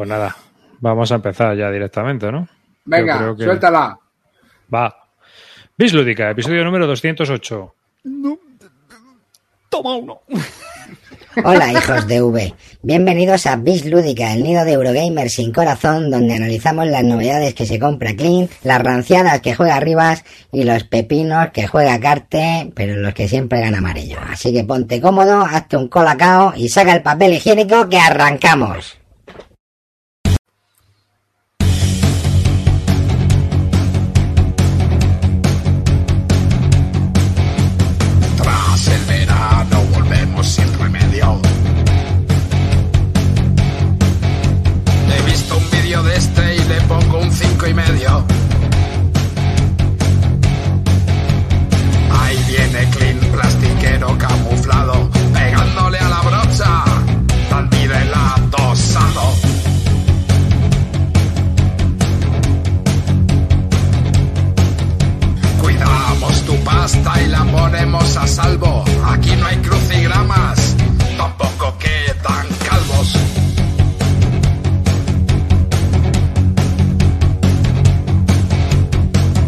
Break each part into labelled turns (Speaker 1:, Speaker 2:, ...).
Speaker 1: Pues nada, vamos a empezar ya directamente, ¿no?
Speaker 2: Venga,
Speaker 1: Yo creo que-
Speaker 2: suéltala.
Speaker 1: Va. Bislúdica, episodio número 208.
Speaker 3: Toma uno.
Speaker 4: Hola hijos de V, bienvenidos a Bis Lúdica, el nido de Eurogamer sin corazón, donde analizamos las novedades que se compra Clint, las ranciadas que juega Rivas y los pepinos que juega Carte, pero los que siempre gana amarillo. Así que ponte cómodo, hazte un colacao y saca el papel higiénico que arrancamos.
Speaker 5: A salvo. Aquí no hay crucigramas, tampoco quedan calvos.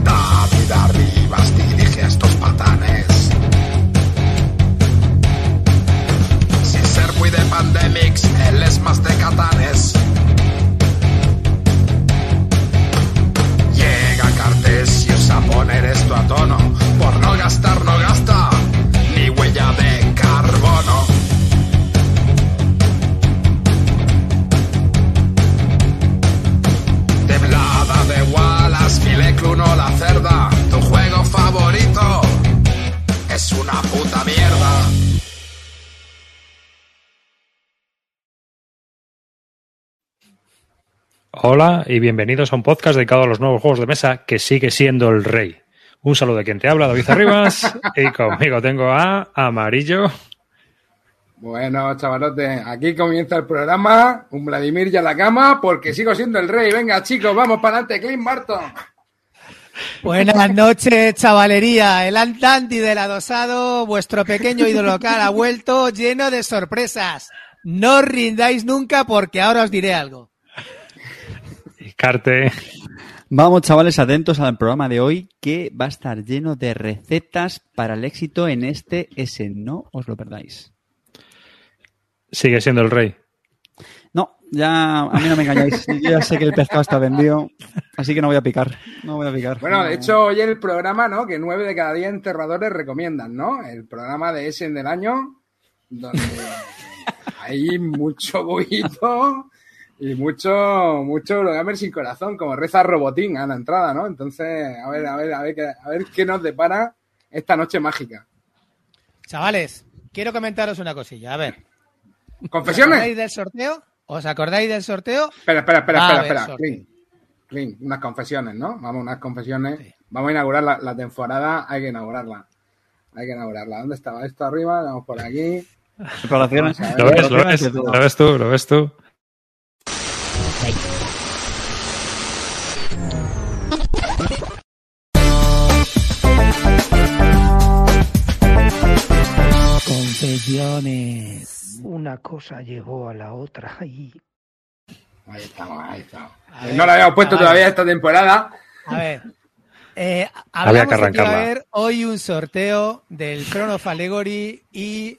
Speaker 5: David Arribas dirige a estos patanes. Sin ser muy de pandemics, él es más de catanes. Llega Cartesius a poner esto a tono. Es una puta mierda.
Speaker 1: Hola y bienvenidos a un podcast dedicado a los nuevos juegos de mesa que sigue siendo el rey. Un saludo de quien te habla, David Arribas, y conmigo tengo a Amarillo.
Speaker 2: Bueno, chavalote, aquí comienza el programa. Un Vladimir ya a la cama porque sigo siendo el rey. Venga, chicos, vamos para adelante, Clint Barton.
Speaker 3: Buenas noches, chavalería. El Antanti del adosado, vuestro pequeño ídolo local ha vuelto lleno de sorpresas. No os rindáis nunca porque ahora os diré algo.
Speaker 1: Carte.
Speaker 6: Vamos, chavales, atentos al programa de hoy que va a estar lleno de recetas para el éxito en este S. No os lo perdáis.
Speaker 1: Sigue siendo el rey.
Speaker 6: No, ya a mí no me engañáis. Yo ya sé que el pescado está vendido, así que no voy a picar. No voy a picar.
Speaker 2: Bueno, de
Speaker 6: No.
Speaker 2: hecho, hoy el programa, ¿no? Que nueve de cada diez enterradores recomiendan, ¿no? El programa de Essen del año, donde hay mucho bullito y mucho, mucho Eurogamer sin corazón, como reza Robotín a la entrada, ¿no? Entonces, a ver, a ver, a ver, qué- a ver qué nos depara esta noche mágica.
Speaker 3: Chavales, quiero comentaros una cosilla. A ver, ¿os
Speaker 2: ¿Confesiones?
Speaker 3: acordáis del sorteo? ¿Os acordáis del sorteo?
Speaker 2: Espera, espera, espera, espera, espera. Clean, Clean, unas confesiones, ¿no? Vamos, unas confesiones. Vamos a inaugurar la, la temporada, hay que inaugurarla. Hay que inaugurarla. ¿Dónde estaba esto arriba? Vamos por aquí.
Speaker 1: Lo ves, lo ves, lo ves tú, lo ves tú.
Speaker 7: Una cosa llegó a la otra y
Speaker 2: Ahí estamos, ahí estamos.
Speaker 3: Ver,
Speaker 2: no la habíamos puesto todavía esta temporada.
Speaker 3: A ver. Eh,
Speaker 1: Había que
Speaker 3: haber hoy un sorteo del Chrono of Allegory y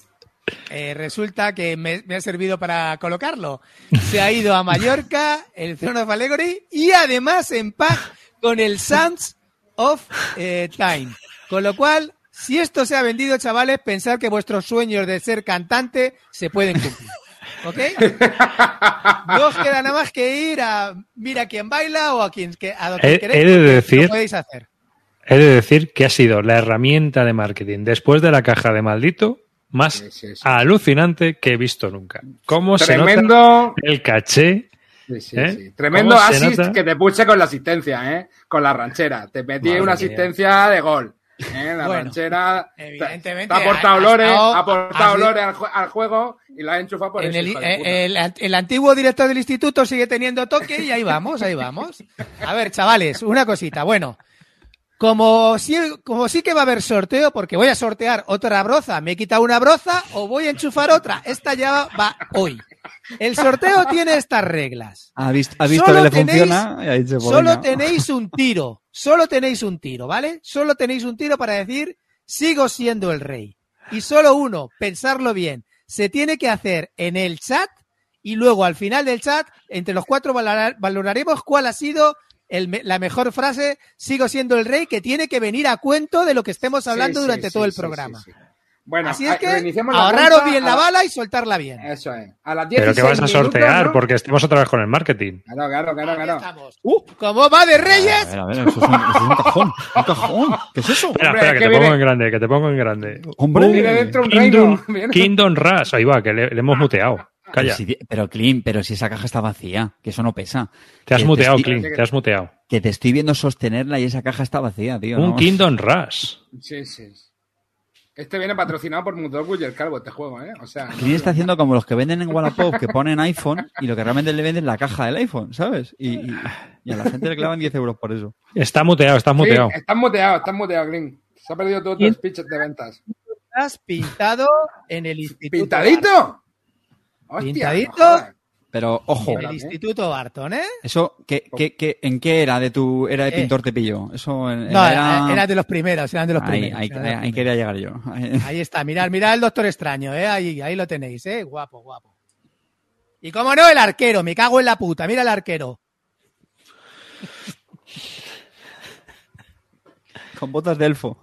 Speaker 3: eh, resulta que me, me ha servido para colocarlo. Se ha ido a Mallorca el Throne of Allegory y además en paz con el Sounds of eh, Time. Con lo cual, si esto se ha vendido, chavales, pensad que vuestros sueños de ser cantante se pueden cumplir. ¿Ok? No os queda nada más que ir a mira quién baila o a quien que a donde
Speaker 1: He-
Speaker 3: queréis.
Speaker 1: he de decir-
Speaker 3: Lo podéis hacer.
Speaker 1: He de decir que ha sido la herramienta de marketing después de la caja de maldito más
Speaker 2: Sí, sí, sí.
Speaker 1: alucinante que he visto nunca. ¿Cómo se nota
Speaker 2: Tremendo.
Speaker 1: el caché?
Speaker 2: Sí, sí,
Speaker 1: ¿Eh?
Speaker 2: sí. Tremendo
Speaker 1: ¿Cómo se
Speaker 2: assist que te puse con la asistencia, ¿eh? Con la ranchera. Te metí
Speaker 1: Madre
Speaker 2: una
Speaker 1: mía.
Speaker 2: asistencia de gol. ¿Eh? La
Speaker 3: Bueno,
Speaker 2: ranchera.
Speaker 3: evidentemente,
Speaker 2: Te ha aportado
Speaker 3: ha- ha
Speaker 2: aportado Lore al, jue- al juego y la ha enchufado por
Speaker 3: En
Speaker 2: eso.
Speaker 3: el, eh, el- el antiguo director del instituto sigue teniendo toque y ahí vamos, ahí vamos. A ver, chavales, una cosita. Bueno, como sí, como sí que va a haber sorteo, porque voy a sortear otra broza, me he quitado una broza o voy a enchufar otra. Esta ya va hoy. El sorteo tiene estas reglas.
Speaker 6: Ha visto, ha visto
Speaker 3: Solo
Speaker 6: que le
Speaker 3: tenéis-
Speaker 6: funciona y
Speaker 3: Solo tenéis un tiro, solo tenéis un tiro, ¿vale? Solo tenéis un tiro para decir sigo siendo el rey. Y solo uno, pensarlo bien, se tiene que hacer en el chat y luego al final del chat, entre los cuatro valorar- valoraremos cuál ha sido el la mejor frase, sigo siendo el rey, que tiene que venir a cuento de lo que estemos hablando
Speaker 2: Sí,
Speaker 3: durante
Speaker 2: sí,
Speaker 3: todo el programa.
Speaker 2: sí, sí. Bueno,
Speaker 3: Así es que ahorraros bien la bala y soltarla bien.
Speaker 2: Eso es. A las 10
Speaker 1: Pero que vas a sortear porque estemos otra vez con el marketing.
Speaker 2: Claro, claro, claro, claro.
Speaker 3: estamos. ¿Cómo va de
Speaker 6: A
Speaker 3: Reyes?
Speaker 6: ver, a ver, eso es un, eso es un cajón. Un cajón. ¿Qué es eso?
Speaker 1: Espera, espera,
Speaker 2: es
Speaker 1: que,
Speaker 2: que
Speaker 1: te
Speaker 2: viene-
Speaker 1: pongo en grande, que te pongo en grande.
Speaker 6: Hombre,
Speaker 2: Viene dentro un
Speaker 1: Kingdom,
Speaker 2: reino.
Speaker 1: Kingdom Rush. Ahí va, que le, le hemos muteado.
Speaker 6: Pero si, pero Clean, pero si esa caja está vacía, que eso no pesa.
Speaker 1: Te has
Speaker 6: Que
Speaker 1: muteado,
Speaker 6: estoy-
Speaker 1: Clint. Te has muteado.
Speaker 6: Que te estoy viendo sostenerla y esa caja está vacía, tío.
Speaker 1: Un
Speaker 6: ¿no?
Speaker 1: Kingdom Rush.
Speaker 2: Sí, sí. Este viene patrocinado por Mutoku y el Calvo, este juego, ¿eh? O sea,
Speaker 6: Clean está haciendo como los que venden en Wallapop, que ponen iPhone y lo que realmente le venden es la caja del iPhone, ¿sabes? Y, y- y a la gente le clavan 10 euros por eso.
Speaker 1: Está muteado, está muteado.
Speaker 2: Sí, estás muteado, estás muteado, Green. Se ha perdido todo tu
Speaker 3: ¿Quién?
Speaker 2: speech de ventas.
Speaker 3: Estás pintado en el Instituto
Speaker 2: ¿Pintadito? Hostia,
Speaker 3: Pintadito.
Speaker 2: no.
Speaker 6: Pero, ojo,
Speaker 3: En el Instituto Barton, ¿eh?
Speaker 6: eso, ¿qué, qué, qué- en qué era de tu, era de
Speaker 3: Eh.
Speaker 6: pintor te pilló? Eso en-
Speaker 3: No,
Speaker 6: era...
Speaker 3: era de los primeros, eran de los
Speaker 6: ahí,
Speaker 3: primeros.
Speaker 6: ahí, ahí
Speaker 3: primeros.
Speaker 6: quería llegar yo.
Speaker 3: Ahí está, mirad, mirad el Doctor Extraño, ¿eh? Ahí, ahí lo tenéis, ¿eh? Guapo, guapo. Y cómo no, el arquero, me cago en la puta, mira el arquero.
Speaker 6: Con botas de elfo.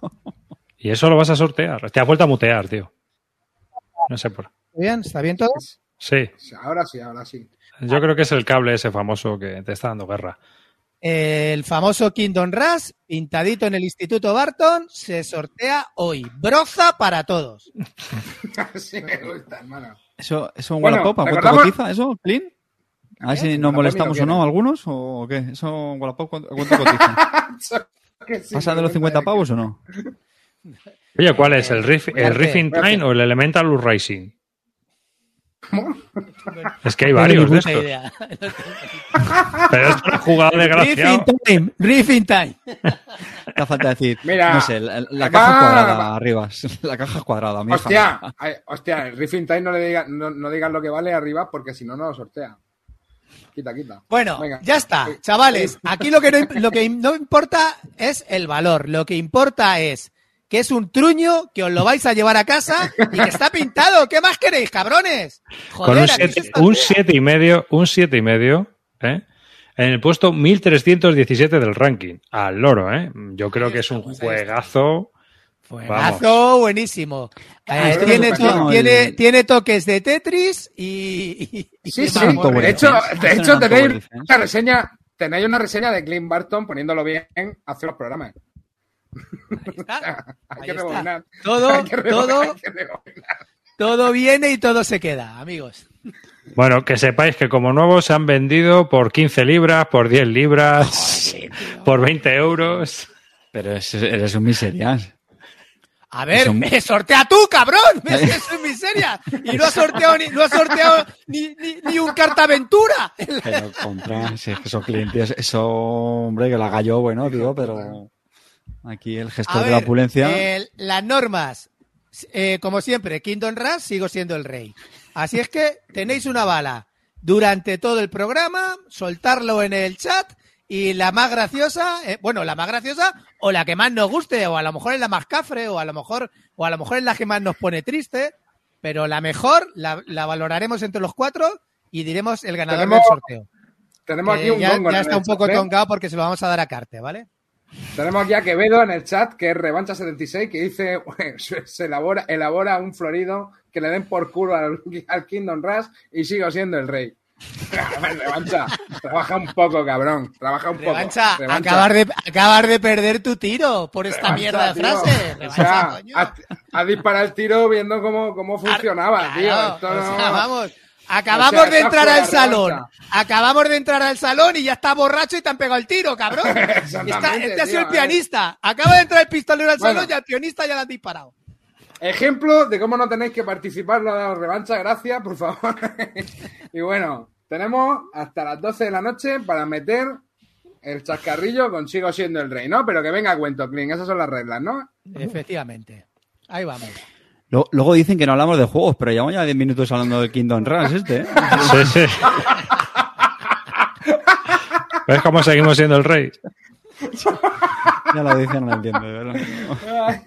Speaker 1: Y eso lo vas a sortear. Te has vuelto a mutear, tío. No sé por.
Speaker 3: ¿Está bien? ¿Está bien todo?
Speaker 1: Sí,
Speaker 2: Ahora sí, ahora sí.
Speaker 1: yo creo que es el cable ese famoso que te está dando guerra.
Speaker 3: El famoso Kingdom Rush, pintadito en el Instituto Barton, se sortea hoy. Broza para todos.
Speaker 2: sí, me gusta, hermano.
Speaker 6: ¿Eso, eso
Speaker 2: Bueno,
Speaker 6: Wallapop? ¿A cuánto cotiza eso, Clean? A ver si nos molestamos o no algunos, o qué. ¿Eso en Wallapop cuánto, cotiza?
Speaker 2: Sí,
Speaker 6: ¿Pasa de los
Speaker 2: me
Speaker 6: 50
Speaker 2: gusta.
Speaker 6: pavos o no?
Speaker 1: Oye, ¿cuál es? ¿El, riff, el Riffing. Time o el Elemental Racing? Es que hay varios de estos.
Speaker 3: idea.
Speaker 1: Pero esto lo ha jugado desgraciado.
Speaker 3: Riffing time, riffing time.
Speaker 6: Te falta decir,
Speaker 2: Mira,
Speaker 6: no sé, la, la
Speaker 2: va-
Speaker 6: caja cuadrada
Speaker 2: va-
Speaker 6: arriba. La caja cuadrada, mi
Speaker 2: Hostia,
Speaker 6: hija.
Speaker 2: ay, hostia, el Riffing Time no le digas no, no digas lo que vale arriba porque si no, no lo sortea. Quita, quita.
Speaker 3: Bueno,
Speaker 2: Venga.
Speaker 3: ya está, chavales. Aquí lo que, no, lo que no importa es el valor. Lo que importa es que es un truño, que os lo vais a llevar a casa y que está pintado. ¿Qué más queréis, cabrones?
Speaker 1: Con un
Speaker 3: aquí se
Speaker 1: 7
Speaker 3: está-
Speaker 1: un siete y medio, un siete y medio, ¿eh? En el puesto 1317 del ranking. Al loro, ¿eh? Yo creo que es un
Speaker 3: ahí
Speaker 1: juegazo.
Speaker 3: Juegazo buenísimo. Eh,
Speaker 2: esto
Speaker 3: tiene, to- tiene,
Speaker 6: el-
Speaker 3: tiene toques de Tetris y. y- y
Speaker 2: Sí, sí.
Speaker 3: vamos,
Speaker 2: De
Speaker 3: ¿eh?
Speaker 2: hecho, de hecho tenéis
Speaker 6: Defense.
Speaker 2: una reseña, tenéis una reseña de Clint Barton poniéndolo bien hace los programas.
Speaker 3: Ahí está.
Speaker 2: Hay
Speaker 3: Ahí
Speaker 2: que
Speaker 3: está. Todo,
Speaker 2: Hay que rebobinar,
Speaker 3: todo,
Speaker 2: hay que rebobinar.
Speaker 3: todo viene y todo se queda, amigos.
Speaker 1: Bueno, que sepáis que como nuevos se han vendido por 15 libras, por 10 libras, por 20 euros.
Speaker 6: Pero es- eres un miserias.
Speaker 3: A ver,
Speaker 6: Eso-
Speaker 3: me sortea tú, cabrón. Me es en miseria. Y no ha sorteado ni, no ha sorteado ni, ni, ni un cartaventura.
Speaker 6: Pero contra, si es que son clientes, eso, hombre, que lo haga yo, bueno, tío, pero aquí el
Speaker 3: A
Speaker 6: gestor de la opulencia.
Speaker 3: el- las normas. Eh, como siempre, Kingdom Rush sigo siendo el rey. Así es que tenéis una bala durante todo el programa, soltarlo en el chat y la más graciosa, eh, bueno, la más graciosa o la que más nos guste, o a lo mejor es la más cafre, o a lo mejor, o a lo mejor es la que más nos pone triste, pero la mejor la, la valoraremos entre los cuatro y diremos el ganador
Speaker 2: Tenemos-
Speaker 3: del sorteo.
Speaker 2: Tenemos aquí un
Speaker 3: ya, ya está un poco
Speaker 2: ¿eh?
Speaker 3: tongado porque se lo vamos a dar a Carte, ¿vale?
Speaker 2: Tenemos aquí a Quevedo en el chat, que es Revancha76, que dice, se elabora, elabora un florido que le den por culo al, al Kingdom Rush y sigo siendo el rey. A Revancha, trabaja un poco, cabrón. Trabaja un poco.
Speaker 3: Revancha. Acabar, de, acabar de perder tu tiro por esta
Speaker 2: Revancha,
Speaker 3: mierda de
Speaker 2: tío.
Speaker 3: frase.
Speaker 2: O
Speaker 3: Revancha,
Speaker 2: sea,
Speaker 3: coño.
Speaker 2: has, has disparado el tiro viendo cómo, cómo funcionaba, tío. Esto
Speaker 3: o
Speaker 2: no-
Speaker 3: sea, vamos. Acabamos
Speaker 2: O sea,
Speaker 3: de entrar al salón. Acabamos de entrar al salón y ya está borracho y te han pegado el tiro, cabrón. Está- este ha sido el pianista. Acaba de entrar el pistolero al
Speaker 2: Bueno.
Speaker 3: salón y al pianista ya le han disparado.
Speaker 2: Ejemplo de cómo no tenéis que participar la revancha, gracias, por favor. y bueno, tenemos hasta las 12 de la noche para meter el chascarrillo consigo siendo el rey, ¿no? Pero que venga a cuento, Clean, esas son las reglas, ¿no?
Speaker 3: Efectivamente. Ahí vamos.
Speaker 6: Luego, luego dicen que no hablamos de juegos, pero llevamos ya 10 minutos hablando del Kingdom Rush este, ¿eh?
Speaker 1: Sí, sí. ¿Ves cómo seguimos siendo el rey?
Speaker 6: Ya la audiencia no la entiende, de ¿verdad?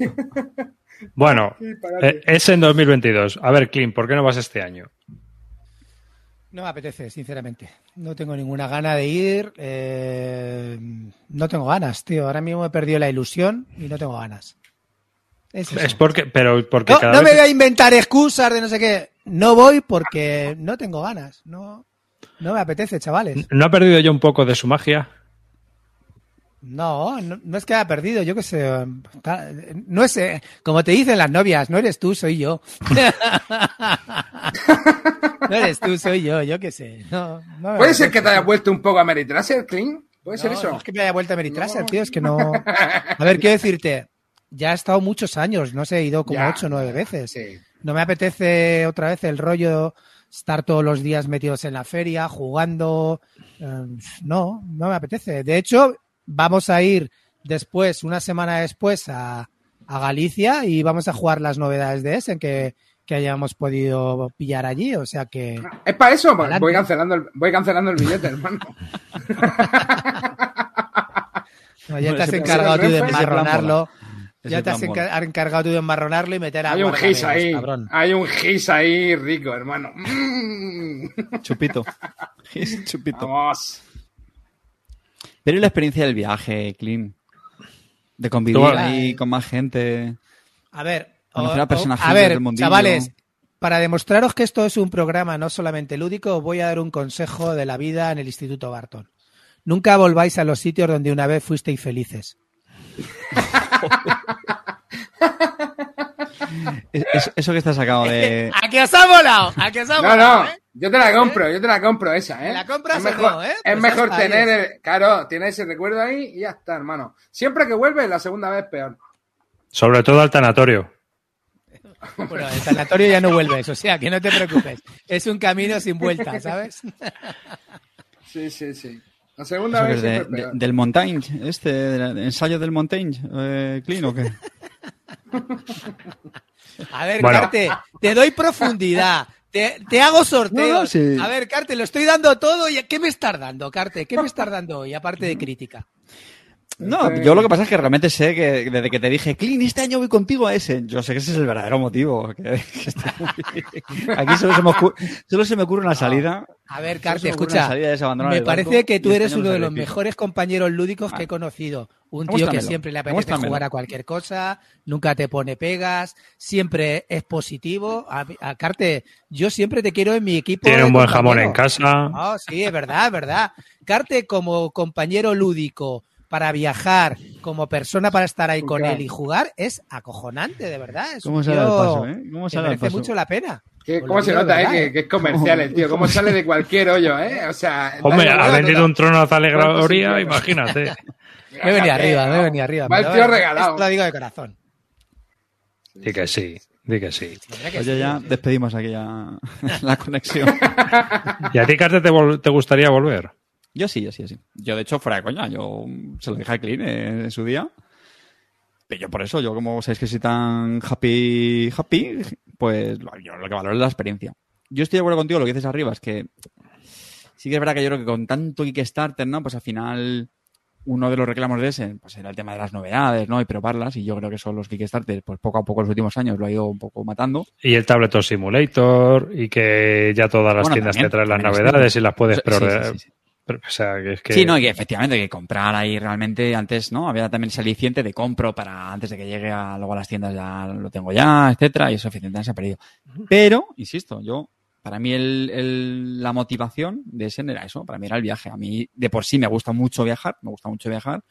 Speaker 1: Bueno, eh, es en 2022. A ver, Clint, ¿por qué no vas este año?
Speaker 3: No me apetece, sinceramente. No tengo ninguna gana de ir. eh, no tengo ganas, tío. Ahora mismo he perdido la ilusión y no tengo ganas. Es
Speaker 1: porque, pero porque
Speaker 3: No,
Speaker 1: cada
Speaker 3: no me voy a inventar excusas de no sé qué. No voy porque no tengo ganas. No, no me apetece, chavales.
Speaker 1: ¿No ha perdido yo un poco de su magia?
Speaker 3: No, no, no es que haya perdido, yo qué sé. No es, eh, como te dicen las novias, no eres tú, soy yo. no eres tú, soy yo, yo qué sé. No, no
Speaker 2: ¿Puede ser que te hayas vuelto un poco a Meritraser, Clint? ¿Puede ser
Speaker 3: No,
Speaker 2: eso?
Speaker 3: no es que me haya vuelto a Meritraser, tío, es que no. A ver, quiero decirte, ya he estado muchos años, no sé, he ido como
Speaker 2: Ya,
Speaker 3: ocho o nueve veces.
Speaker 2: Sí.
Speaker 3: No me apetece otra vez el rollo estar todos los días metidos en la feria, jugando. eh, no, no me apetece. De hecho, vamos a ir después, una semana después, a, a Galicia y vamos a jugar las novedades de Essen que, que hayamos podido pillar allí. O sea que.
Speaker 2: ¿Es para eso? Pues
Speaker 3: Adelante.
Speaker 2: voy cancelando, el, voy cancelando el billete, hermano.
Speaker 3: no, ya
Speaker 6: Bueno,
Speaker 3: te has
Speaker 6: ese-
Speaker 3: encargado tú de
Speaker 2: ese
Speaker 3: embarronarlo.
Speaker 6: Ese
Speaker 3: Ya te has encargado tú de embarronarlo y meter a
Speaker 2: Hay un gis ahí.
Speaker 3: cabrón.
Speaker 2: Hay un gis ahí rico, hermano. Mm.
Speaker 6: Chupito. Chupito.
Speaker 2: Vamos.
Speaker 6: Pero ¿y la experiencia del viaje, Clean? De convivir
Speaker 1: Tú-
Speaker 6: ahí con más gente.
Speaker 3: A ver,
Speaker 6: Conocer a personajes
Speaker 3: a ver,
Speaker 6: del mundillo.
Speaker 3: chavales, para demostraros que esto es un programa no solamente lúdico, os voy a dar un consejo de la vida en el Instituto Barton. Nunca volváis a los sitios donde una vez fuisteis felices.
Speaker 6: Es- es- eso que está sacado de.
Speaker 3: ¿A qué os ha volado? ¿A qué os ha
Speaker 2: No,
Speaker 3: volado?
Speaker 2: no,
Speaker 3: eh?
Speaker 2: yo te la compro, yo te la compro esa, ¿eh?
Speaker 3: ¿La compras
Speaker 2: es mejor,
Speaker 3: no, eh?
Speaker 2: Es
Speaker 3: Pues
Speaker 2: mejor tener, el, claro, tienes ese recuerdo ahí y ya está, hermano. Siempre que vuelves, la segunda vez peor.
Speaker 1: Sobre todo al tanatorio.
Speaker 3: Bueno, el sanatorio ya no vuelves, o sea, que no te preocupes. Es un camino sin vuelta, ¿sabes?
Speaker 2: Sí, sí, sí. La segunda vez
Speaker 6: de- de- del Montaigne, este, del ensayo del Montaigne, eh, Clean, ¿o qué?
Speaker 3: A ver,
Speaker 1: Bueno.
Speaker 3: Carte, te doy profundidad. Te, te hago sorteos.
Speaker 6: No, no, sí.
Speaker 3: A ver, Carte, lo estoy dando todo. y ¿Qué me estás dando, Carte? ¿Qué me estás dando hoy, aparte de crítica?
Speaker 6: No,
Speaker 2: Este-
Speaker 6: yo lo que pasa es que realmente sé que desde que te dije, Clean, este año voy contigo a ese, yo sé que ese es el verdadero motivo. que- que estoy muy- Aquí solo se, me ocurre, solo se me ocurre una salida.
Speaker 3: A ver, Carte, escucha. Me parece que tú
Speaker 6: este
Speaker 3: eres uno de los mejores compañeros lúdicos que he
Speaker 6: Vale.
Speaker 3: conocido. Un tío que siempre le apetece jugar a cualquier cosa, nunca te pone pegas, siempre es positivo. A, a Carte, yo siempre te quiero en mi equipo.
Speaker 1: Tiene un buen jamón en casa.
Speaker 3: Ah, sí, es verdad, es verdad. Carte como compañero lúdico para viajar, como persona para estar ahí con
Speaker 2: Claro.
Speaker 3: él y jugar, es acojonante, de verdad. Es
Speaker 6: ¿Cómo
Speaker 3: un
Speaker 6: sale al
Speaker 3: tío
Speaker 6: paso, eh?
Speaker 3: Mucho la pena. Os
Speaker 2: ¿Cómo se nota, eh? Que, que es comercial el tío. ¿Cómo sale de cualquier hoyo, eh? O sea...
Speaker 1: Hombre,
Speaker 2: dale,
Speaker 1: vendido un trono de alegría,
Speaker 2: ¿Cuántos
Speaker 1: imagínate.
Speaker 3: Me he venido arriba, me he venido arriba.
Speaker 2: Va el tío regalado.
Speaker 3: Esto lo digo de corazón.
Speaker 1: Di que sí, di que sí.
Speaker 6: Oye,
Speaker 3: sí.
Speaker 6: ya despedimos aquí ya la conexión.
Speaker 1: ¿Y a ti, Carte, te, vol- te gustaría volver?
Speaker 6: Yo sí, yo sí, yo sí. Yo, de hecho, fuera de coña, yo se lo dije a Clean en, en su día. Pero yo por eso, yo como sabéis que soy tan happy, happy, pues lo- yo lo que valoro es la experiencia. Yo estoy de acuerdo contigo, lo que dices arriba es que sí que es verdad que yo creo que con tanto Kickstarter, ¿no? Pues al final uno de los reclamos de ese, pues era el tema de las novedades, ¿no? Y probarlas, y yo creo que son los Kickstarter, pues poco a poco en los últimos años lo ha ido un poco matando.
Speaker 1: Y el Tabletop Simulator, y que ya todas las
Speaker 6: Bueno,
Speaker 1: tiendas
Speaker 6: también,
Speaker 1: te traen las novedades y las puedes
Speaker 6: Sí, sí, sí, sí.
Speaker 1: O sea, que es que...
Speaker 6: Sí, no, y que efectivamente que comprar ahí realmente antes, ¿no? Había también ese aliciente de compro para antes de que llegue a, luego a las tiendas ya lo tengo ya, etcétera, y eso efectivamente se ha perdido. Pero, insisto, yo, para mí el, el- la motivación de ese era eso, para mí era el viaje. A mí de por sí me gusta mucho viajar, me gusta mucho viajar,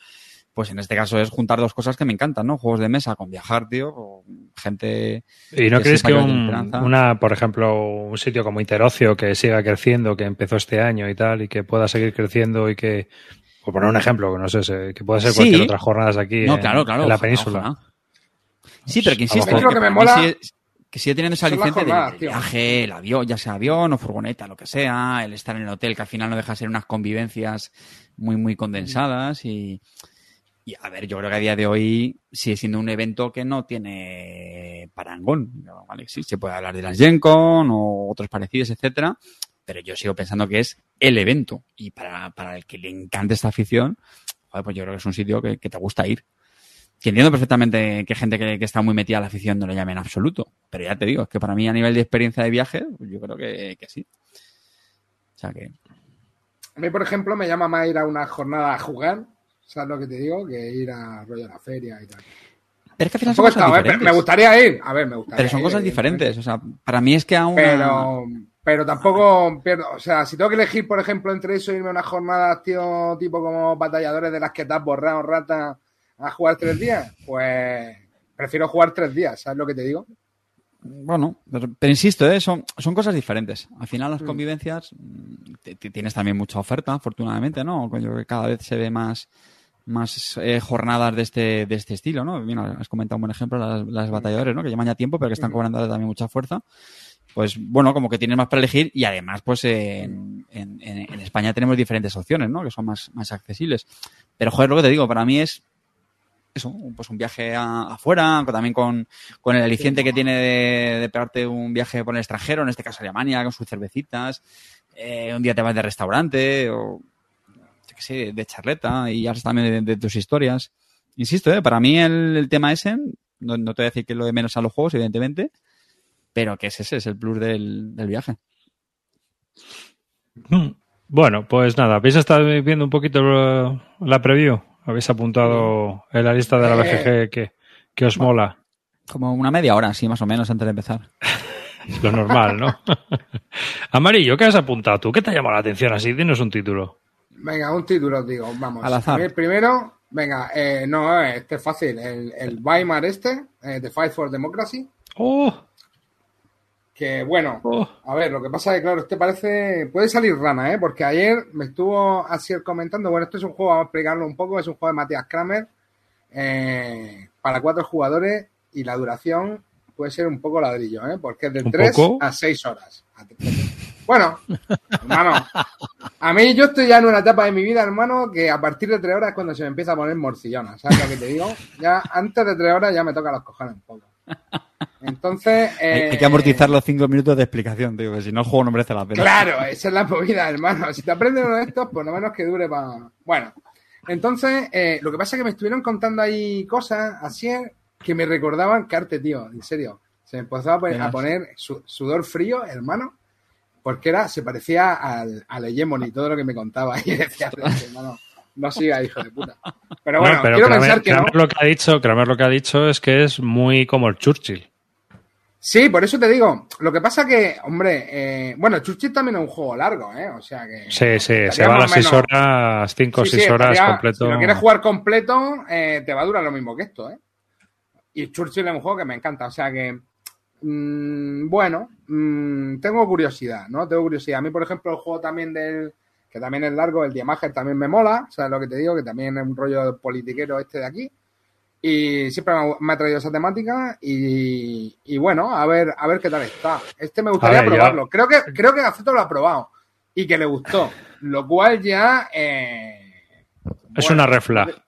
Speaker 6: pues en este caso es juntar dos cosas que me encantan, ¿no? Juegos de mesa con viajar, tío, con gente...
Speaker 1: ¿Y no
Speaker 6: que
Speaker 1: crees que
Speaker 6: que
Speaker 1: un, una, por ejemplo, un sitio como Interocio que siga creciendo, que empezó este año y tal, y que pueda seguir creciendo y que, por poner un ejemplo, que no sé, que pueda ser
Speaker 6: Sí.
Speaker 1: cualquier otra jornadas aquí
Speaker 6: No,
Speaker 1: en,
Speaker 6: claro, claro.
Speaker 1: en la península?
Speaker 6: ojalá. Sí, pero que insisto.
Speaker 1: Lo
Speaker 2: que me mola
Speaker 6: sigue- que sigue teniendo
Speaker 2: jornadas,
Speaker 6: del
Speaker 2: tío.
Speaker 6: viaje, el avión, ya sea avión o furgoneta, lo que sea, el estar en el hotel, que al final no deja de ser unas convivencias muy, muy condensadas y, Y a ver, yo creo que a día de hoy sigue siendo un evento que no tiene parangón. ¿vale? Sí, se puede hablar de las Gen Con o otros parecidos, etcétera, pero yo sigo pensando que es el evento. Y para, para el que le encante esta afición, pues yo creo que es un sitio que, que te gusta ir. Que entiendo perfectamente que gente que, que está muy metida a la afición no le llame en absoluto. Pero ya te digo, es que para mí a nivel de experiencia de viaje, pues yo creo que, que sí. O sea que.
Speaker 2: A mí, por ejemplo, me llama más ir a una jornada a jugar, ¿sabes lo que te digo? Que ir a rollo de la feria y tal.
Speaker 6: Pero es que al final son cosas diferentes.
Speaker 2: me gustaría ir. A ver, me gustaría
Speaker 6: Pero son
Speaker 2: ir,
Speaker 6: cosas diferentes. O sea, para mí es que aún.
Speaker 2: Pero, pero tampoco pierdo. O sea, si tengo que elegir, por ejemplo, entre eso y irme a una jornada, tío, tipo como batalladores de las que te has borrado, rata, a jugar tres días, pues prefiero jugar tres días, ¿sabes lo que te digo?
Speaker 6: Bueno, pero, pero insisto, ¿eh? son, son cosas diferentes. Al final
Speaker 2: Mm.
Speaker 6: las convivencias mm, t- t- tienes también mucha oferta, afortunadamente, ¿no? Yo creo que cada vez se ve más, más eh, jornadas de este, de este estilo, ¿no? Mira, has comentado un buen ejemplo las, las batalladores, ¿no? Que llevan ya tiempo, pero que están cobrando también mucha fuerza. Pues bueno, como que tienes más para elegir y además, pues en, en, España tenemos diferentes opciones, ¿no? Que son más, más accesibles. Pero joder, lo que te digo, para mí es eso, pues un viaje a- afuera, también con, con el aliciente que tiene de, de pegarte un viaje por el extranjero, en este caso Alemania, con sus cervecitas, eh, un día te vas de restaurante, o yo qué sé, de charleta, y hablas también de, de tus historias. Insisto, eh, para mí el, el tema ese, no, no te voy a decir que lo de menos a los juegos, evidentemente, pero que es ese, es el plus del, del viaje.
Speaker 1: Mm. Bueno, pues nada, ¿habéis estado viendo un poquito la preview? ¿Habéis apuntado en la lista de la BGG que, que os mola?
Speaker 6: Como una media hora, sí, más o menos, antes de empezar.
Speaker 1: Lo normal, ¿no? Amarillo, ¿qué has apuntado tú? ¿Qué te ha llamado la atención así? Dinos un título.
Speaker 2: Venga, un título, os digo, vamos.
Speaker 6: Al azar.
Speaker 2: Primero, venga, eh, no, este es fácil, el, el Weimar este, eh, The Fight for Democracy,
Speaker 1: ¡Oh!
Speaker 2: que bueno,
Speaker 1: ¡Oh!
Speaker 2: A ver, lo que pasa es que, claro, este parece. Puede salir rana, ¿eh? Porque ayer me estuvo así comentando. Bueno, esto es un juego, vamos a explicarlo un poco. Es un juego de Matías Kramer eh, para cuatro jugadores y la duración puede ser un poco ladrillo, ¿eh? Porque es de
Speaker 1: ¿Un
Speaker 2: 3
Speaker 1: poco?
Speaker 2: a 6 horas. Bueno, hermano, a mí yo estoy ya en una etapa de mi vida, hermano, que a partir de 3 horas es cuando se me empieza a poner morcillona. ¿Sabes lo que te digo? Ya antes de 3 horas ya me toca los cojones un poco. Entonces.
Speaker 6: Hay,
Speaker 2: eh,
Speaker 6: hay que amortizar los cinco minutos de explicación, digo, que si no el juego no merece la pena.
Speaker 2: Claro, esa es la movida, hermano. Si te aprendes uno de estos, por lo menos que dure para. Bueno, entonces, eh, lo que pasa es que me estuvieron contando ahí cosas así que me recordaban Carte, tío, en serio. Se me empezó a poner, a sudor frío, hermano, porque era, se parecía al, al Hegemony, todo lo que me contaba. Y decía, hermano, no siga, hijo de puta. Pero bueno,
Speaker 1: No, pero
Speaker 2: quiero
Speaker 1: Kramer,
Speaker 2: pensar que no.
Speaker 1: Lo que ha dicho, Kramer lo que ha dicho es que es muy como el Churchill.
Speaker 2: Sí, por eso te digo. Lo que pasa que, hombre, eh, bueno, Churchill también es un juego largo, ¿eh? O sea que.
Speaker 1: Sí, sí, se va a las
Speaker 2: o
Speaker 1: 6
Speaker 2: menos-
Speaker 1: horas, 5 o
Speaker 2: Sí,
Speaker 1: 6
Speaker 2: sí,
Speaker 1: horas
Speaker 2: estaría-
Speaker 1: completo.
Speaker 2: Si lo quieres jugar completo, eh, te va a durar lo mismo que esto, ¿eh? Y Churchill es un juego que me encanta, o sea que. Mm, bueno, mm, tengo curiosidad, ¿no? Tengo curiosidad. A mí, por ejemplo, el juego también del. que también es largo, el Diamager también me mola, ¿sabes lo que te digo? Que también es un rollo politiquero este de aquí. Y siempre me ha, traído esa temática y, y bueno, a ver, a ver qué tal está. Este me gustaría
Speaker 1: ver, yo-
Speaker 2: probarlo. Creo que, creo que Gaceto lo ha probado y que le gustó. Lo cual ya. eh,
Speaker 1: Es
Speaker 2: bueno,
Speaker 1: una red flag.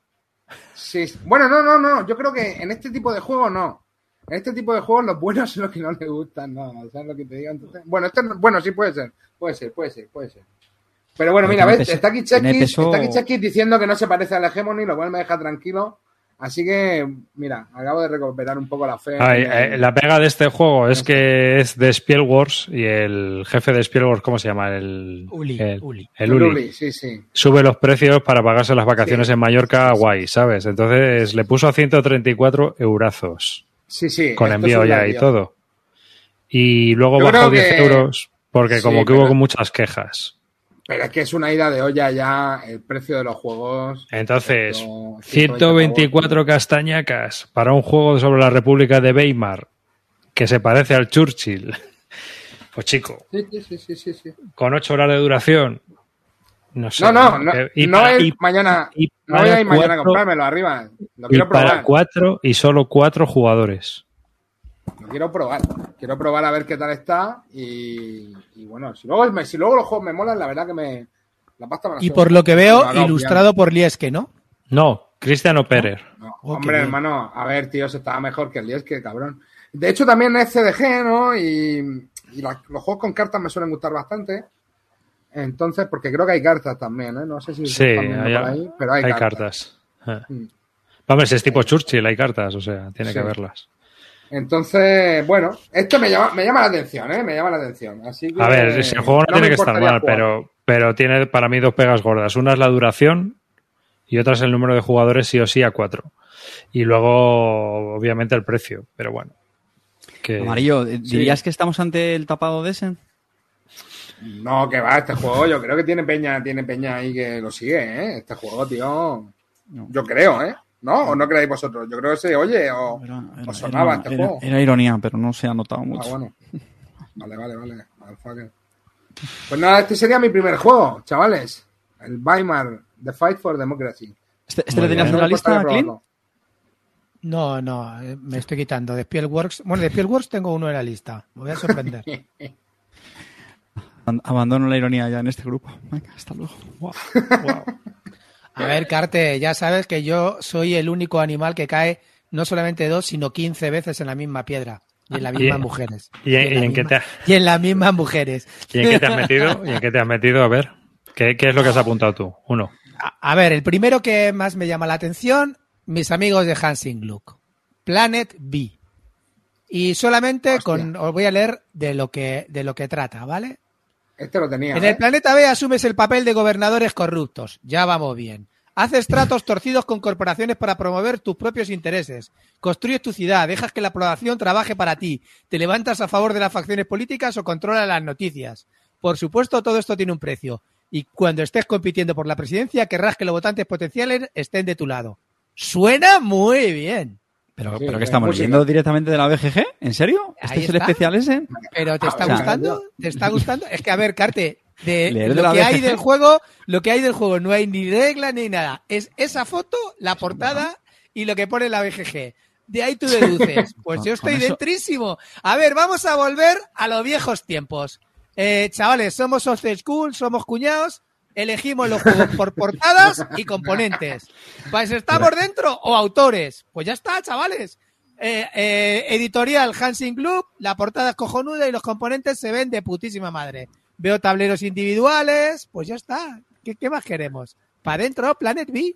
Speaker 2: Sí, bueno, no, no, no. Yo creo que en este tipo de juegos no. En este tipo de juegos los buenos son los que no le gustan, no. ¿Sabes lo que te digo? Entonces, bueno, este, no- bueno, sí puede ser. Puede ser, puede ser, puede ser. Pero bueno, mira, ves, está aquí Chekis,
Speaker 6: peso-
Speaker 2: está aquí Chekis diciendo que no se parece al Hegemony, lo cual me deja tranquilo. Así que, mira, acabo de recuperar un poco la fe.
Speaker 1: Ay,
Speaker 2: en-
Speaker 1: eh, la pega de este juego es que es de Spielwars y el jefe de Spielwars, ¿cómo se llama? El
Speaker 3: Uli,
Speaker 1: el,
Speaker 3: Uli.
Speaker 1: el Uli.
Speaker 2: Sí, sí.
Speaker 1: Sube los precios para pagarse las vacaciones
Speaker 2: Sí.
Speaker 1: en Mallorca, guay, ¿sabes? Entonces le puso a 134 eurazos
Speaker 2: Sí, sí.
Speaker 1: con envío ya y todo. Y luego
Speaker 2: Yo
Speaker 1: bajó
Speaker 2: creo
Speaker 1: 10
Speaker 2: que-
Speaker 1: euros porque
Speaker 2: Sí,
Speaker 1: como que
Speaker 2: pero-
Speaker 1: hubo muchas quejas.
Speaker 2: Pero es que es una ida de olla ya el precio de los juegos.
Speaker 1: Entonces,
Speaker 2: Esto,
Speaker 1: 124 castañacas para un juego sobre la República de Weimar que se parece al Churchill. Pues chico,
Speaker 2: Sí, sí, sí, sí, sí, sí.
Speaker 1: con 8 horas de duración. No sé.
Speaker 2: No, no, no,
Speaker 1: y
Speaker 2: no
Speaker 1: para-
Speaker 2: es
Speaker 1: y-
Speaker 2: mañana.
Speaker 1: y
Speaker 2: no voy a
Speaker 1: para
Speaker 2: ir mañana a comprármelo arriba. Lo
Speaker 1: y
Speaker 2: quiero
Speaker 1: para
Speaker 2: probar.
Speaker 1: cuatro y solo cuatro jugadores.
Speaker 2: Lo quiero probar. Quiero probar a ver qué tal está. Y, y bueno, si luego, si luego los juegos me molan, la verdad que me. La pasta me la
Speaker 3: Y por lo que veo,
Speaker 2: No, no,
Speaker 3: ilustrado por Lieske, ¿no?
Speaker 1: No, Cristiano Pérez.
Speaker 2: No,
Speaker 3: Oh,
Speaker 2: hombre, hermano, a ver, tío, se estaba mejor que el 10, que cabrón. De hecho, también es CDG, ¿no? Y, y la- los juegos con cartas me suelen gustar bastante. Entonces, porque creo que hay cartas también, ¿eh? No sé si
Speaker 1: Sí,
Speaker 2: se están viendo
Speaker 1: hay,
Speaker 2: por ahí, pero hay,
Speaker 1: hay
Speaker 2: cartas.
Speaker 1: cartas. Eh.
Speaker 2: Mm.
Speaker 1: Vamos, si es tipo Churchill, hay cartas, o sea, tiene
Speaker 2: Sí.
Speaker 1: que verlas.
Speaker 2: Entonces, bueno, esto me llama, me llama la atención, ¿eh? Me llama la atención. Así que,
Speaker 1: A ver, si el juego no, tiene que estar mal,
Speaker 2: jugar.
Speaker 1: pero, pero tiene para mí dos pegas gordas. Una es la duración y otra es el número de jugadores sí o sí a cuatro. Y luego, obviamente, el precio, pero bueno. Que...
Speaker 6: Amarillo, eh, ¿dirías que estamos ante el tapado de Essen?
Speaker 2: No, que va, este juego yo creo que tiene peña, tiene peña ahí que lo sigue, ¿eh? Este juego, tío.
Speaker 6: No.
Speaker 2: Yo creo, ¿eh? ¿No? ¿O no creéis vosotros? Yo creo que se oye o,
Speaker 6: Era, era-
Speaker 2: o sonaba
Speaker 6: era-
Speaker 2: este
Speaker 6: era-
Speaker 2: juego.
Speaker 6: era ironía, pero no se ha notado
Speaker 2: Ah,
Speaker 6: mucho.
Speaker 2: bueno. Vale, vale, vale. Pues nada, este sería mi primer juego, chavales. El Weimar, The Fight for Democracy.
Speaker 6: ¿Este, este lo tenías la lista, Clint?
Speaker 3: No, no, eh, me estoy quitando. De Spielworks. Bueno, de Spielworks tengo uno en la lista. Me voy a sorprender.
Speaker 6: Ab- Abandono la ironía ya en este grupo. Venga, hasta luego.
Speaker 3: A ver, Carte, ya sabes que yo soy el único animal que cae no solamente dos, sino 15 veces en la misma piedra. Y en las
Speaker 1: Y-
Speaker 3: mismas mujeres.
Speaker 1: ¿Y, en-
Speaker 3: la
Speaker 1: y en qué te,
Speaker 3: y en las mismas mujeres.
Speaker 1: ¿Y en qué te has metido? ¿Y en qué te has metido? A ver, ¿qué, qué es lo que has apuntado tú? Uno.
Speaker 3: A, a ver, el primero que más me llama la atención, mis amigos de Hansing Gluck. Planet B. Y solamente
Speaker 2: Hostia.
Speaker 3: con, os voy a leer de lo que, de lo que trata, ¿vale?
Speaker 2: Este lo tenía.
Speaker 3: En
Speaker 2: ¿eh?
Speaker 3: el planeta B asumes el papel de gobernadores corruptos. Ya vamos bien. Haces tratos torcidos con corporaciones para promover tus propios intereses. Construyes tu ciudad, dejas que la población trabaje para ti. Te levantas a favor de las facciones políticas o controlas las noticias. Por supuesto, todo esto tiene un precio. Y cuando estés compitiendo por la presidencia, querrás que los votantes potenciales estén de tu lado. Suena muy bien.
Speaker 6: ¿Pero,
Speaker 2: Sí,
Speaker 6: pero que estamos
Speaker 2: música.
Speaker 6: leyendo directamente de la BGG? ¿En serio? ¿Este
Speaker 3: Ahí
Speaker 6: es el
Speaker 3: está.
Speaker 6: especial ese?
Speaker 3: Pero ¿te está
Speaker 6: o sea,
Speaker 3: gustando? ¿Te está gustando? Es que, a ver, Carte, de
Speaker 6: Leer de
Speaker 3: lo
Speaker 6: la
Speaker 3: que hay del juego, lo que hay del juego, no hay ni regla ni nada. Es esa foto, la portada y lo que pone la BGG. De ahí tú deduces. Pues yo estoy dentrísimo. A ver, vamos a volver a los viejos tiempos. Eh, chavales, somos old school, somos cuñados, elegimos los juegos por portadas y componentes. Pues estamos dentro o autores. Pues ya está, chavales. Eh, eh, editorial Hansing Club, la portada es cojonuda y los componentes se ven de putísima madre. Veo tableros individuales, pues ya está. ¿Qué, qué más queremos? Para adentro, Planet B.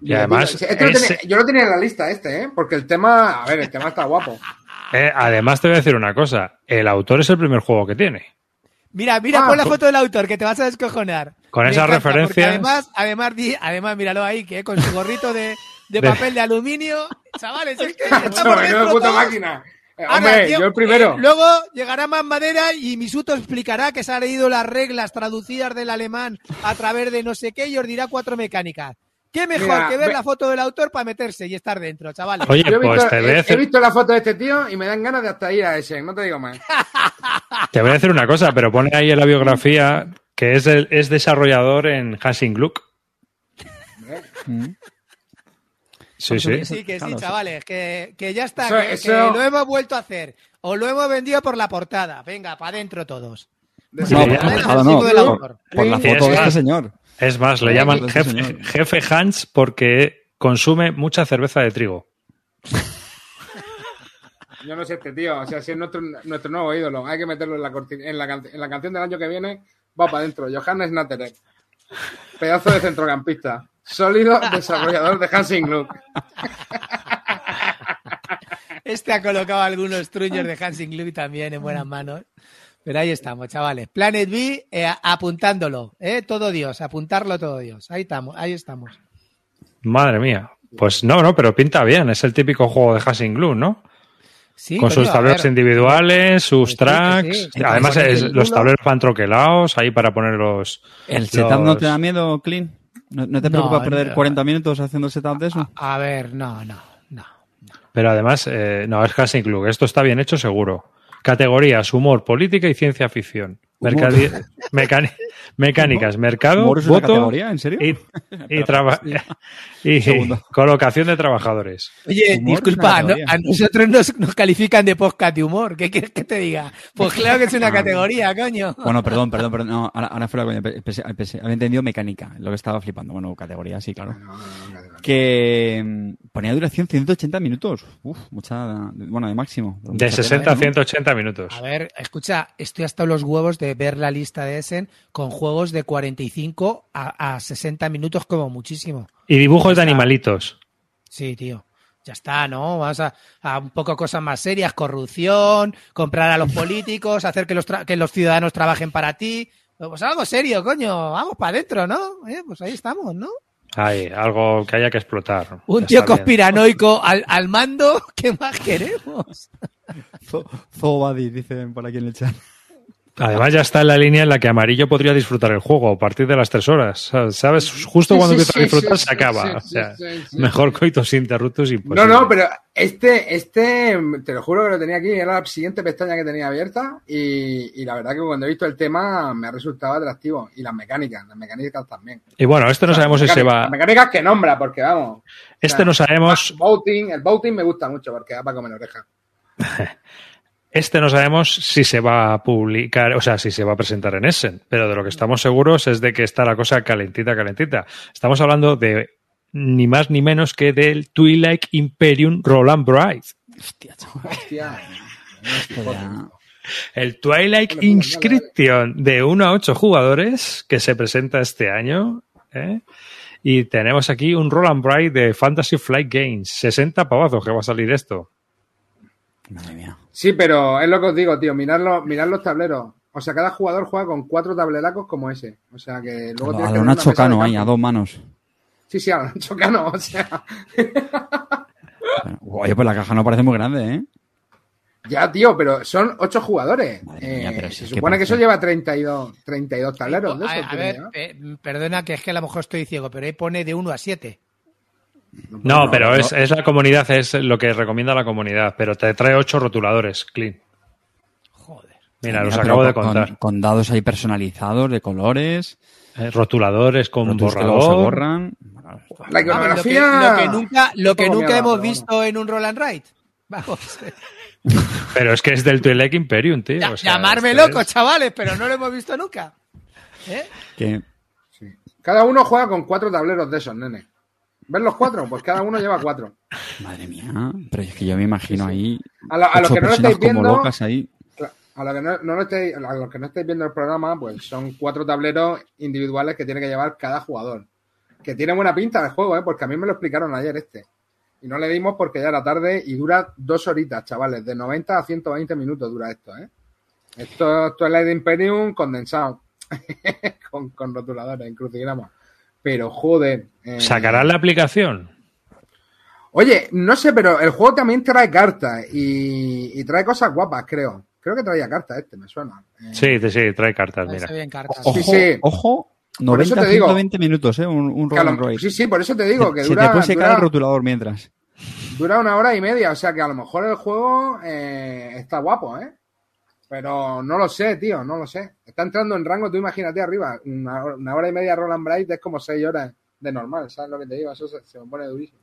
Speaker 1: Y además,
Speaker 2: este lo
Speaker 1: ese-
Speaker 2: yo lo tenía en la lista este, ¿eh? Porque el tema, a ver, el tema está guapo.
Speaker 1: eh, además te voy a decir una cosa. El autor es el primer juego que tiene.
Speaker 3: Mira, mira,
Speaker 2: Ah,
Speaker 3: pon la
Speaker 2: con-
Speaker 3: foto del autor, que te vas a descojonar.
Speaker 1: Con
Speaker 3: Me
Speaker 1: esas referencias-
Speaker 3: Además, además, di- además, míralo ahí, que con su gorrito de, de
Speaker 1: De-
Speaker 3: papel de aluminio. Chavales, es que estamos dentro
Speaker 2: puta máquina. Eh,
Speaker 3: Ahora,
Speaker 2: hombre,
Speaker 3: tío,
Speaker 2: yo el primero.
Speaker 3: eh, luego llegará más madera y Misuto explicará que se ha leído las reglas traducidas del alemán a través de no sé qué y os dirá cuatro mecánicas. ¿Qué mejor
Speaker 2: Mira,
Speaker 3: que ver
Speaker 2: ve-
Speaker 3: la foto del autor para meterse y estar dentro, chavales?
Speaker 1: Oye,
Speaker 2: Yo he
Speaker 1: pues
Speaker 2: visto,
Speaker 1: te voy, a
Speaker 2: he- he
Speaker 1: decir,
Speaker 2: visto la foto de este tío y me dan ganas de hasta ir a ese, no te digo más.
Speaker 1: te voy a decir una cosa, pero pone ahí en la biografía que es, el, es desarrollador en Hansing Gluck.
Speaker 6: Mm.
Speaker 1: Sí, sí.
Speaker 3: sí, que sí, chavales, que, que ya está,
Speaker 2: Eso-
Speaker 3: que,
Speaker 2: eso-
Speaker 3: que lo hemos vuelto a hacer. O lo hemos vendido por la portada. Venga, para adentro todos.
Speaker 6: No, por la no, por, por foto de este señor.
Speaker 1: Es más, le llaman jefe, Hans porque consume mucha cerveza de trigo.
Speaker 2: Yo no sé este tío, o sea, si es nuestro, nuestro nuevo ídolo, hay que meterlo en la, corti- en la, can- en la canción del año que viene, va para adentro. Johannes Natterer, pedazo de centrocampista, sólido desarrollador de Hansing Gluck.
Speaker 3: Este ha colocado algunos truños de Hansing Gluck también en buenas manos. Pero ahí estamos, chavales. Planet B, eh, apuntándolo. ¿eh? Todo Dios, apuntarlo todo Dios. Ahí estamos, ahí estamos.
Speaker 1: Madre mía. Pues no, no, pero pinta bien. Es el típico juego de Hansing Gluck, ¿no?
Speaker 3: Sí,
Speaker 1: Con
Speaker 3: coño,
Speaker 1: sus tableros
Speaker 3: ver.
Speaker 1: individuales, sus
Speaker 3: sí,
Speaker 1: tracks.
Speaker 3: sí.
Speaker 1: Además, es- los tableros van troquelados ahí para poner los.
Speaker 6: ¿El
Speaker 1: los-
Speaker 6: setup no te da miedo, Clean? ¿No, no te
Speaker 3: No,
Speaker 6: preocupa perder
Speaker 3: no.
Speaker 6: 40 minutos haciendo el setup de eso?
Speaker 3: A ver, no, no, no.
Speaker 1: Pero además, eh, no, es Hansing Gluck. Esto está bien hecho, seguro. Categorías: humor, política y ciencia ficción. Mercadi- Mecánicas, mercado,
Speaker 6: ¿Humor es una
Speaker 1: voto
Speaker 6: categoría? ¿En serio?
Speaker 1: y, y, colocación de trabajadores.
Speaker 3: Oye, disculpa, no- a nosotros nos, nos califican de podcast de humor. ¿Qué quieres que te diga? Pues claro que es una categoría, coño.
Speaker 6: Bueno, perdón, perdón, perdón. No, ahora, ahora fuera coña. pe- pensé- pensé- había entendido mecánica, lo que estaba flipando. Bueno, categoría, sí, claro. Que mm, ponía duración 180 minutos. Uf, mucha. Bueno, de máximo.
Speaker 1: De
Speaker 6: Mucha
Speaker 1: 60
Speaker 6: tela,
Speaker 1: a
Speaker 6: ¿no?
Speaker 1: 180 minutos.
Speaker 3: A ver, escucha, estoy hasta los huevos de ver la lista de Essen con juegos de 45 a, a 60 minutos como muchísimo.
Speaker 1: Y dibujos de animalitos.
Speaker 3: Sí, tío. Ya está, ¿no? Vamos a, a un poco cosas más serias, corrupción, comprar a los políticos, hacer que los, tra- que los ciudadanos trabajen para ti. Pues algo serio, coño. Vamos para adentro, ¿no? Eh, pues ahí estamos, ¿no?
Speaker 1: Ay, algo que haya que explotar.
Speaker 3: Un
Speaker 1: Está
Speaker 3: tío conspiranoico al, al mando, ¿qué más queremos?
Speaker 6: Zo- Zobadi, dicen por aquí en el chat.
Speaker 1: Además ya está en la línea en la que Amarillo podría disfrutar el juego a partir de las tres horas. ¿Sabes? Justo cuando empieza a disfrutar se acaba. o sea, mejor
Speaker 2: sí.
Speaker 1: coitus interruptus imposible.
Speaker 2: No, no, pero este, este, te lo juro que lo tenía aquí, era la siguiente pestaña que tenía abierta y, y la verdad que cuando he visto el tema me ha resultado atractivo. Y las mecánicas, las mecánicas también.
Speaker 1: Y bueno, este no
Speaker 2: O sea,
Speaker 1: sabemos si se va.
Speaker 2: Las mecánicas que nombra, porque vamos.
Speaker 1: Este no sabemos.
Speaker 2: Voting, el voting me gusta mucho porque da para comer oreja.
Speaker 1: Este no sabemos si se va a publicar, o sea, si se va a presentar en Essen, pero de lo que estamos seguros es de que está la cosa calentita, calentita. Estamos hablando de ni más ni menos que del Twilight Imperium Roland Bright.
Speaker 6: Hostia, chaval.
Speaker 2: Hostia.
Speaker 1: El Twilight
Speaker 2: dale,
Speaker 1: Inscription de 1 a 8 jugadores que se presenta este año. ¿eh? Y tenemos aquí un Roland Bright de Fantasy Flight Games. 60 pavazos que va a salir esto.
Speaker 6: Madre mía.
Speaker 2: Sí, pero es lo que os digo, tío. Mirad los, mirad los tableros. O sea, cada jugador juega con cuatro tableracos como ese. O sea, que luego
Speaker 6: A
Speaker 2: tienes
Speaker 6: lo
Speaker 2: que tener una
Speaker 6: Nacho Cano ahí, a dos manos.
Speaker 2: Sí, sí, a lo Nacho Cano. O sea,
Speaker 6: Bueno, Oye, pues la caja no parece muy grande, ¿eh?
Speaker 2: ya, tío, pero son ocho jugadores.
Speaker 6: Madre mía,
Speaker 2: Eh,
Speaker 6: pero si
Speaker 2: se supone que, eso lleva 32, 32 tableros. De
Speaker 3: a,
Speaker 2: esos
Speaker 3: a ver, eh, perdona que es que a lo mejor estoy ciego, pero ahí pone de 1 a 7.
Speaker 1: No, pero
Speaker 6: no.
Speaker 1: es, es la comunidad, es lo que recomienda la comunidad, pero te trae 8 rotuladores, clean.
Speaker 3: Joder.
Speaker 1: Mira, los acabo de
Speaker 6: con-
Speaker 1: contar.
Speaker 6: Con, dados ahí personalizados, de colores,
Speaker 1: Eh, rotuladores con
Speaker 6: rotus que luego se
Speaker 1: borrador.
Speaker 6: borran.
Speaker 2: La
Speaker 3: Vamos, lo, que,
Speaker 2: iconografía.
Speaker 3: lo que nunca, lo que
Speaker 2: Todo
Speaker 3: nunca
Speaker 2: mierda,
Speaker 3: hemos visto en un Roll and Ride. Vamos.
Speaker 1: Pero es que es del Twilight Imperium, tío.
Speaker 3: Ya-
Speaker 1: o sea,
Speaker 3: llamarme loco,
Speaker 1: es-
Speaker 3: chavales, pero no lo hemos visto nunca. ¿Eh?
Speaker 6: Que,
Speaker 2: Sí. Cada uno juega con cuatro tableros de esos, nene. ¿Ves los cuatro? Pues cada uno lleva cuatro.
Speaker 6: madre mía. Pero es que yo me imagino ahí.
Speaker 2: A, lo- a los que no lo estáis viendo,
Speaker 6: ahí.
Speaker 2: a, lo que no, no lo estáis- a los que no estáis viendo el programa, pues son cuatro tableros individuales que tiene que llevar cada jugador. Que tiene buena pinta el juego, ¿eh? Porque a mí me lo explicaron ayer este. Y no le dimos porque ya era tarde y dura dos horitas, chavales. De 90 a 120 minutos dura esto, ¿eh? Esto, esto es la de Imperium condensado. con, con rotuladores, en crucigrama. Pero joder. eh,
Speaker 1: ¿Sacarán la aplicación?
Speaker 2: Oye, no sé, pero el juego también trae cartas y, y trae cosas guapas, creo. Creo que traía cartas este, me suena. Eh,
Speaker 1: Sí, sí, sí, trae cartas, mira.
Speaker 3: bien cartas.
Speaker 6: Ojo,
Speaker 2: sí.
Speaker 6: ojo.
Speaker 2: Por eso
Speaker 6: 90
Speaker 2: te digo.
Speaker 6: 120 minutos, ¿eh? Un, un and roll.
Speaker 2: sí, sí, por eso te digo que
Speaker 6: Se
Speaker 2: dura,
Speaker 6: te puede secar
Speaker 2: dura-
Speaker 6: el rotulador mientras.
Speaker 2: dura una hora y media. O sea que a lo mejor el juego eh, está guapo, ¿eh? Pero no lo sé, tío, no lo sé. Está entrando en rango, tú imagínate arriba. Una, hora- una hora y media Roland Bright es como seis horas de normal, ¿sabes lo que te digo? Eso se, se me pone durísimo.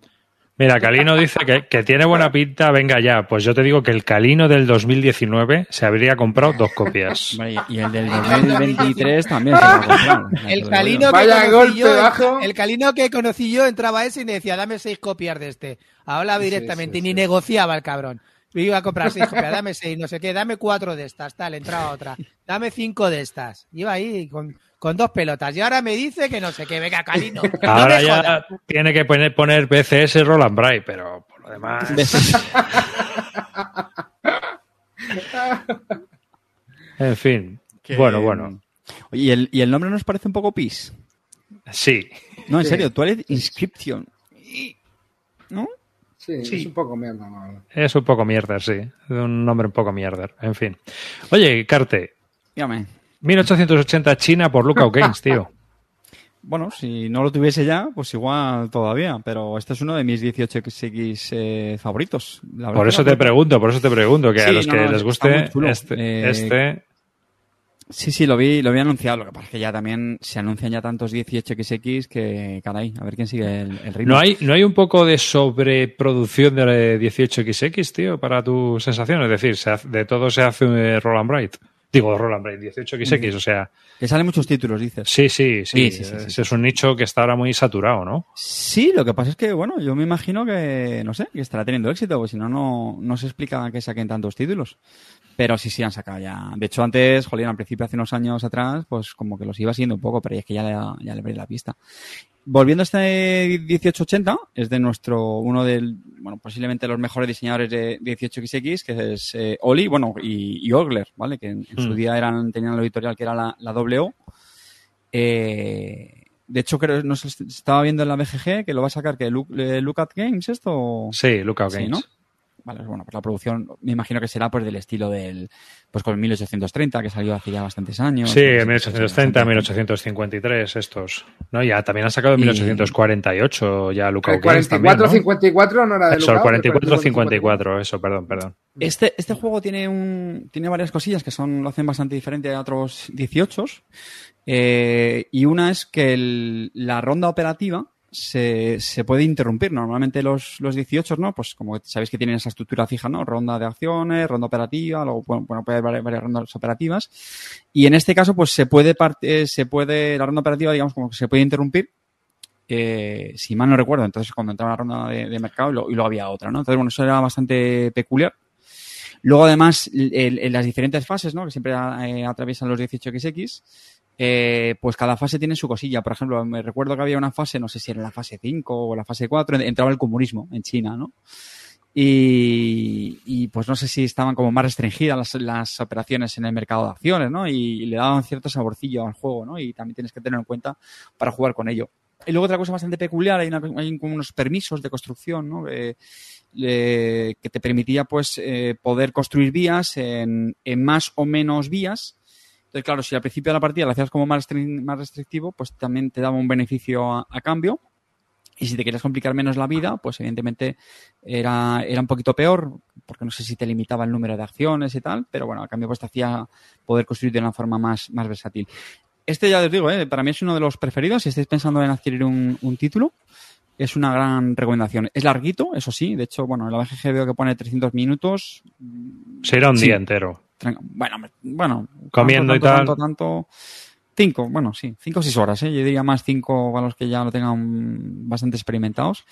Speaker 1: Mira, Calino dice que, que tiene buena pinta, venga ya. Pues yo te digo que el Calino del 2019 se habría comprado dos copias.
Speaker 6: Y el del 2023 también se va a comprar.
Speaker 3: El calino,
Speaker 2: Vaya
Speaker 3: conocí
Speaker 2: golpe
Speaker 3: yo,
Speaker 2: bajo.
Speaker 3: el calino que conocí yo entraba a ese y me decía, dame seis copias de este. Hablaba
Speaker 2: Sí,
Speaker 3: directamente
Speaker 2: sí,
Speaker 3: y ni
Speaker 2: sí.
Speaker 3: negociaba el cabrón. Iba a comprar seis copias, dame seis, no sé qué, dame cuatro de estas, tal, entraba otra. Dame cinco de estas. Iba ahí con, con dos pelotas. Y ahora me dice que no sé qué, venga, calino. no
Speaker 1: Ahora
Speaker 3: me
Speaker 1: ya
Speaker 3: jodas.
Speaker 1: tiene que poner, poner BCS Roland Bright, pero por lo demás. En fin.
Speaker 6: Que-
Speaker 1: Bueno, bueno.
Speaker 6: Oye, ¿y el, y el nombre nos parece un poco pis.
Speaker 1: Sí.
Speaker 6: No, en
Speaker 2: Sí.
Speaker 6: serio, Twilight Inscription. ¿No?
Speaker 2: Sí,
Speaker 1: Sí.
Speaker 2: es un poco mierda. ¿no?
Speaker 1: Es un poco mierder, sí. Un nombre un poco mierder. En fin. Oye, Carte.
Speaker 6: Dígame.
Speaker 1: 1880 China por Lookout Games, tío.
Speaker 6: Bueno, si no lo tuviese ya, pues igual todavía. Pero este es uno de mis 18X eh, favoritos. La
Speaker 1: Por eso te pregunto, por eso te pregunto, que a los
Speaker 6: no,
Speaker 1: que
Speaker 6: no,
Speaker 1: les guste este,
Speaker 6: Eh,
Speaker 1: este
Speaker 6: Sí, sí, lo vi, lo vi anunciado. Lo que pasa es que ya también se anuncian ya tantos 18XX que, caray, a ver quién sigue el, ritmo.
Speaker 1: ¿No hay, ¿No hay un poco de sobreproducción de 18XX, tío, para tu sensación? Es decir, hace- de todo se hace un Roland Bright. Digo, Roland Bright, 18XX, o sea,
Speaker 6: Que salen muchos títulos, dices.
Speaker 1: sí, sí, sí.
Speaker 6: Sí, sí,
Speaker 1: es un nicho que está ahora muy saturado, ¿no?
Speaker 6: Sí, lo que pasa es que, bueno, yo me imagino que, no sé, que estará teniendo éxito, porque si no, no, no se explica que saquen tantos títulos. Pero sí, sí, han sacado ya. De hecho, antes, Jolín, al principio, hace unos años atrás, pues como que los iba siguiendo un poco, pero es que ya le, ya le abrí la pista. Volviendo a este 1880, es de nuestro, uno del, bueno, posiblemente los mejores diseñadores de 18XX, que es eh, Oli, bueno, y, y Ogler, ¿vale? Que en, en su
Speaker 1: Mm.
Speaker 6: día eran, tenían la editorial que era la, la WO. Eh, de hecho, creo, no sé, estaba viendo en la BGG que lo va a sacar, que Look, eh, Look at Games, esto.
Speaker 1: Sí, Lookout
Speaker 6: Sí,
Speaker 1: Games.
Speaker 6: ¿no? Vale, bueno, pues la producción me imagino que será pues del estilo del, pues con el 1830, que salió hace ya bastantes años.
Speaker 1: Sí,
Speaker 6: Pues,
Speaker 1: 1830,
Speaker 6: bastante-
Speaker 1: 1853, estos. No, ya también han sacado en
Speaker 6: Y-
Speaker 1: 1848 ya Lookout
Speaker 2: El
Speaker 1: Games también,
Speaker 2: 44,
Speaker 1: ¿no?
Speaker 2: 54 no era de
Speaker 1: Eso, el
Speaker 2: Lookout,
Speaker 1: 44, 54, eso, perdón, perdón.
Speaker 6: Este, este juego tiene un, tiene varias cosillas que son, lo hacen bastante diferente a otros 18. eh, y una es que el- la ronda operativa se, se puede interrumpir. Normalmente los, los 18, ¿no? Pues como sabéis que tienen esa estructura fija, ¿no? Ronda de acciones, ronda operativa, luego, bueno, puede haber varias, rondas operativas. Y en este caso, pues se puede, part- eh, se puede, la ronda operativa, digamos, como que se puede interrumpir eh, si mal no recuerdo, entonces cuando entraba la ronda de, de mercado y, lo- había otra, ¿no? Entonces, bueno, eso era bastante peculiar. Luego, además, en las diferentes fases, ¿no? Que siempre eh, atraviesan los 18XX, eh, pues cada fase tiene su cosilla. Por ejemplo, me recuerdo que había una fase, no sé si era la fase 5 o la fase 4, en- entraba el comunismo en China, ¿no? Y, y, pues no sé si estaban como más restringidas las, las operaciones en el mercado de acciones, ¿no? Y, le daban cierto saborcillo al juego, ¿no? Y también tienes que tenerlo en cuenta para jugar con ello. Y luego otra cosa bastante peculiar, hay, una- unos permisos de construcción, ¿no? Eh, que te permitía pues eh, poder construir vías en, en más o menos vías. Entonces, claro, si al principio de la partida lo hacías como más, más restrictivo, pues también te daba un beneficio a, a cambio. Y si te querías complicar menos la vida, pues evidentemente era, era un poquito peor, porque no sé si te limitaba el número de acciones y tal, pero bueno, a cambio pues te hacía poder construir de una forma más, más versátil. Este ya les digo, ¿eh? para mí es uno de los preferidos. Si estáis pensando en adquirir un, un título, es una gran recomendación. Es larguito, eso sí. De hecho, bueno, en la BGG veo que pone 300 minutos.
Speaker 1: Se irá un
Speaker 6: Sí.
Speaker 1: día entero.
Speaker 6: Bueno, bueno.
Speaker 1: Comiendo y
Speaker 6: tanto,
Speaker 1: tal.
Speaker 6: Tanto, tanto, Cinco, bueno, sí, cinco o seis horas, ¿eh? Yo diría más cinco para los que ya lo tengan bastante experimentados.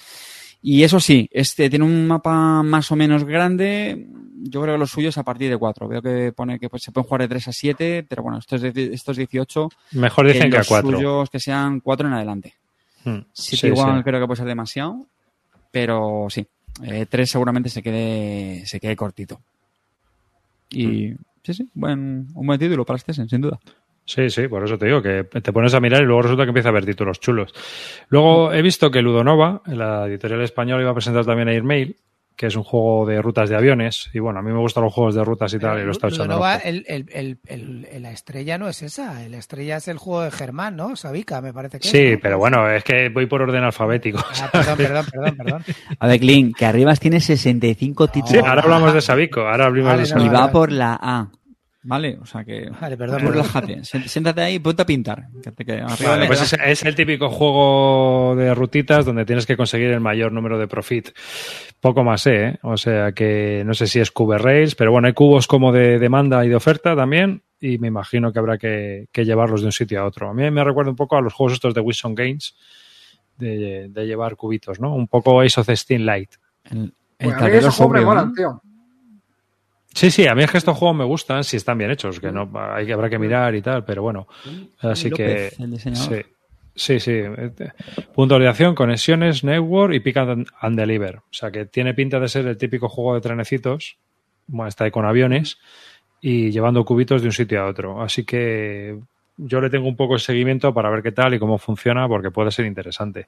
Speaker 6: Y eso sí, este tiene un mapa más o menos grande. Yo creo que lo suyo es a partir de cuatro. Veo que pone que pues, se pueden jugar de 3 a 7, pero bueno, estos, estos 18,
Speaker 1: Mejor dicen que a
Speaker 6: los
Speaker 1: cuatro.
Speaker 6: suyos que sean cuatro en adelante.
Speaker 1: Mm,
Speaker 6: Sí,
Speaker 1: sí,
Speaker 6: que igual
Speaker 1: sí.
Speaker 6: creo que puede ser demasiado, pero sí, eh, tres seguramente se quede, se quede cortito. Y sí, sí, buen, un buen título para este, sin duda.
Speaker 1: Sí, sí, por eso te digo que te pones a mirar y luego resulta que empieza a haber títulos chulos. Luego he visto que Ludonova, la editorial española, iba a presentar también Airmail, que es un juego de rutas de aviones. Y bueno, a mí me gustan los juegos de rutas y tal, y lo estado echando. Ojo.
Speaker 3: el, el- el- el- el- la estrella no es esa. La estrella es el juego de Germán, ¿no? Sabica, me parece que es,
Speaker 1: Sí,
Speaker 3: ¿no?
Speaker 1: pero bueno, es que voy por orden alfabético.
Speaker 3: Ah, perdón, perdón, perdón, perdón.
Speaker 6: A ver, Clint, que arriba tiene 65
Speaker 1: Sí,
Speaker 6: títulos
Speaker 1: ahora hablamos de Sabico, ahora hablamos
Speaker 3: Vale,
Speaker 1: de
Speaker 3: no,
Speaker 1: Sabico.
Speaker 6: y va por la A. ¿Vale? O sea que.
Speaker 3: Vale, perdón,
Speaker 6: relájate. Siéntate ahí y ponte a pintar. Que te-
Speaker 1: Vale, pues es, es el típico juego de rutitas donde tienes que conseguir el mayor número de profit. Poco más sé, ¿eh? O sea que no sé si es Cube Rails, pero bueno, hay cubos como de demanda y de oferta también y me imagino que habrá que, que llevarlos de un sitio a otro. A mí me recuerda un poco a los juegos estos de Wilson Games de, de llevar cubitos, ¿no? Un poco Ace of Steam Light.
Speaker 6: El, el
Speaker 2: Pues a mí esos juegos me molan,
Speaker 6: ¿no?
Speaker 2: tío.
Speaker 1: Sí, sí, a mí es que estos juegos me gustan si están bien hechos, que no hay que habrá que mirar y tal, pero bueno, así que
Speaker 6: el
Speaker 1: sí, sí, sí. Puntos de acción, conexiones, network y pick and, and deliver. O sea que tiene pinta de ser el típico juego de trenecitos, bueno, está ahí con aviones y llevando cubitos de un sitio a otro. Así que yo le tengo un poco de seguimiento para ver qué tal y cómo funciona, porque puede ser interesante.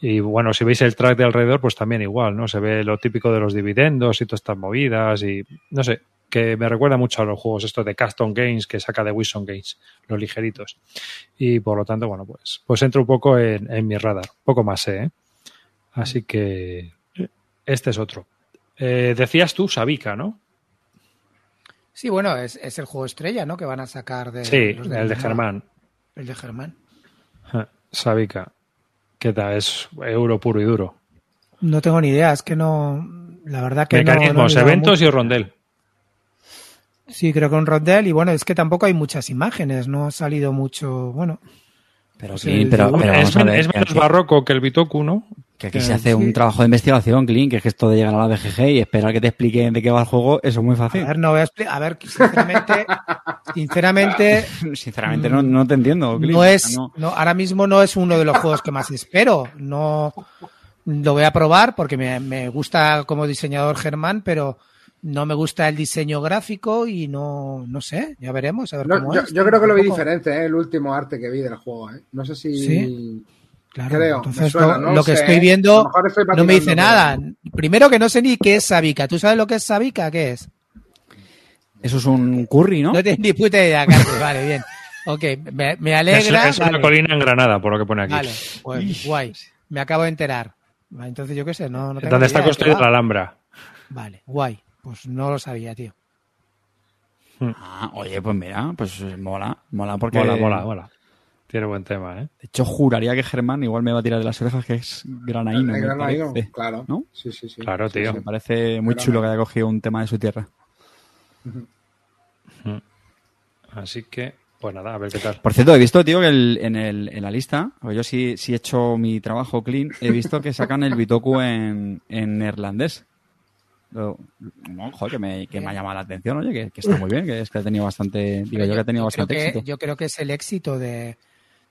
Speaker 1: Y bueno, si veis el track de alrededor, pues también igual, ¿no? Se ve lo típico de los dividendos y todas estas movidas y no sé, que me recuerda mucho a los juegos estos de Custom Games que saca de Wilson Games, los ligeritos. Y por lo tanto, bueno, pues, pues entro un poco en, en mi radar. Poco más ¿eh? Así que este es otro. Eh, decías tú Sabica, ¿no?
Speaker 3: Sí, bueno, es, es el juego estrella, ¿no? Que van a sacar de.
Speaker 1: Sí,
Speaker 3: los
Speaker 1: el de Germán.
Speaker 3: El de Germán.
Speaker 1: Sabica. ¿Qué tal? Es euro puro y duro.
Speaker 3: No tengo ni idea, es que no. La verdad que no- no.
Speaker 1: Mecanismos,
Speaker 3: mirado
Speaker 1: eventos
Speaker 3: mucho.
Speaker 1: y rondel.
Speaker 3: Sí, creo que un rondel. Y bueno, es que tampoco hay muchas imágenes, no ha salido mucho. Bueno,
Speaker 6: Pero,
Speaker 3: Sí,
Speaker 6: pero, pero
Speaker 1: es,
Speaker 6: a ver,
Speaker 1: es menos barroco que el Bitoku, ¿no?
Speaker 6: que aquí se hace
Speaker 3: sí.
Speaker 6: un trabajo de investigación, Clint, que es que esto de llegar a la BGG y esperar que te expliquen de qué va el juego, eso es muy
Speaker 3: a
Speaker 6: fácil.
Speaker 3: ver, no voy a explicar. A ver, sinceramente, sinceramente,
Speaker 6: Sinceramente no, no te entiendo, Clint.
Speaker 3: no
Speaker 6: O sea,
Speaker 3: es,
Speaker 6: no-
Speaker 3: no, ahora mismo no es uno de los juegos que más espero. No lo voy a probar porque me, me gusta como diseñador Germán, pero no me gusta el diseño gráfico y no, no sé, ya veremos. A ver
Speaker 2: No,
Speaker 3: cómo
Speaker 2: yo,
Speaker 3: es.
Speaker 2: yo creo que lo vi diferente, ¿eh? el último arte que vi del juego. ¿eh? No sé si.
Speaker 3: Sí. Claro,
Speaker 2: Creo,
Speaker 3: entonces
Speaker 2: suena,
Speaker 3: lo,
Speaker 2: no
Speaker 3: lo que
Speaker 2: sé,
Speaker 3: estoy
Speaker 2: ¿eh?
Speaker 3: Viendo
Speaker 2: estoy
Speaker 3: no me dice nada. Primero que no sé ni qué es Sabica. ¿Tú sabes lo que es Sabica? ¿Qué es?
Speaker 6: Eso es un curry, ¿no?
Speaker 3: No tienes ni puta idea, Carlos. Vale, bien. Ok, me, me alegra.
Speaker 1: es, es una
Speaker 3: vale.
Speaker 1: colina en Granada, por lo que pone aquí.
Speaker 3: Vale, pues guay. Me acabo de enterar. Entonces yo qué sé, no, no tengo
Speaker 1: ¿Dónde
Speaker 3: ni
Speaker 1: está construida la Alhambra?
Speaker 3: Vale, guay. Pues no lo sabía, tío.
Speaker 6: Ah, oye, pues mira, pues eh, mola, mola porque...
Speaker 1: Mola, mola, mola. Tiene buen tema, ¿eh?
Speaker 6: De hecho, juraría que Germán igual me va a tirar de las orejas que es granaíno,
Speaker 2: El
Speaker 6: me
Speaker 2: granadino,
Speaker 6: parece.
Speaker 2: claro.
Speaker 6: ¿No?
Speaker 2: Sí, sí, sí.
Speaker 1: Claro, tío.
Speaker 6: Me parece muy chulo que haya cogido un tema de su tierra.
Speaker 1: Así que, pues nada, a ver qué tal.
Speaker 6: Por cierto, he visto, tío, que el- en, el, en la lista, porque yo sí, sí he hecho mi trabajo clean, he visto que sacan el Bitoku en, en neerlandés. No, joder, que me, que me ha llamado la atención, oye, que, que está muy bien, que es que ha tenido bastante, digo yo que ha tenido bastante
Speaker 3: que,
Speaker 6: éxito.
Speaker 3: yo creo que es el éxito de,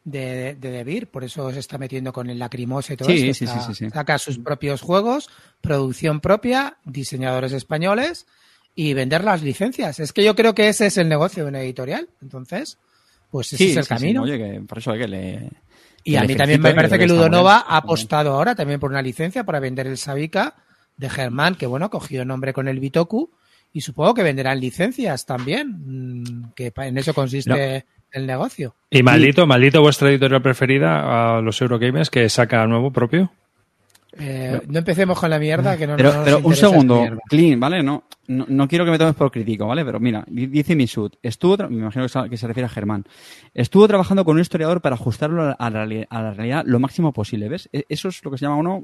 Speaker 3: de, de Debir, por eso se está metiendo con el lacrimosa y todo
Speaker 6: Sí,
Speaker 3: eso.
Speaker 6: sí,
Speaker 3: Está-
Speaker 6: sí, sí, sí.
Speaker 3: Saca sus propios juegos, producción propia, diseñadores españoles y vender las licencias. Es que yo creo que ese es el negocio de una editorial. Entonces, pues ese
Speaker 6: Sí,
Speaker 3: es el camino.
Speaker 6: oye, que por eso hay que le...
Speaker 3: Y a mí también me
Speaker 6: ¿eh?
Speaker 3: parece que Ludonova ha apostado ahora también por una licencia para vender el Sabica de Germán, que bueno, ha cogido nombre con el Bitoku y supongo que venderán licencias también, mm, que en eso consiste el negocio.
Speaker 1: Y maldito, maldito vuestra editorial preferida, a los Eurogamers, que saca nuevo propio.
Speaker 3: Eh, no empecemos con la mierda, que no
Speaker 6: Pero,
Speaker 3: no nos
Speaker 6: pero un segundo. Clean, ¿vale? No, no, no quiero que me tomes por crítico, ¿vale? Pero mira, di- dice Misut, estuvo, me imagino que se, que se refiere a Germán, estuvo trabajando con un historiador para ajustarlo a la, a la realidad lo máximo posible, ¿ves? E- Eso es lo que se llama uno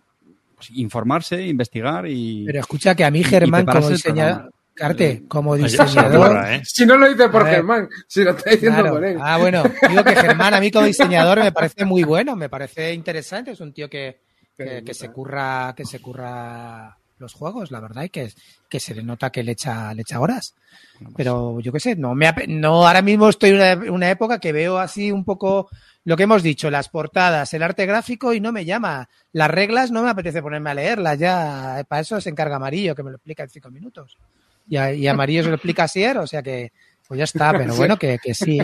Speaker 6: pues, informarse, investigar y...
Speaker 3: Pero escucha que a mí Germán como diseñador. Carte, como diseñador,
Speaker 1: ¿eh?
Speaker 2: Si no lo dice por. Germán, si lo está diciendo
Speaker 3: Claro.
Speaker 2: por él.
Speaker 3: Ah, bueno, digo que Germán a mí como diseñador me parece muy bueno, me parece interesante, es un tío que, que, que se curra, que se curra los juegos, la verdad, y que, que se le nota que le echa, le echa horas. Pero yo qué sé, no me no ahora mismo estoy en una, una época que veo así un poco lo que hemos dicho, las portadas, el arte gráfico y no me llama. Las reglas no me apetece ponerme a leerlas ya, para eso se encarga Amarillo, que me lo explica en cinco minutos. Y, a- y Amarillo se lo explica ayer, o sea que pues ya está, pero bueno, que, que sí,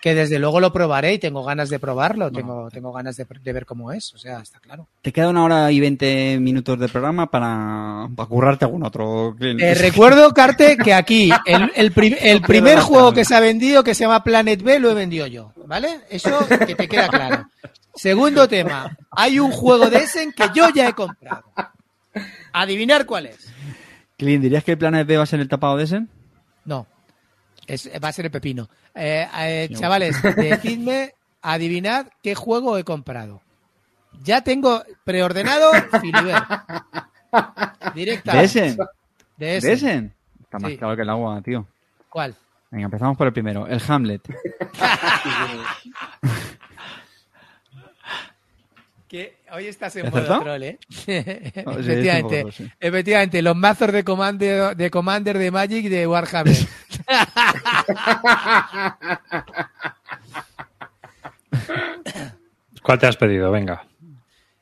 Speaker 3: que desde luego lo probaré y tengo ganas de probarlo, tengo, tengo ganas de, de ver cómo es, o sea, está claro.
Speaker 6: Te queda una hora y veinte minutos de programa para, para currarte algún otro Clean.
Speaker 3: Eh, recuerdo, Carte, que aquí el, el primer juego que se ha vendido, que se llama Planet B, lo he vendido yo, ¿vale? Eso que te queda claro. Segundo tema, hay un juego de Essen que yo ya he comprado. Adivinar cuál es.
Speaker 6: Clean, ¿dirías que el Planet B va a ser el tapado de ese?
Speaker 3: No, es, va a ser el pepino. Eh, eh, chavales, decidme, adivinad qué juego he comprado. Ya tengo preordenado Filiber. Directa.
Speaker 6: ¿De ese?
Speaker 3: De
Speaker 6: ¿De
Speaker 3: ese.
Speaker 6: ese? Está más
Speaker 3: Sí.
Speaker 6: claro que el agua, tío.
Speaker 3: ¿Cuál?
Speaker 6: Venga, empezamos por el primero, el Hamlet.
Speaker 3: Que hoy estás en
Speaker 6: ¿He
Speaker 3: modo troll, ¿eh?
Speaker 6: Sí,
Speaker 3: efectivamente,
Speaker 6: poco troll, sí.
Speaker 3: efectivamente, los mazos de Commander, de Commander de Magic de Warhammer.
Speaker 1: ¿Cuál te has pedido? Venga.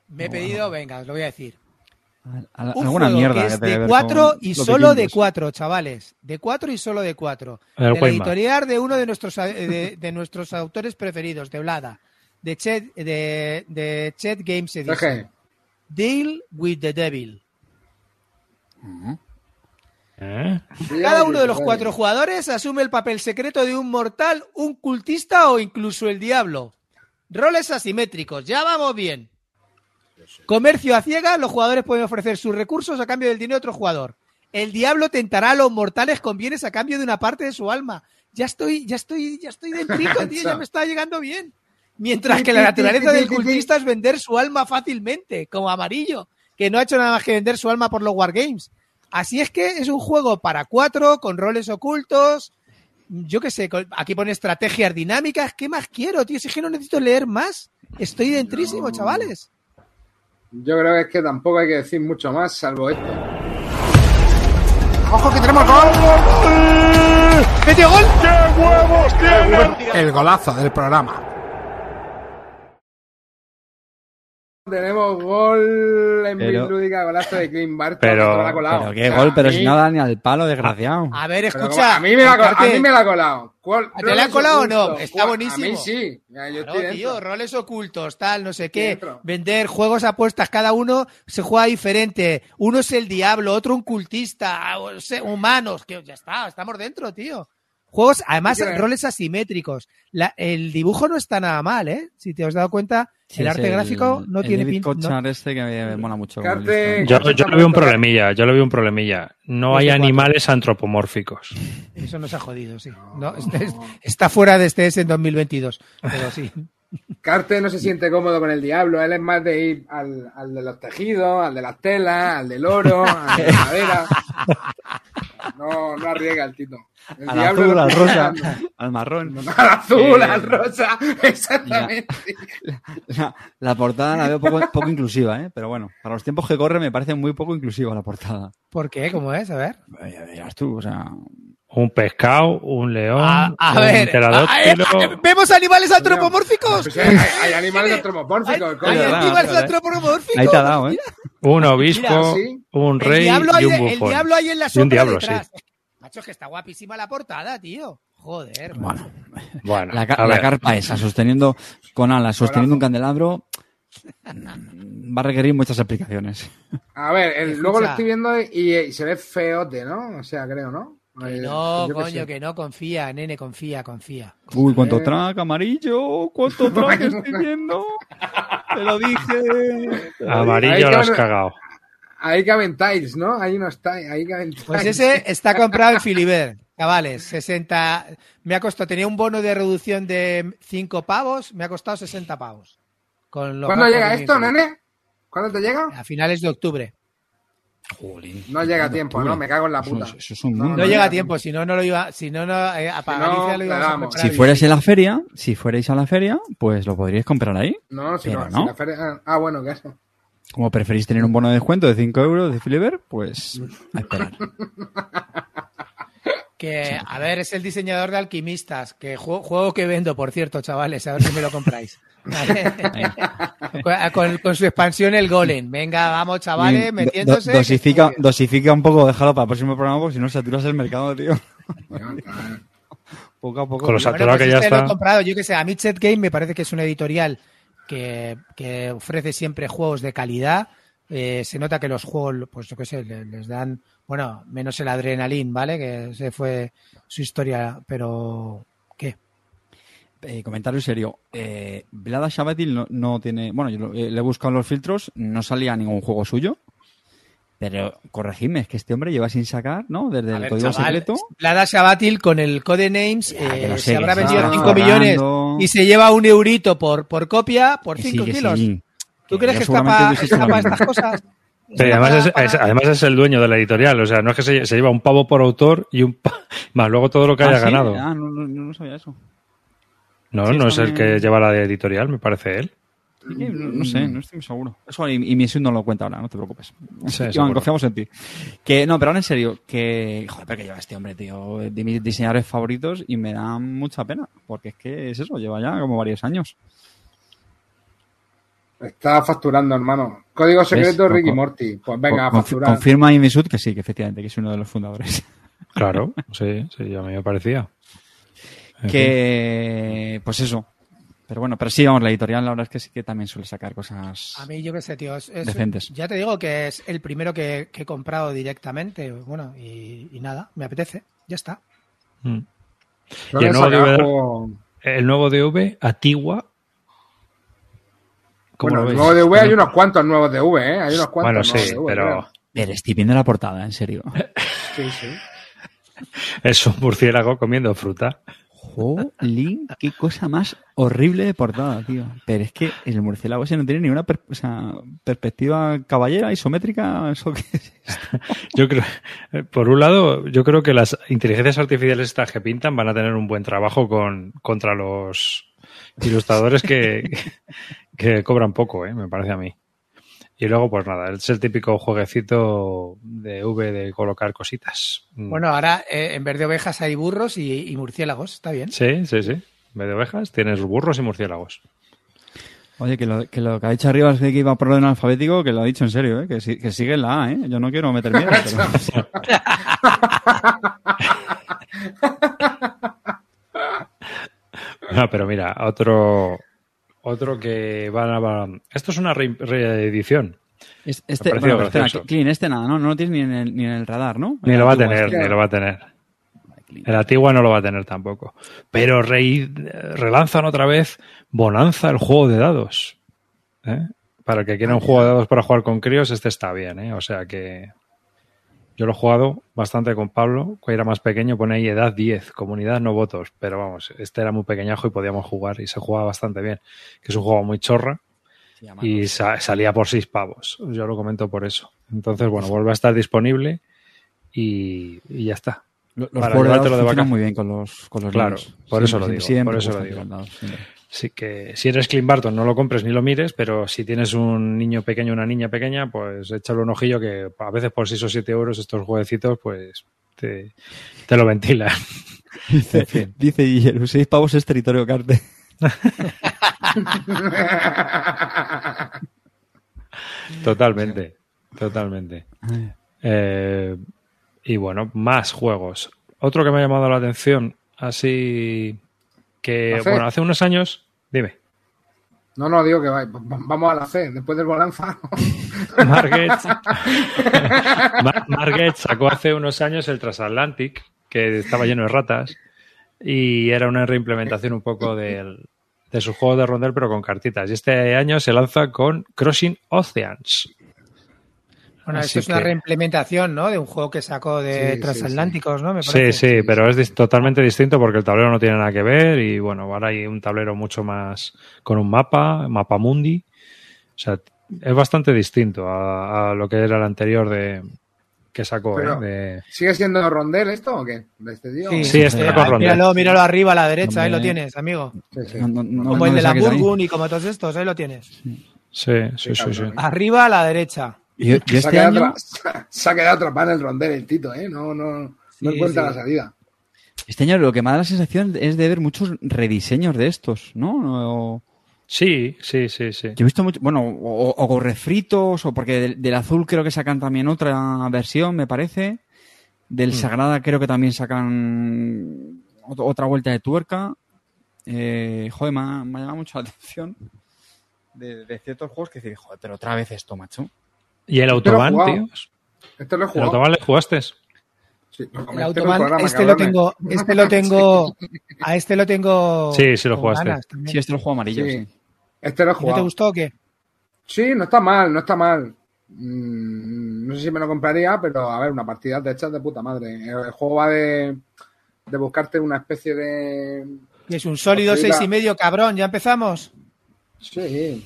Speaker 3: Me he pedido, venga, os lo voy a decir.
Speaker 6: Al-
Speaker 3: Un
Speaker 6: alguna
Speaker 3: juego
Speaker 6: mierda
Speaker 3: que es de cuatro y solo de cuatro, chavales. De cuatro y solo de cuatro.
Speaker 1: El
Speaker 3: de la
Speaker 1: Weimar.
Speaker 3: editorial de uno de nuestros, eh, de, de nuestros autores preferidos, de Blada. De Chet, de, de Chet Games Edition. Deal with the Devil.
Speaker 1: ¿Eh?
Speaker 3: Cada uno de los cuatro jugadores asume el papel secreto de un mortal, un cultista o incluso el diablo. Roles asimétricos, ya vamos bien. Comercio a ciegas, los jugadores pueden ofrecer sus recursos a cambio del dinero de otro jugador. El diablo tentará a los mortales con bienes a cambio de una parte de su alma. Ya estoy, ya estoy, ya estoy dentro, tío, ya me está llegando bien. Mientras que la naturaleza del cultista es vender su alma fácilmente, como amarillo, que no ha hecho nada más que vender su alma por los wargames. Así es que es un juego para cuatro, con roles ocultos. Yo qué sé, aquí pone estrategias dinámicas. ¿Qué más quiero, tío? Si es que no necesito leer más. Estoy dentrísimo, chavales.
Speaker 2: Yo creo que es que tampoco hay que decir mucho más, salvo esto. ¡Ojo que tenemos gol!
Speaker 3: ¡Metió gol!
Speaker 2: El golazo del programa. Tenemos gol en
Speaker 6: Pero-
Speaker 2: Bislúdica, golazo de Clint Barton.
Speaker 1: Pero-
Speaker 2: colado.
Speaker 6: Pero qué
Speaker 2: O sea,
Speaker 6: gol, pero si no da ni al palo, desgraciado.
Speaker 3: A ver, escucha.
Speaker 2: a mí me la, a mí me la ha colado. ¿Cuál-
Speaker 3: ¿Te la ha colado o no? Está
Speaker 2: ¿Cuál?
Speaker 3: buenísimo.
Speaker 2: A mí sí. Ya, yo
Speaker 3: Claro,
Speaker 2: estoy
Speaker 3: tío, roles ocultos, tal, no sé qué.
Speaker 2: Dentro.
Speaker 3: Vender juegos apuestas, cada uno se juega diferente. Uno es el diablo, otro un cultista, o sea, humanos, que ya está, estamos dentro, tío. Juegos, además, roles asimétricos. La- el dibujo no está nada mal, ¿eh? Si te has dado cuenta, el arte gráfico no
Speaker 6: el
Speaker 3: tiene
Speaker 6: David
Speaker 3: pinta. no-
Speaker 6: este que me mola mucho.
Speaker 2: Carte-
Speaker 1: Yo, yo le veo un problemilla, yo le veo un problemilla. No
Speaker 3: Dos
Speaker 1: hay animales antropomórficos.
Speaker 3: Eso nos ha jodido, sí. No, este es- está fuera de este S en 2022, pero sí.
Speaker 2: Carte no se siente cómodo con el diablo. Él es más de ir al, al de los tejidos, al de las telas, al del oro, al de la madera. No, no arriesga el Tito. El
Speaker 6: Al
Speaker 2: diablo
Speaker 6: azul, al rosa, al marrón.
Speaker 2: Al azul,
Speaker 6: Eh,
Speaker 2: al rosa. Exactamente.
Speaker 6: La, la portada la veo poco, poco inclusiva, ¿eh? Pero bueno, para los tiempos que corren me parece muy poco inclusiva la portada.
Speaker 3: ¿Por qué? ¿Cómo es? A ver.
Speaker 6: Eh, Ya verás tú, o sea...
Speaker 1: Un pescado, un león,
Speaker 3: A, a
Speaker 1: un
Speaker 3: ver. ah, eh, ¿Vemos animales antropomórficos?
Speaker 2: Pues hay, hay animales antropomórficos,
Speaker 3: Hay, hay animales
Speaker 6: verdad.
Speaker 3: antropomórficos.
Speaker 6: Ahí te ha dado, ¿eh?
Speaker 1: un obispo,
Speaker 2: Mira, sí.
Speaker 1: un
Speaker 3: El
Speaker 1: rey
Speaker 3: diablo, hay,
Speaker 1: y un
Speaker 3: el
Speaker 1: bufón.
Speaker 3: diablo hay en la
Speaker 1: Y un
Speaker 3: sombra
Speaker 1: diablo,
Speaker 3: detrás. Macho, es que está guapísima la portada, tío. Joder.
Speaker 6: Bueno,
Speaker 1: Bueno,
Speaker 6: la, la carpa esa, sosteniendo con alas, sosteniendo un candelabro, va a requerir muchas explicaciones.
Speaker 2: A ver, el- luego lo estoy viendo y, y se ve feote, ¿no? O sea, creo, ¿no?
Speaker 3: Que
Speaker 2: Eh,
Speaker 3: no,
Speaker 2: yo
Speaker 3: coño,
Speaker 2: sé.
Speaker 3: que no, confía, nene, confía, confía.
Speaker 6: Uy, cuánto
Speaker 2: Eh.
Speaker 6: track, amarillo, cuánto track estoy viendo. Te lo dije.
Speaker 1: Amarillo lo has cagado.
Speaker 2: Ahí caben tiles, ¿no? Ahí no está, ahí caben tiles.
Speaker 3: Pues ese está comprado en Filiber, chavales. 60. Me ha costado, tenía un bono de reducción de 5 pavos, me ha costado 60 pavos. Con los
Speaker 2: ¿Cuándo llega esto, nene? ¿Cuándo te llega?
Speaker 3: A finales de octubre.
Speaker 6: Jolín.
Speaker 2: No llega a tiempo, ¿no? Me cago en la puta.
Speaker 6: Eso, es un
Speaker 2: No,
Speaker 6: mundo.
Speaker 3: No
Speaker 2: no
Speaker 3: llega
Speaker 2: llega
Speaker 3: a tiempo, si no, no lo iba. Si no, no, eh, a
Speaker 2: Si no,
Speaker 3: lo íbamos a
Speaker 6: Si fuerais en la feria, si fuerais a la feria, pues lo podríais comprar ahí.
Speaker 2: No, si
Speaker 6: Pero
Speaker 2: no,
Speaker 6: no.
Speaker 2: si la feria- Ah, bueno, que eso.
Speaker 6: Como preferís tener un bono de descuento de 5 euros de Filiber, pues a esperar.
Speaker 3: Que, a ver, es el diseñador de Alquimistas, que juego, juego que vendo, por cierto, chavales, a ver si me lo compráis. con, con- con su expansión el Golem. Venga, vamos, chavales,
Speaker 6: Do-
Speaker 3: metiéndose.
Speaker 6: do- dosifica, dosifica un poco, déjalo para el próximo programa, porque si no saturas el mercado, tío. Poco a poco.
Speaker 1: Con los
Speaker 6: tío.
Speaker 1: saturado que ya
Speaker 3: este lo he comprado, yo que sé, a Midset Game me parece que es una editorial que, que ofrece siempre juegos de calidad. Eh, se nota que los juegos, pues yo qué sé, le- les dan, bueno, menos el adrenalín, ¿vale? Que ese fue su historia, pero ¿qué?
Speaker 6: Eh, comentario serio. Eh, Vlada Shabatil no, no tiene. Bueno, yo eh, le he buscado en los filtros, no salía ningún juego suyo. Pero corregidme, es que este hombre lleva sin sacar, ¿no? Desde
Speaker 3: A
Speaker 6: el
Speaker 3: ver,
Speaker 6: código
Speaker 3: chaval,
Speaker 6: secreto.
Speaker 3: Lada Shabatil con el Codenames eh,
Speaker 6: lo sé,
Speaker 3: se habrá vendido
Speaker 6: está
Speaker 3: 5 millones y se lleva un eurito por, por copia por
Speaker 6: Que sí,
Speaker 3: 5
Speaker 6: que
Speaker 3: kilos.
Speaker 6: sí.
Speaker 3: ¿Tú
Speaker 6: Que
Speaker 3: crees que
Speaker 6: lo mismo.
Speaker 3: estas cosas?
Speaker 1: Pero además, es, además es el dueño de la editorial, o sea, no es que se, se lleva un pavo por autor y un pa- más luego todo lo que haya
Speaker 6: Ah, ¿sí?
Speaker 1: ganado.
Speaker 6: Ah, no, no, no sabía eso.
Speaker 1: No,
Speaker 6: sí,
Speaker 1: no es el que lleva la editorial, me parece él.
Speaker 6: No, no sé, no estoy muy seguro. Eso y, y mi no lo cuenta ahora, no te preocupes.
Speaker 1: Sí,
Speaker 6: Iván, confiamos en ti. Que, no, pero ahora en serio, que. Joder, pero que lleva este hombre, tío. De mis diseñadores favoritos y me da mucha pena. Porque es que es eso, lleva ya como varios años.
Speaker 2: Está facturando, hermano. Código secreto
Speaker 6: ¿Ves?
Speaker 2: Ricky
Speaker 6: Con-
Speaker 2: Morty. Pues venga, a
Speaker 6: Con-
Speaker 2: facturar.
Speaker 6: confirma Imisud que sí, que efectivamente, que es uno de los fundadores.
Speaker 1: Claro, sí, sí, a mí me parecía. En fin.
Speaker 6: que. Pues eso. Pero bueno, pero sí, vamos, la editorial la verdad es que sí que también suele sacar cosas.
Speaker 3: A mí yo qué sé, tío. es- es-
Speaker 6: Decentes.
Speaker 3: Ya te digo que es el primero que, que he comprado directamente. Bueno, y, y nada, me apetece. Ya está.
Speaker 1: Mm. Y el nuevo
Speaker 2: juego-
Speaker 1: El nuevo DV, Atigua. ¿Cómo
Speaker 2: Bueno, el nuevo DV hay unos cuantos nuevos DV, ¿eh? Hay unos cuantos
Speaker 1: Bueno, sí,
Speaker 2: DV,
Speaker 1: pero
Speaker 2: creo.
Speaker 6: Pero estoy viendo la portada, en serio.
Speaker 2: Sí, sí.
Speaker 1: Es un murciélago comiendo fruta.
Speaker 6: Jolín, qué cosa más horrible de portada, tío. Pero es que el murciélago ese no tiene ni una perspectiva caballera, isométrica. ¿Eso qué es?
Speaker 1: Yo creo, por un lado, yo creo que las inteligencias artificiales estas que pintan van a tener un buen trabajo con, contra los ilustradores que, que cobran poco, ¿eh? me parece a mí. Y luego, pues nada, es el típico jueguecito de V de colocar cositas. Mm.
Speaker 3: Bueno, ahora eh, en vez de ovejas hay burros y, y murciélagos, está bien.
Speaker 1: Sí, sí, sí. En vez de ovejas tienes burros y murciélagos.
Speaker 6: Oye, que lo, que lo que ha dicho arriba es que iba por orden alfabético, que lo ha dicho en serio, ¿eh? que, si- que sigue la A, ¿eh? Yo no quiero meter miedo. pero-
Speaker 1: No, pero mira, otro, otro que van a... Esto es una re- reedición.
Speaker 6: Es- Este, bueno, espera. Clean, este nada, ¿no? No lo tienes ni en el, ni en el radar, ¿no?
Speaker 1: Ni lo va a tener, ni lo va a tener. El Antigua no lo va a tener tampoco. Pero re- relanzan otra vez Bonanza, el juego de dados. ¿eh? Para el que quiera un juego de dados para jugar con críos, este está bien. ¿eh? O sea que yo lo he jugado bastante con Pablo. Cuando era más pequeño pone ahí edad 10, comunidad no votos. Pero vamos, este era muy pequeñajo y podíamos jugar y se jugaba bastante bien. Que es un juego muy chorra y sa- salía por seis pavos. Yo lo comento por eso. Entonces, bueno, vuelve a estar disponible y, y ya está.
Speaker 6: Lo- Los
Speaker 1: para
Speaker 6: juegos de
Speaker 1: vaca-
Speaker 6: muy bien con los, con los
Speaker 1: Claro,
Speaker 6: niños.
Speaker 1: por eso lo digo,
Speaker 6: siempre
Speaker 1: por eso lo digo. Así que si eres Clint Barton, no lo compres ni lo mires, pero si tienes un niño pequeño o una niña pequeña, pues échale un ojillo que a veces por 6 o 7 euros estos jueguecitos, pues te, te lo ventilan.
Speaker 6: Dice, dice Guillermo, seis pavos es territorio carte.
Speaker 1: Totalmente, totalmente. Eh, y bueno, más juegos. Otro que me ha llamado la atención, así que, bueno, hace unos años, dime,
Speaker 2: No, no, digo que va- vamos a la C, después del Bonanza.
Speaker 1: Marget, Mar- Marget sacó hace unos años el Transatlantic, que estaba lleno de ratas, y era una reimplementación un poco del- de su juego de rondel, pero con cartitas. Y este año se lanza con Crossing Oceans.
Speaker 3: Bueno,
Speaker 1: Así
Speaker 3: esto es una reimplementación, ¿no? De un juego que sacó de
Speaker 2: Sí, sí,
Speaker 3: transatlánticos, ¿no? Me
Speaker 1: Sí,
Speaker 3: parece.
Speaker 1: sí, pero es dis- totalmente distinto porque el tablero no tiene nada que ver y bueno, ahora hay un tablero mucho más con un mapa, mapa mundi. O sea, es bastante distinto a, a lo que era el anterior de que sacó,
Speaker 2: Pero-
Speaker 1: ¿eh? De-
Speaker 2: ¿Sigue siendo rondel esto o qué? ¿De este tío?
Speaker 1: Sí, este
Speaker 3: Ah,
Speaker 1: con rondel.
Speaker 3: Míralo, míralo arriba a la derecha, ahí lo tienes, amigo.
Speaker 2: Sí, sí.
Speaker 6: No, no, no,
Speaker 3: Como
Speaker 6: no
Speaker 3: el de la. Burgun y como todos estos, ahí lo tienes.
Speaker 1: Sí, sí, sí, sí.
Speaker 3: Arriba a la derecha.
Speaker 6: Yo, yo
Speaker 2: Se, ha
Speaker 6: este
Speaker 2: quedado
Speaker 6: año,
Speaker 2: se ha quedado atrapado en el rondel el Tito, ¿eh? No, no, no encuentra
Speaker 3: sí.
Speaker 2: la salida.
Speaker 6: este año lo que me da la sensación es de ver muchos rediseños de estos, ¿no? O-
Speaker 1: Sí, sí, sí, sí.
Speaker 6: Yo he visto mucho, bueno, o, o- o refritos, o porque del, del azul creo que sacan también otra versión, me parece. Del
Speaker 1: Mm.
Speaker 6: Sagrada creo que también sacan ot- otra vuelta de tuerca. Eh, joder, me ha, me ha llamado mucho la atención de, de ciertos juegos que decir, joder, pero otra vez esto, macho.
Speaker 1: ¿Y el
Speaker 2: he
Speaker 1: Autobahn,
Speaker 2: jugado.
Speaker 1: tío?
Speaker 2: Este lo he
Speaker 1: ¿El
Speaker 2: jugado.
Speaker 1: Autobahn le jugaste?
Speaker 2: Sí, lo comenté
Speaker 3: El
Speaker 2: en
Speaker 3: Autobahn,
Speaker 2: programa,
Speaker 3: este lo tengo, este lo tengo, a este lo tengo.
Speaker 1: Sí, sí lo jugaste.
Speaker 3: ganas.
Speaker 6: Sí, este lo juego amarillo,
Speaker 2: Sí.
Speaker 6: sí.
Speaker 2: Este lo he
Speaker 3: ¿Y ¿No te
Speaker 2: jugado.
Speaker 3: gustó o qué?
Speaker 2: Sí, no está mal, no está mal. Mm, no sé si me lo compraría, pero a ver, una partida de hechas de puta madre. El, el juego va de, de buscarte una especie de.
Speaker 3: Y es un sólido seis y medio, cabrón. ¿Ya empezamos?
Speaker 2: Sí.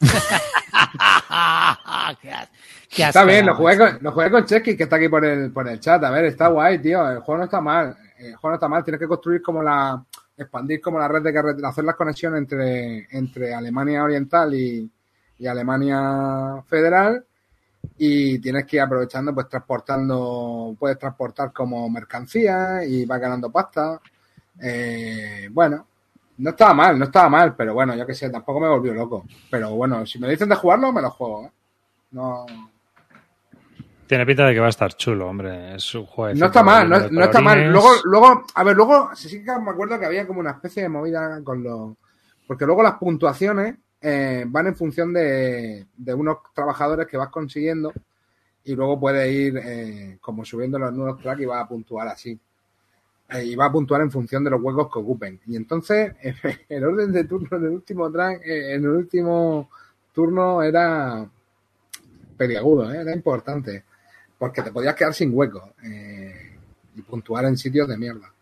Speaker 3: qué,
Speaker 2: Está bien, lo jugué con, lo jugué con Chesky, que está aquí por el, por el chat. A ver, está guay, tío. El juego no está mal. El juego no está mal. Tienes que construir como la. expandir como la red de carretera, hacer las conexiones entre, entre Alemania Oriental y, y Alemania Federal. Y tienes que ir aprovechando, pues transportando, puedes transportar como mercancía y vas ganando pasta. Eh, bueno, no estaba mal, no estaba mal, pero bueno, yo que sé, tampoco me volvió loco. Pero bueno, si me dicen de jugarlo, me lo juego. ¿eh? No,
Speaker 1: Tiene pinta de que va a estar chulo, hombre. Es un juego
Speaker 2: No está mal, no, no está mal. Luego, luego, a ver, luego, sí sí que me acuerdo que había como una especie de movida con los. Porque luego las puntuaciones eh, van en función de, de unos trabajadores que vas consiguiendo y luego puedes ir eh, como subiendo los nuevos tracks y vas a puntuar así. Eh, y va a puntuar en función de los huecos que ocupen. Y entonces, el orden de turno en el último track, eh, en el último turno era peliagudo, ¿eh? era importante. porque te podías quedar sin hueco eh, y puntuar en sitios de mierda.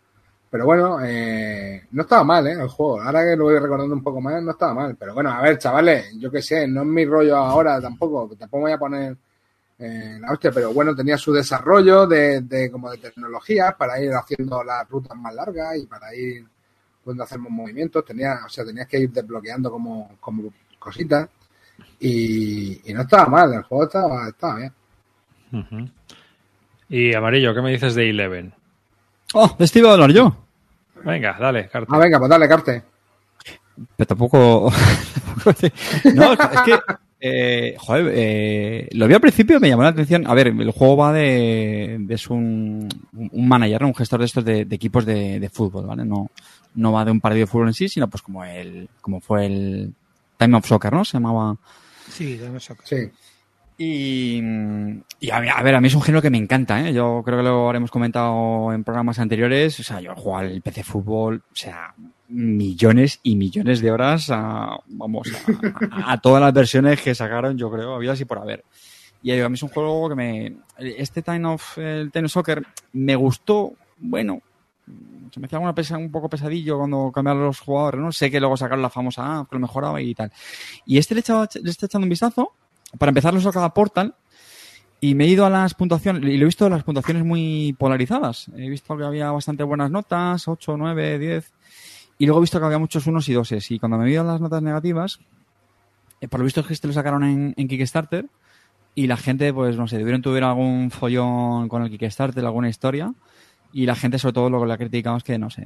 Speaker 2: Pero bueno, eh, no estaba mal, ¿eh? El juego. Ahora que lo voy recordando un poco más, no estaba mal. Pero bueno, a ver, chavales, yo qué sé, no es mi rollo ahora tampoco, tampoco voy a poner eh, la hostia, pero bueno, tenía su desarrollo de, de como de tecnologías para ir haciendo las rutas más largas y para ir pudiendo hacer más movimientos. Tenía, o sea, tenías que ir desbloqueando como, como cositas. Y, y no estaba mal, el juego estaba, estaba bien.
Speaker 1: Y Amarillo, ¿qué me dices de Eleven?
Speaker 6: Oh, de este iba a hablar yo.
Speaker 1: Venga, dale, carta.
Speaker 2: Ah, venga, pues dale, Carte.
Speaker 6: Pero tampoco. no, es que. Eh, joder, eh, lo vi al principio, me llamó la atención. A ver, el juego va de. de- es un, un manager, un gestor de estos de, de equipos de, de fútbol, ¿vale? No, no va de un partido de fútbol en sí, sino pues como el. como fue el Time of Soccer, ¿no? Se llamaba.
Speaker 3: Sí, de no sé.
Speaker 2: Sí.
Speaker 6: Y, y a, a ver, a mí es un género que me encanta, ¿eh? Yo creo que lo habremos comentado en programas anteriores. O sea, yo jugado al PC fútbol, o sea, millones y millones de horas a, vamos, a, a todas las versiones que sacaron, yo creo, había así por haber. Y a mí es un juego que me... Este Time of, el Soccer me gustó, bueno, se me hacía una pesa, un poco pesadillo cuando cambiaron los jugadores, ¿no? Sé que luego sacaron la famosa app que lo mejoraba y tal. Y este le, he echado- le está echando un vistazo. Para empezar, lo sacaba Portal. Y me he ido a las puntuaciones, y lo he visto las puntuaciones muy polarizadas. He visto que había bastante buenas notas, 8, 9, 10. Y luego he visto que había muchos unos y doses. Y cuando me he ido a las notas negativas, eh, por lo visto es que este lo sacaron en, en Kickstarter. Y la gente, pues no sé, debieron tuviera algún follón con el Kickstarter, alguna historia. Y la gente, sobre todo, lo que la criticaba es que, no sé,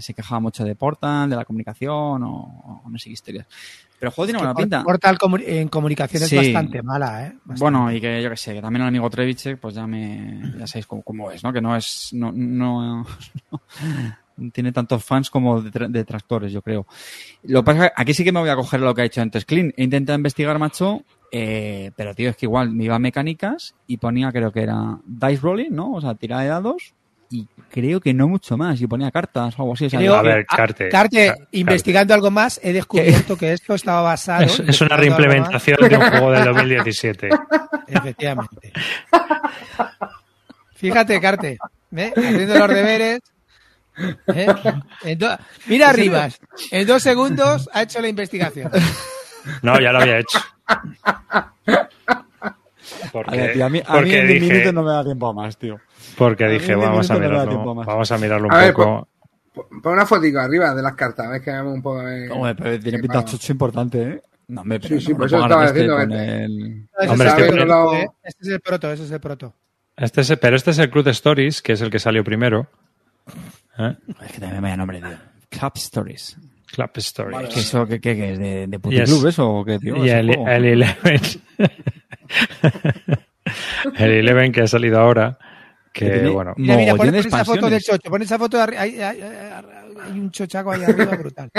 Speaker 6: se quejaba mucho de Portal, de la comunicación o, o no sé qué historias. Pero el juego tiene buena pinta.
Speaker 3: Portal comu- en comunicación
Speaker 6: Sí.
Speaker 3: es bastante mala, ¿eh? Bastante.
Speaker 6: Bueno, y que yo que sé, que también el amigo Treviche, pues ya me, ya sabéis cómo, cómo es, ¿no? Que no es, no, no, no tiene tantos fans como detra- detractores, yo creo. Lo que pasa es que aquí sí que me voy a coger lo que ha hecho antes Clean. He intentado investigar, macho, eh, pero tío, es que igual me iba a mecánicas y ponía, creo que era dice rolling, ¿no? O sea, tirada de dados y creo que no mucho más. Y ponía cartas o algo así.
Speaker 3: Creo-
Speaker 1: A ver, Carte.
Speaker 3: Carte,
Speaker 1: Ca-
Speaker 3: investigando algo más, he descubierto que esto estaba basado.
Speaker 1: Es, es una reimplementación de un juego del 2017.
Speaker 3: Efectivamente. Fíjate, Carte, ¿eh? haciendo los deberes. ¿eh? Mira arriba, en dos segundos ha hecho la investigación.
Speaker 1: No, ya lo había hecho.
Speaker 6: A
Speaker 1: Porque,
Speaker 6: ver, tío, a mí, a mí
Speaker 1: porque
Speaker 6: en 10
Speaker 1: dije,
Speaker 6: minutos no me da tiempo a más, tío.
Speaker 1: porque dije vamos a
Speaker 6: no me da
Speaker 1: mirarlo,
Speaker 6: más.
Speaker 1: vamos a mirarlo un
Speaker 2: A ver,
Speaker 1: poco.
Speaker 2: Pon una fotico arriba de las cartas, a ver que veamos un poco de...
Speaker 6: Hombre, pero tiene pinta chocho importante, ¿eh? No, hombre, pero
Speaker 2: Sí, sí,
Speaker 6: no
Speaker 2: por
Speaker 6: me
Speaker 2: eso estaba
Speaker 6: este
Speaker 2: diciendo
Speaker 6: el-
Speaker 1: Hombre,
Speaker 3: el. Este es el proto, ese es el proto.
Speaker 1: Este es, pero este es el Club Stories, que es el que salió primero. ¿Eh?
Speaker 6: Es que también me vaya nombre, tío. Club Stories.
Speaker 1: Club Stories.
Speaker 6: ¿Qué eso? ¿Qué, qué, qué es? ¿De, de puticlub
Speaker 1: es-
Speaker 6: eso o qué, tío?
Speaker 1: Y el, el Eleven. el Eleven que ha salido ahora. Que
Speaker 6: Que tiene-
Speaker 1: bueno.
Speaker 3: Mira, mira, pon, esa foto del chocho, pon esa foto de hay, hay- un chochaco ahí arriba brutal.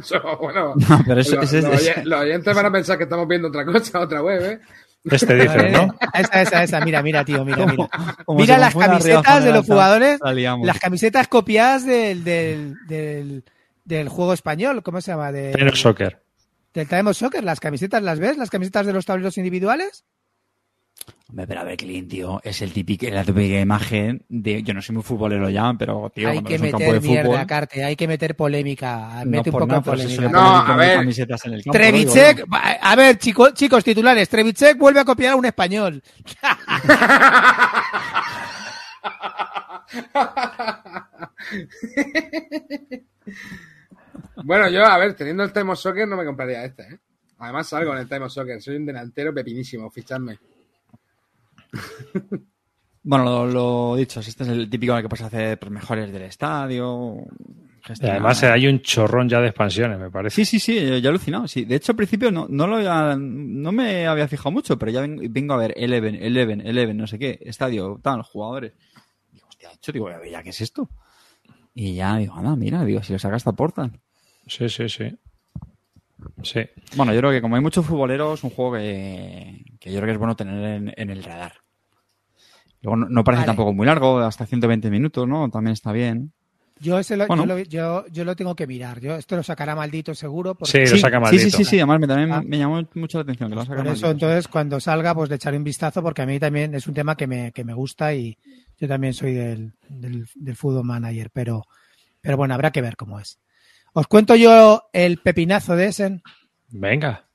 Speaker 2: Eso, bueno,
Speaker 6: No, pero eso,
Speaker 2: los,
Speaker 6: ese es-
Speaker 2: los
Speaker 6: ese-
Speaker 2: oye- los oyentes van a pensar que estamos viendo otra cosa, otra web, ¿eh?
Speaker 1: Este dices, ¿no?
Speaker 3: Esa, esa, esa, mira, mira, tío, mira, mira.
Speaker 6: como
Speaker 3: Mira las camisetas de los jugadores,
Speaker 6: la
Speaker 3: las camisetas copiadas del, del, del, del juego español, ¿cómo se llama? De,
Speaker 1: Tenor Soccer.
Speaker 3: del Time of Soccer, las camisetas, ¿las ves? Las camisetas de los tableros individuales.
Speaker 6: Hombre, pero a ver, Clint, tío, es el típico, la típica imagen de. Yo no soy muy futbolero ya, pero, tío,
Speaker 3: hay
Speaker 6: cuando
Speaker 3: que
Speaker 6: ves un campo
Speaker 3: meter
Speaker 6: de fútbol.
Speaker 3: mierda, Carte, hay que meter polémica,
Speaker 6: no
Speaker 3: mete un
Speaker 6: por
Speaker 3: poco
Speaker 6: nada,
Speaker 3: de polémica.
Speaker 2: No, a ver.
Speaker 6: camisetas en el campo,
Speaker 3: Trevicek,
Speaker 6: digo,
Speaker 3: va- a ver, chicos, chicos titulares, Trevicek vuelve a copiar a un español.
Speaker 2: Bueno, yo, a ver, teniendo el Time of Soccer no me compraría este, ¿eh? Además salgo en el Time of Soccer, soy un delantero pepinísimo, fichadme.
Speaker 6: Bueno, lo, lo dicho, este es el típico en el que puedes hacer mejores del estadio.
Speaker 1: Y
Speaker 6: gestionar-
Speaker 1: además eh, hay un chorrón ya de expansiones, me parece.
Speaker 6: Sí, sí, sí, yo ya he alucinado. Sí. De hecho, al principio no, no, lo había- no me había fijado mucho, pero ya ven- vengo a ver Eleven, Eleven, Eleven, no sé qué, estadio, tal, jugadores. Digo, hostia, hecho, digo, ya, ¿qué es esto? Y ya digo, anda, mira, digo, si lo saca hasta Portal.
Speaker 1: Sí, sí, sí. Sí.
Speaker 6: Bueno, yo creo que como hay muchos futboleros, un juego que, que yo creo que es bueno tener en, en el radar. Luego no, no parece
Speaker 3: Vale.
Speaker 6: tampoco muy largo, hasta 120 minutos, ¿no? También está bien.
Speaker 3: Yo, ese lo,
Speaker 6: Bueno.
Speaker 3: yo, lo, yo, yo lo tengo que mirar. Yo, esto lo sacará maldito seguro.
Speaker 1: Sí,
Speaker 3: Porque,
Speaker 1: lo saca
Speaker 6: sí,
Speaker 1: maldito.
Speaker 6: sí, sí, sí, además me, también
Speaker 3: Ah.
Speaker 6: me llamó mucho la atención que lo
Speaker 3: Por eso,
Speaker 6: maldito.
Speaker 3: entonces, cuando salga, pues le echaré un vistazo porque a mí también es un tema que me, que me gusta y yo también soy del, del, del Football Manager, pero, pero bueno, habrá que ver cómo es. Os cuento yo el pepinazo de Essen.
Speaker 1: Venga.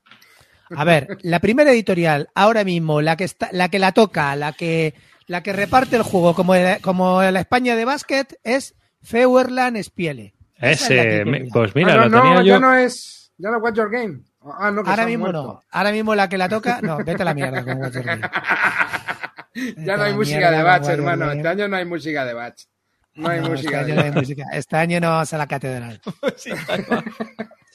Speaker 3: A ver, la primera editorial, ahora mismo, la que está, la que la toca, la que, la que reparte el juego como, como la España de básquet es Feuerland Spiele. Es
Speaker 1: Ese, pues mira,
Speaker 2: Ah, no,
Speaker 1: lo
Speaker 2: no,
Speaker 1: tenía
Speaker 2: ya
Speaker 1: yo.
Speaker 2: no es. Ya no es Watch Your Game. Ah, no, que se
Speaker 3: Ahora mismo
Speaker 2: muerto.
Speaker 3: no. Ahora mismo la que la toca, no, vete a la mierda con Game.
Speaker 2: Ya no hay música de
Speaker 3: Watcher
Speaker 2: hermano.
Speaker 3: Game.
Speaker 2: Este año no hay música de Batch. No hay
Speaker 3: No,
Speaker 2: música
Speaker 3: este no hay música. Este año no vamos a la catedral.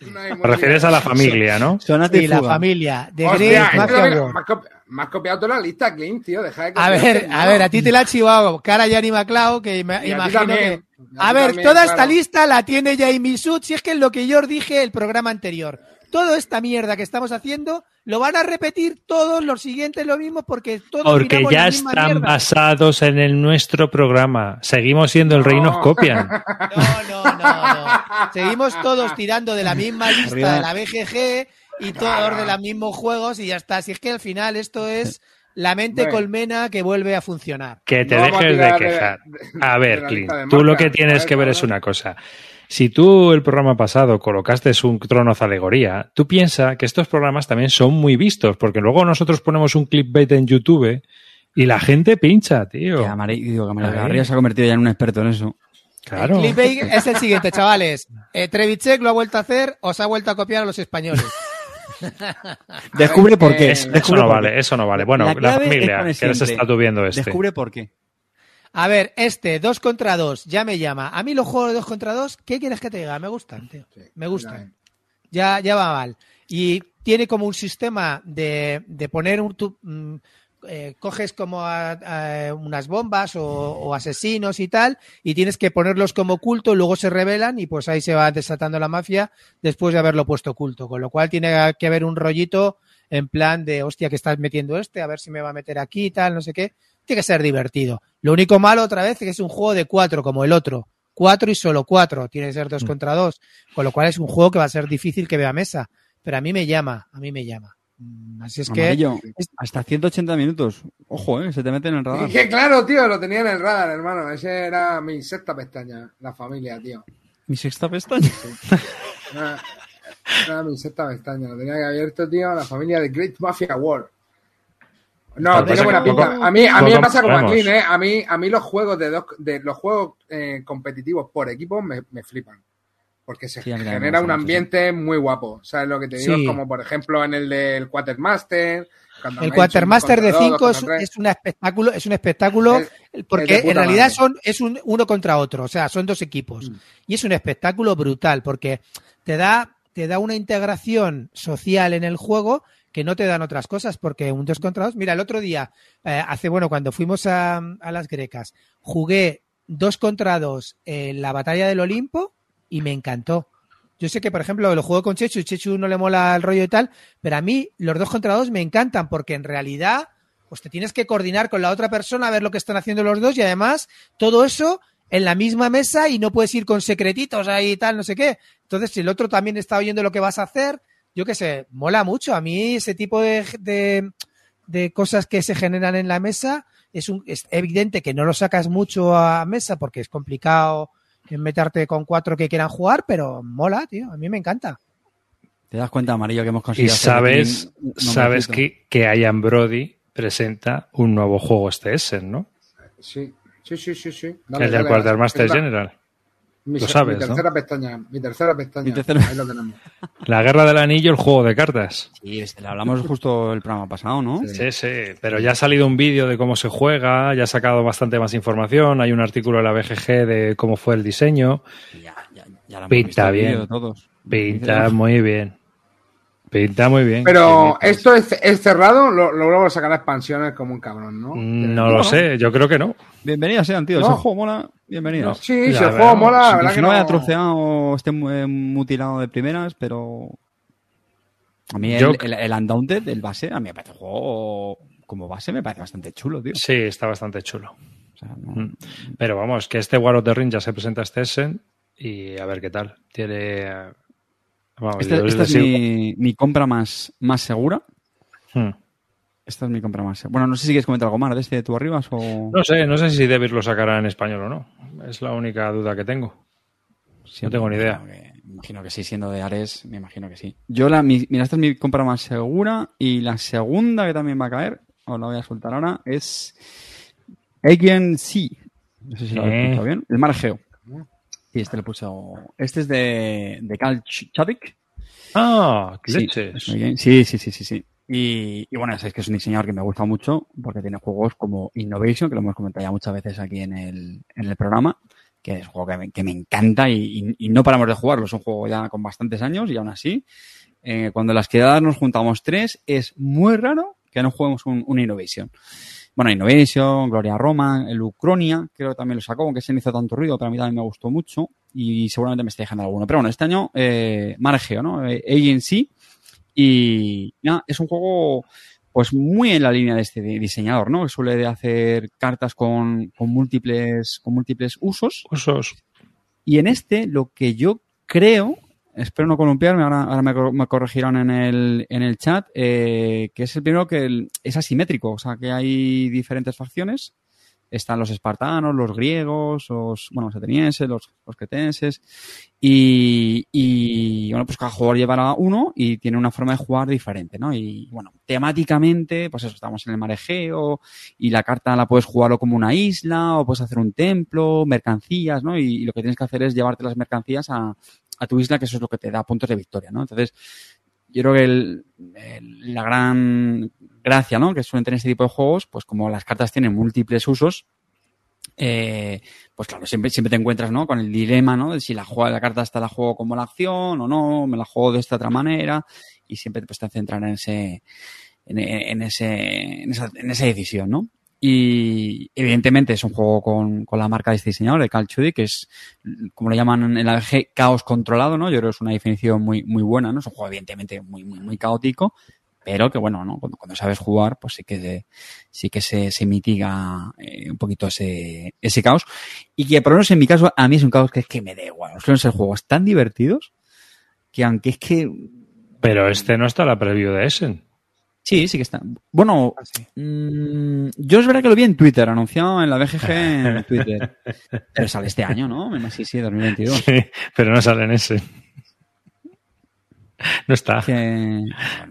Speaker 2: No hay
Speaker 1: Te
Speaker 2: música
Speaker 1: refieres a la familia, ¿no?
Speaker 6: Sonate
Speaker 3: Y la familia de
Speaker 2: Hostia, esto
Speaker 3: Mafia War.
Speaker 2: Me has copiado toda la lista, Clint, tío. Deja de
Speaker 3: A ver, a ver, a ti te la ha chivado cara Yanni McLeod, que imagino
Speaker 2: también.
Speaker 3: que...
Speaker 2: A
Speaker 3: ver,
Speaker 2: también,
Speaker 3: toda esta lista la tiene Jamie Sud, si es que es lo que yo os dije el programa anterior. Toda esta mierda que estamos haciendo lo van a repetir todos los siguientes lo mismo porque todos
Speaker 1: Porque ya
Speaker 3: la misma
Speaker 1: están
Speaker 3: mierda.
Speaker 1: basados en el nuestro programa. Seguimos siendo el rey, nos copian.
Speaker 3: No, no, no, no. Seguimos todos tirando de la misma lista
Speaker 6: Arriba.
Speaker 3: de la BGG y todos de los mismos juegos y ya está. Si es que al final esto es la mente
Speaker 2: Bueno.
Speaker 3: colmena que vuelve a funcionar.
Speaker 1: Que te
Speaker 2: No
Speaker 1: dejes de quejar.
Speaker 2: de-
Speaker 1: A ver, Clint, tú lo que tienes que ver es una cosa. Si tú el programa pasado colocaste un trono de alegoría, tú piensas que estos programas también son muy vistos, porque luego nosotros ponemos un clickbait en YouTube y la gente pincha, tío.
Speaker 6: Amarillo se ha convertido ya en un experto en eso.
Speaker 1: Claro.
Speaker 3: El clickbait es el siguiente, chavales. Eh, Trevicek lo ha vuelto a hacer, os ha vuelto a copiar a los españoles.
Speaker 6: Descubre por qué.
Speaker 2: eh,
Speaker 1: Eso
Speaker 6: Descubre
Speaker 1: no vale,
Speaker 6: qué.
Speaker 1: eso no vale. Bueno,
Speaker 6: La
Speaker 1: la,
Speaker 6: es
Speaker 1: familia,
Speaker 6: poner
Speaker 1: que les está viendo este.
Speaker 6: Descubre por qué.
Speaker 3: A ver, este, dos contra dos, ya me llama. A mí los juegos de dos contra dos, ¿qué quieres que te diga? Me gustan, tío. Me gustan. Ya, ya va mal. Y tiene como un sistema de, de poner un, tu- mm, eh, coges como a- a unas bombas o, o asesinos y tal, y tienes que ponerlos como oculto, luego se revelan y pues ahí se va desatando la mafia después de haberlo puesto oculto. Con lo cual tiene que haber un rollito en plan de, hostia, que estás metiendo este, a ver si me va a meter aquí y tal, no sé qué. Tiene que ser divertido. Lo único malo otra vez es que es un juego de cuatro como el otro. Cuatro y solo cuatro. Tiene que ser dos contra dos. Con lo cual es un juego que va a ser difícil que vea mesa. Pero a mí me llama, a mí me llama. Mm, Así es que
Speaker 6: hasta 180 minutos. Ojo, eh, se te mete en el radar.
Speaker 2: Y que claro, tío, lo tenía en el radar, hermano. Ese era mi sexta pestaña, la familia, tío.
Speaker 6: Mi sexta pestaña.
Speaker 2: Era, era mi sexta pestaña, lo tenía que abierto, tío, la familia de Great Mafia War. No, tiene buena pinta.
Speaker 1: poco-
Speaker 2: A mí, a mí me pasa como a. Clean, ¿eh? A mí, a mí los juegos de dos, de los juegos eh, competitivos por equipo me, me flipan. Porque se
Speaker 6: Sí,
Speaker 2: genera un
Speaker 6: mucho,
Speaker 2: ambiente muy guapo. ¿Sabes lo que te digo?
Speaker 3: Sí.
Speaker 2: Como, por ejemplo, en el del Quartermaster.
Speaker 3: el Quartermaster de
Speaker 2: contra dos,
Speaker 3: 5
Speaker 2: dos
Speaker 3: es, un espectáculo, es un espectáculo
Speaker 2: Es-
Speaker 3: porque
Speaker 2: es
Speaker 3: en realidad
Speaker 2: madre.
Speaker 3: son es un uno contra otro, o sea, son dos equipos.
Speaker 2: Mm.
Speaker 3: Y es un espectáculo brutal porque te da te da una integración social en el juego que no te dan otras cosas, porque un dos contra dos. Mira, el otro día, eh, hace bueno, cuando fuimos a, a las grecas, jugué dos contra dos en la batalla del Olimpo y me encantó. Yo sé que, por ejemplo, lo juego con Chechu y Chechu no le mola el rollo y tal, pero a mí los dos contra dos me encantan porque en realidad pues te tienes que coordinar con la otra persona a ver lo que están haciendo los dos y además todo eso en la misma mesa y no puedes ir con secretitos ahí y tal, no sé qué. Entonces, si el otro también está oyendo lo que vas a hacer, yo qué sé, mola mucho. A mí ese tipo de, de, de cosas que se generan en la mesa es, un, es evidente que no lo sacas mucho a mesa porque es complicado meterte con cuatro que quieran jugar, pero mola, tío. A mí me encanta.
Speaker 6: Te das cuenta, Amarillo, que hemos
Speaker 1: Y
Speaker 6: conseguido. hacer
Speaker 1: sabes,
Speaker 6: aquí un- un
Speaker 1: sabes que, que Ian Brody presenta un nuevo juego este Essen, ¿no?
Speaker 2: Sí, sí, sí, sí. sí.
Speaker 1: el del Quartermaster General.
Speaker 2: Mi,
Speaker 1: Lo sabes,
Speaker 2: mi
Speaker 1: ¿no?
Speaker 2: tercera pestaña, mi tercera pestaña.
Speaker 6: Mi tercera-
Speaker 2: Ahí lo tenemos.
Speaker 1: La Guerra del Anillo, el juego de cartas.
Speaker 6: Sí, este, le hablamos justo el programa pasado, ¿no?
Speaker 1: Sí, sí, pero ya ha salido un vídeo de cómo se juega, ya ha sacado bastante más información, hay un artículo de la BGG de cómo fue el diseño.
Speaker 6: Ya, ya, ya lo hemos
Speaker 1: Pinta
Speaker 6: visto
Speaker 1: bien.
Speaker 6: todos.
Speaker 1: Pinta muy bien. Pinta muy bien.
Speaker 2: Pero
Speaker 1: Sí,
Speaker 2: esto es, es cerrado, lo, luego sacará expansiones como un cabrón, ¿no?
Speaker 1: No lo sé, yo creo que no.
Speaker 6: Bienvenidos sean, tío.
Speaker 2: No.
Speaker 6: Ese juego mola. Bienvenidos.
Speaker 2: Sí,
Speaker 1: Ya
Speaker 2: si el
Speaker 1: veremos.
Speaker 2: juego mola, la
Speaker 6: Que
Speaker 2: verdad
Speaker 6: si
Speaker 2: que
Speaker 6: no haya troceado o esté eh, mutilado de primeras, pero. A mí
Speaker 1: Yo-
Speaker 6: el, el, el Undaunted, el base, a mí me parece un juego como base, me parece bastante chulo, tío.
Speaker 1: Sí, está bastante chulo.
Speaker 6: O sea, no-
Speaker 1: Mm. Pero vamos, que este War of the Ring ya se presenta este Essen y a ver qué tal. Tiene. Vamos,
Speaker 6: Esta, es mi, mi compra más, más segura.
Speaker 1: Hmm.
Speaker 6: Esta es mi compra más segura. Bueno, no sé si quieres comentar algo más de este de tú arribas o...
Speaker 1: No sé, no sé si David lo sacará en español o no. Es la única duda que tengo.
Speaker 6: Sí,
Speaker 1: no tengo ni idea.
Speaker 6: imagino que- Me imagino que sí, siendo de Ares, me imagino que sí. Yo la, mi- mira, esta es mi compra más segura y la segunda que también va a caer, os la voy a soltar ahora, es Aegean Sea. No sé si lo habéis
Speaker 1: Eh.
Speaker 6: bien. El Mar Egeo. Y este le puse... Este es de, de Carl Ch- Chadwick.
Speaker 1: Ah,
Speaker 6: Sí, sí, sí, sí, sí, sí. Y, y bueno, ya sabéis que es un diseñador que me gusta mucho porque tiene juegos como Innovation, que lo hemos comentado ya muchas veces aquí en el, en el programa, que es un juego que me, que me encanta y, y- y no paramos de jugarlo. Es un juego ya con bastantes años y aún así, eh, cuando las quedadas nos juntamos tres, es muy raro que no juguemos un, un Innovation. Bueno, Innovation, Gloria Roma, el Ucronia, creo que también lo sacó, aunque se me hizo tanto ruido, pero a mí también me gustó mucho y seguramente me estoy dejando alguno. Pero bueno, este año, eh, Mar Egeo, ¿no? Eh, Agency. Y nada, es un juego pues muy en la línea de este di- diseñador, ¿no? Que suele de hacer cartas con, con múltiples, con múltiples usos.
Speaker 1: Usos.
Speaker 6: Y en este, lo que yo creo, espero no columpiarme, ahora, ahora me, me en el, en el chat, eh, que es el primero que el- es asimétrico, o sea, que hay diferentes facciones. Están los espartanos, los griegos, los, bueno, los atenienses, los, los cretenses. Y, y, bueno, pues cada jugador llevará uno y tiene una forma de jugar diferente, ¿no? Y bueno, temáticamente, pues eso, estamos en el mar Egeo y la carta la puedes jugarlo como una isla o puedes hacer un templo, mercancías, ¿no? Y, y lo que tienes que hacer es llevarte las mercancías a, a tu isla, que eso es lo que te da puntos de victoria, ¿no? Entonces, yo creo que el- la gran gracia, ¿no? Que suelen tener este tipo de juegos, pues como las cartas tienen múltiples usos, eh, pues claro, siempre, siempre te encuentras, ¿no? Con el dilema, ¿no? De si la, la carta esta la juego como la acción o no, me la juego de esta otra manera, y siempre pues, te centrar en ese, en, ese, esa, en esa decisión, ¿no? Y evidentemente es un juego con, con la marca de este diseñador, de Cal Chudi, que es, como lo llaman en la VG, caos controlado, ¿no? Yo creo que es una definición muy, muy buena, ¿no? Es un juego evidentemente muy, muy, caótico, pero que bueno, ¿no? Cuando, sabes jugar, pues sí que se, sí que se, se mitiga eh, un poquito ese, ese caos. Y que por lo menos en mi caso, a mí es un caos que es que me da igual. Los ser juegos tan divertidos que aunque es que
Speaker 1: Pero este no está la preview de Essen.
Speaker 6: Sí, sí que está. Bueno, mm, yo es verdad que lo vi en Twitter, anunciado en la BGG en Twitter. Pero sale este año, ¿no? Sí, sí, 2022.
Speaker 1: Sí, pero no sale en Essen. No está.
Speaker 6: Que,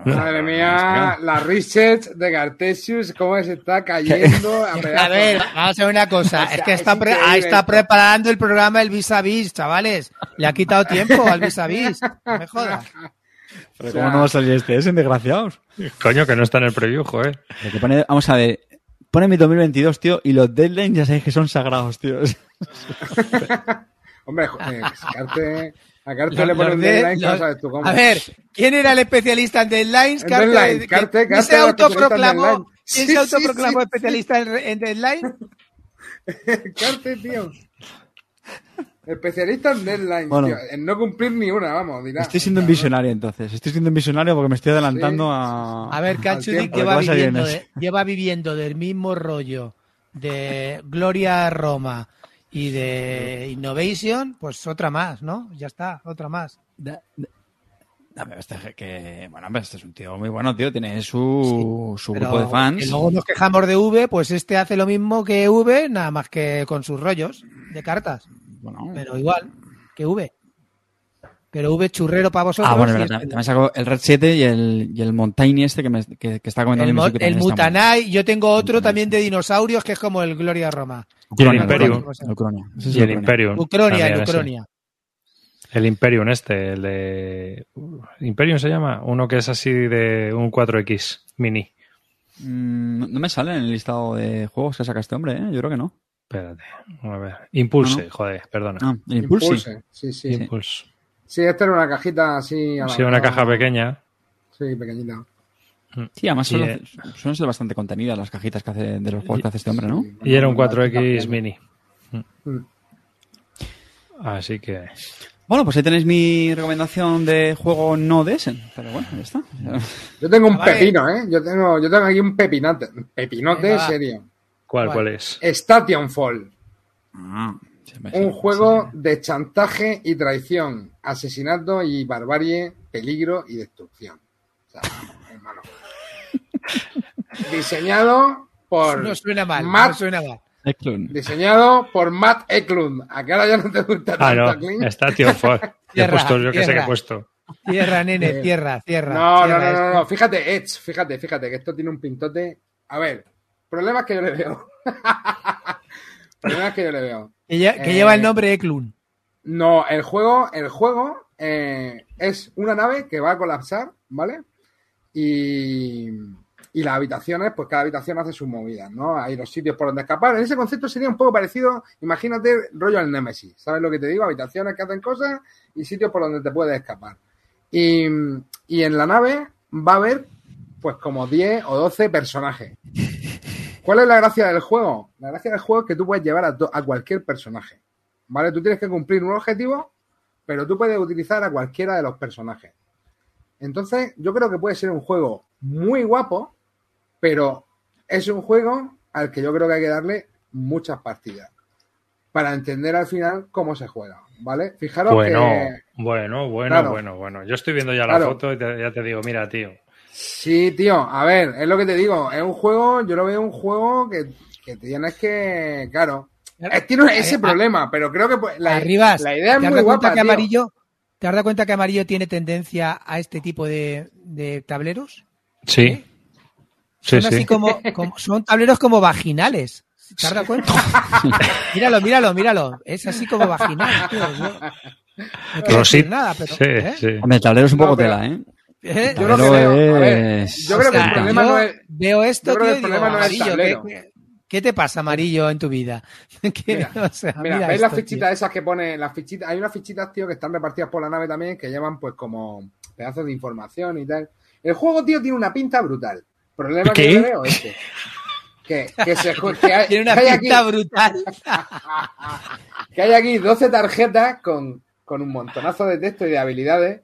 Speaker 6: bueno,
Speaker 2: Madre
Speaker 6: no,
Speaker 2: mía, la research de Cartesius, cómo se está cayendo a
Speaker 3: ver, vamos a ver una cosa.
Speaker 2: O sea,
Speaker 3: es que
Speaker 2: es
Speaker 3: está, pre- ah, está
Speaker 2: esto.
Speaker 3: preparando el programa el vis a vis, chavales. Le ha quitado tiempo al vis a vis. No me jodas.
Speaker 6: Pero ¿Cómo no va a salir este? Es desgraciados.
Speaker 1: Coño, que no está en el preview, joder.
Speaker 6: Lo que pone, vamos a ver. Pone mi 2022, tío, y los deadlines ya sabéis que son sagrados, tío.
Speaker 2: Hombre, joder, Carte, a Carte
Speaker 3: Los-
Speaker 2: le pone
Speaker 3: los
Speaker 2: un
Speaker 3: de-
Speaker 2: deadline, que no
Speaker 3: los-
Speaker 2: sabes tú cómo.
Speaker 3: A ver, ¿quién era el especialista en deadlines? Carte-
Speaker 2: deadline,
Speaker 3: que-
Speaker 2: Carte-
Speaker 3: ¿Quién
Speaker 2: Carte
Speaker 3: se autoproclamó. ¿quién
Speaker 2: Sí,
Speaker 3: se
Speaker 2: sí,
Speaker 3: autoproclamó
Speaker 2: sí.
Speaker 3: especialista en, en deadline?
Speaker 2: Carte, tío. Especialista en deadlines,
Speaker 6: Bueno.
Speaker 2: tío. En no cumplir ni una, vamos, dirá.
Speaker 6: Estoy siendo un visionario entonces. Estoy siendo un visionario porque me estoy adelantando
Speaker 2: Sí.
Speaker 6: a.
Speaker 3: A ver,
Speaker 2: tiempo.
Speaker 3: lleva viviendo, de- lleva viviendo del mismo rollo de Gloria Roma y de Innovation, pues otra más, ¿no? Ya está, otra más.
Speaker 6: Da- da- Dame, este que, bueno, este es un tío muy bueno, tío. Tiene su, su grupo de fans.
Speaker 3: que luego nos quejamos de V, pues este hace lo mismo que V, nada más que con sus rollos de cartas.
Speaker 6: Bueno,
Speaker 3: Pero igual que V. Pero V churrero para vosotros.
Speaker 6: ah, bueno, verdad, también, sacó el Red 7 y el, y el Montaigne este que, me, que, que está comentando
Speaker 3: el, mo- Mutanai, yo tengo otro
Speaker 6: Mutanai,
Speaker 3: también de dinosaurios que es como el Gloria Roma.
Speaker 1: Y el
Speaker 6: es
Speaker 1: Y el.
Speaker 6: Ucronia,
Speaker 1: también
Speaker 3: el
Speaker 1: ese.
Speaker 3: Ucronia.
Speaker 1: El Imperium este, el de... Imperium se llama, uno que es así de un 4X mini.
Speaker 6: Mm, no- no me sale en el listado de juegos que saca este hombre, ¿eh? Yo creo que no.
Speaker 1: Espérate, a ver. Impulse,
Speaker 6: No,
Speaker 1: joder, perdona.
Speaker 6: Ah, el Impulse. sí.
Speaker 2: Impulse. Sí, sí. Sí,
Speaker 1: Impulse.
Speaker 2: esta era una cajita así. a la-
Speaker 1: Sí, una caja pequeña.
Speaker 2: Sí, pequeñita.
Speaker 6: Sí, además suelen,
Speaker 1: eh,
Speaker 6: suelen ser bastante contenidas las cajitas que hace de los juegos que hace este hombre, ¿no?
Speaker 2: Sí,
Speaker 1: Y era un
Speaker 2: una
Speaker 1: 4X
Speaker 2: cajita
Speaker 1: mini.
Speaker 2: Mm.
Speaker 1: Así que...
Speaker 6: Bueno, pues ahí tenéis mi recomendación de juego no de Essen. Pero bueno, ya está.
Speaker 2: Yo tengo un
Speaker 3: Ah, vale.
Speaker 2: pepino, ¿eh? Yo tengo, yo tengo aquí un pepinote. Pepinote
Speaker 3: Venga,
Speaker 2: serio.
Speaker 1: ¿Cuál,
Speaker 3: ¿Cuál?
Speaker 1: cuál es?
Speaker 2: Station Fall.
Speaker 6: Ah,
Speaker 2: Un juego
Speaker 6: sí.
Speaker 2: de chantaje y traición, asesinato y barbarie, peligro y destrucción. O sea, hermano. Diseñado por
Speaker 3: No suena mal,
Speaker 2: Matt-
Speaker 3: no suena mal.
Speaker 6: Eklund.
Speaker 2: diseñado por Matt Eklund. ¿A qué ahora ya no te gusta
Speaker 1: Ah,
Speaker 2: tanto,
Speaker 1: no, Ford. Yo he
Speaker 3: Tierra,
Speaker 1: puesto, yo que sé que he
Speaker 3: tierra.
Speaker 1: puesto.
Speaker 3: Tierra, nene, tierra, tierra.
Speaker 2: No, no,
Speaker 3: tierra,
Speaker 2: no, no,
Speaker 3: esto.
Speaker 2: no. Fíjate, Edge, fíjate, fíjate, que esto tiene un pintote. A ver, problemas que yo le veo. problemas que yo le veo.
Speaker 3: Que, lle- que
Speaker 2: Eh,
Speaker 3: lleva el nombre Eklund.
Speaker 2: No, el juego, el juego eh, es una nave que va a colapsar, ¿vale? Y, y las habitaciones, pues cada habitación hace sus movidas, ¿no? Hay los sitios por donde escapar. En ese concepto sería un poco parecido, imagínate, rollo al Nemesis, ¿sabes lo que te digo? Habitaciones que hacen cosas y sitios por donde te puedes escapar. Y, y en la nave va a haber, pues como 10 o 12 personajes. ¿Cuál es la gracia del juego? La gracia del juego es que tú puedes llevar a, cualquier personaje. ¿Vale? Tú tienes que cumplir un objetivo, pero tú puedes utilizar a cualquiera de los personajes. Entonces, yo creo que puede ser un juego muy guapo, pero es un juego al que yo creo que hay que darle muchas partidas para entender al final cómo se juega, ¿vale? Fijaros
Speaker 1: Bueno,
Speaker 2: que
Speaker 1: bueno, bueno,
Speaker 2: Claro.
Speaker 1: bueno, bueno. Yo estoy viendo ya la
Speaker 2: Claro.
Speaker 1: foto y te- ya te digo, mira, tío.
Speaker 2: Sí, tío, a ver, es lo que te digo, es un juego, yo lo veo un juego que, que tienes que, claro, es- tiene ese
Speaker 3: Eh,
Speaker 2: problema, pero creo que pues, la,
Speaker 3: Arribas,
Speaker 2: la idea es
Speaker 3: ¿te has
Speaker 2: muy guapa,
Speaker 3: que
Speaker 2: tío.
Speaker 3: amarillo, ¿Te has dado cuenta que amarillo tiene tendencia a este tipo de, de tableros?
Speaker 1: Sí. Sí,
Speaker 3: son
Speaker 1: sí.
Speaker 3: así como, como- son tableros como vaginales. ¿Te has dado cuenta? míralo, míralo, míralo. Es así como vaginal, tío. No quiero decir
Speaker 1: Rosit-
Speaker 3: nada, pero.
Speaker 1: sí,
Speaker 3: ¿eh?
Speaker 1: sí.
Speaker 6: Hombre, el tablero es un
Speaker 2: No,
Speaker 6: poco
Speaker 2: pero-
Speaker 6: tela, ¿eh?
Speaker 3: ¿Eh?
Speaker 2: Yo lo que
Speaker 6: Tablero
Speaker 2: veo, a ver, yo creo que el problema
Speaker 3: yo
Speaker 2: no es.
Speaker 3: Veo esto,
Speaker 2: yo creo que
Speaker 3: tío,
Speaker 2: el
Speaker 3: digo,
Speaker 2: problema no
Speaker 3: amarillo. ¿qué, qué te pasa, amarillo, en tu vida? ¿Qué-
Speaker 2: Mira,
Speaker 3: o sea,
Speaker 2: Mira,
Speaker 3: mira
Speaker 2: ¿veis las
Speaker 3: tío.
Speaker 2: fichitas esas que pone? Las fichitas, hay unas fichitas, tío, que están repartidas por la nave también, que llevan pues como pedazos de información y tal. El juego, tío, tiene una pinta brutal. Problema que
Speaker 1: ¿Qué?
Speaker 2: yo le veo este. Que, que se que hay,
Speaker 3: Tiene una
Speaker 2: que hay aquí,
Speaker 3: pinta brutal.
Speaker 2: que hay aquí 12 tarjetas con, con un montonazo de texto y de habilidades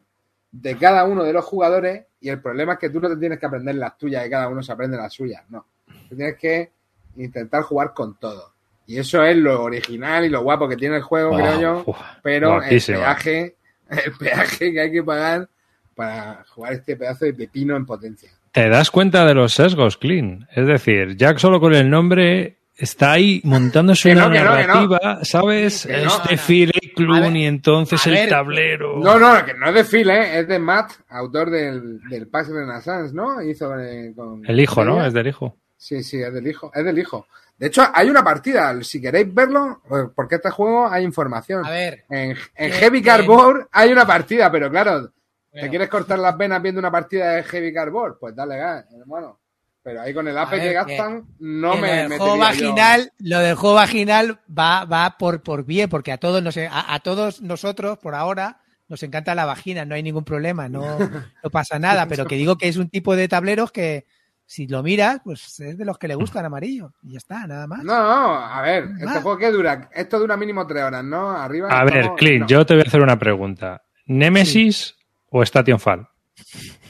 Speaker 2: de cada uno de los jugadores y el problema es que tú no te tienes que aprender las tuyas y cada uno se aprende las suyas, no. Tú tienes que intentar jugar con todo. Y eso es lo original y lo guapo que tiene el juego,
Speaker 1: Wow,
Speaker 2: creo yo.
Speaker 1: uf,
Speaker 2: Pero el peaje, el peaje que hay que pagar para jugar este pedazo de pepino en potencia.
Speaker 1: Te das cuenta de los sesgos, Clean. Es decir, Jack solo con el nombre está ahí montándose
Speaker 2: Que
Speaker 1: una
Speaker 2: no, que no, no.
Speaker 1: narrativa, ¿sabes?
Speaker 2: Que no.
Speaker 1: este
Speaker 2: No, no.
Speaker 1: Phil Clun
Speaker 3: ver,
Speaker 1: y entonces el
Speaker 3: ver.
Speaker 1: tablero.
Speaker 2: No, no, que no es de Phil, ¿eh? es de Matt, autor del, del Pax Renaissance, ¿no? Hizo eh, con,
Speaker 1: El hijo, ¿no? Es del hijo.
Speaker 2: Sí, sí, es del hijo, es del hijo. De hecho, hay una partida, si queréis verlo, eh, porque este juego hay información.
Speaker 3: A ver,
Speaker 2: En, en Heavy Cardboard hay una partida, pero claro, ¿te quieres cortar las venas viendo una partida de Heavy Cardboard? Pues dale gas, hermano. Pero ahí con el AP que
Speaker 3: que-
Speaker 2: gastan, no
Speaker 3: que
Speaker 2: me metería yo.
Speaker 3: vaginal, lo del juego vaginal va, va por, por bien, porque a todos, nos, a, a todos nosotros, por ahora, nos encanta la vagina, no hay ningún problema, no, no pasa nada, pero que digo que es un tipo de tableros que si lo miras, pues es de los que le gustan amarillo, y ya está, nada más.
Speaker 2: No, no, a ver, este juego que dura, esto dura mínimo tres horas, ¿no? Arriba.
Speaker 1: A ver,
Speaker 2: estamos-
Speaker 1: Clint,
Speaker 2: no.
Speaker 1: yo te voy a hacer una pregunta. ¿Nemesis o Station Fall?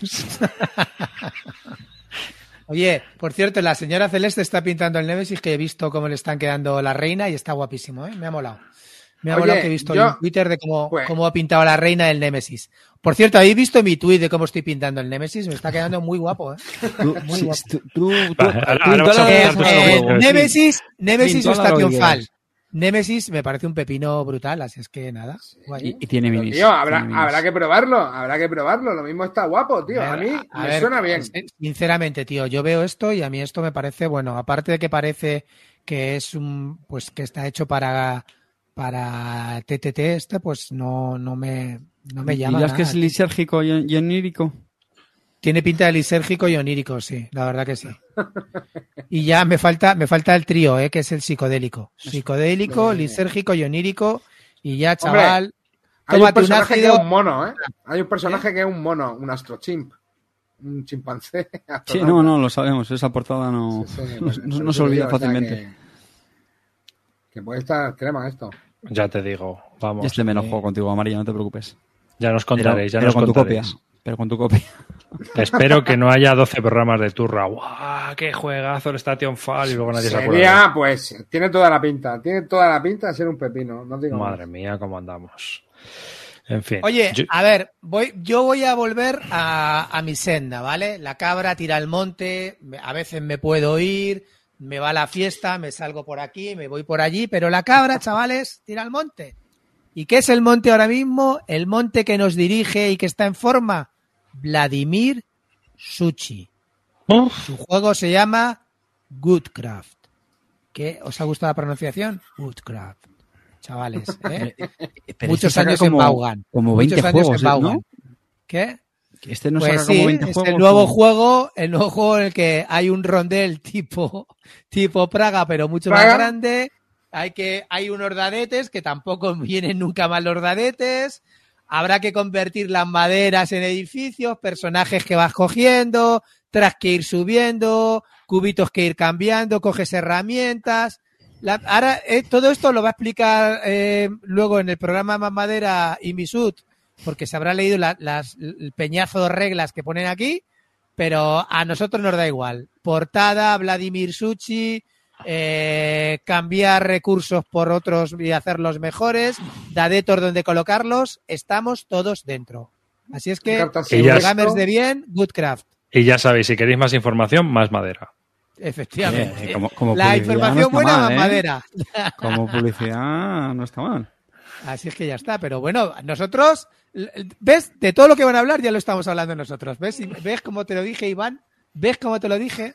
Speaker 3: Oye, por cierto, la señora Celeste está pintando el Nemesis que he visto cómo le están quedando la reina y está guapísimo, ¿eh? Me ha molado. Me ha
Speaker 2: Oye,
Speaker 3: molado que he visto
Speaker 2: yo-
Speaker 3: en Twitter de cómo,
Speaker 2: Pues-
Speaker 3: cómo ha pintado la reina del Nemesis. Por cierto, ¿habéis visto mi tweet de cómo estoy pintando el Nemesis? Me está quedando muy guapo, ¿eh? Muy guapo.
Speaker 6: tú, tú, tú-
Speaker 1: Vale, ahora-
Speaker 3: Nemesis, me parece un pepino brutal, así es que nada. guay.
Speaker 6: Y, y tiene minis.
Speaker 2: tío, habrá,
Speaker 6: tiene minis.
Speaker 2: habrá que probarlo, habrá que probarlo. Lo mismo está guapo, tío. A mí
Speaker 3: A
Speaker 2: me
Speaker 3: ver,
Speaker 2: suena bien.
Speaker 3: Sinceramente, tío, yo veo esto y a mí esto me parece, bueno, aparte de que parece que es un, pues que está hecho para para TTT este, pues no, no me, no me llama.
Speaker 6: ¿Dirás que es lisérgico y, y onírico?
Speaker 3: Tiene pinta de lisérgico y onírico, sí, la verdad que sí. Y ya me falta, me falta el trío, eh, que es el psicodélico. Psicodélico, lisérgico y onírico. Y ya,
Speaker 2: Hombre,
Speaker 3: chaval,
Speaker 2: Hay un personaje que es un mono, ¿eh? Hay un personaje que es un mono, un astrochimp. Un chimpancé.
Speaker 6: Sí, no, no, lo sabemos. Esa portada no,
Speaker 2: Sí, sí,
Speaker 6: no,
Speaker 2: pues,
Speaker 6: no-
Speaker 2: por
Speaker 6: no
Speaker 2: eso
Speaker 6: se olvida
Speaker 2: digo, o sea,
Speaker 6: fácilmente.
Speaker 2: Que, que puede estar crema esto.
Speaker 1: Ya te digo, vamos.
Speaker 6: Este me
Speaker 1: eh,
Speaker 6: enojó contigo, Amarilla, no te preocupes.
Speaker 1: Ya nos contaréis, ya
Speaker 6: pero
Speaker 1: nos
Speaker 6: con tu
Speaker 1: contaréis.
Speaker 6: copia. Pero con tu copia.
Speaker 1: Espero que no haya 12 programas de turra. ¡Guau! ¡Qué juegazo el Station Fall! Y luego nadie se acuerda.
Speaker 2: Sería, pues, tiene toda la pinta. Tiene toda la pinta de ser un pepino. No digo
Speaker 1: Madre
Speaker 2: más.
Speaker 1: mía, cómo andamos. En fin.
Speaker 3: Oye,
Speaker 1: yo-
Speaker 3: a ver, voy, yo voy a volver a, a mi senda, ¿vale? La cabra tira al monte, a veces me puedo ir, me va a la fiesta, me salgo por aquí, me voy por allí, pero la cabra, chavales, tira al monte. ¿Y qué es el monte ahora mismo? El monte que nos dirige y que está en forma. Vladimir Suchi. Su juego se llama Goodcraft. ¿Qué? ¿Os ha gustado la pronunciación? Goodcraft. Chavales, ¿eh?
Speaker 6: Pero
Speaker 3: Muchos
Speaker 6: este
Speaker 3: años en Vaughan.
Speaker 6: Como 20
Speaker 3: Muchos años
Speaker 6: juegos,
Speaker 3: en
Speaker 6: ¿eh?
Speaker 3: Vaughan.
Speaker 6: ¿no?
Speaker 3: ¿Qué?
Speaker 6: Que Este no
Speaker 3: Pues
Speaker 6: saca
Speaker 3: sí,
Speaker 6: como 20
Speaker 3: es
Speaker 6: juegos.
Speaker 3: el nuevo juego, el nuevo juego en el que hay un rondel tipo, tipo Praga, pero mucho
Speaker 2: Praga.
Speaker 3: más grande. Hay que, hay unos dadetes que tampoco vienen nunca más los dadetes. Habrá que convertir las maderas en edificios, personajes que vas cogiendo, tras que ir subiendo, cubitos que ir cambiando, coges herramientas. La- ahora, eh, todo esto lo va a explicar eh, luego en el programa Más Madera y Misut, porque se habrá leído la- las, el peñazo de reglas que ponen aquí, pero a nosotros nos da igual. Portada, Vladimir Suchi, eh, cambiar recursos por otros y hacerlos mejores, dadetos donde colocarlos, estamos todos dentro. Así es que, gamers de bien, Goodcraft,
Speaker 1: y ya sabéis, si queréis más información, más madera.
Speaker 3: efectivamente.
Speaker 6: Eh, como- como
Speaker 3: la información
Speaker 6: no
Speaker 3: buena,
Speaker 6: mal,
Speaker 3: más
Speaker 6: ¿eh?
Speaker 3: madera.
Speaker 6: Como publicidad no está mal.
Speaker 3: Así es que ya está, pero bueno, nosotros, ¿ves? De todo lo que van a hablar ya lo estamos hablando nosotros, ¿ves? ¿Ves cómo te lo dije, Iván? ¿Ves cómo te lo dije?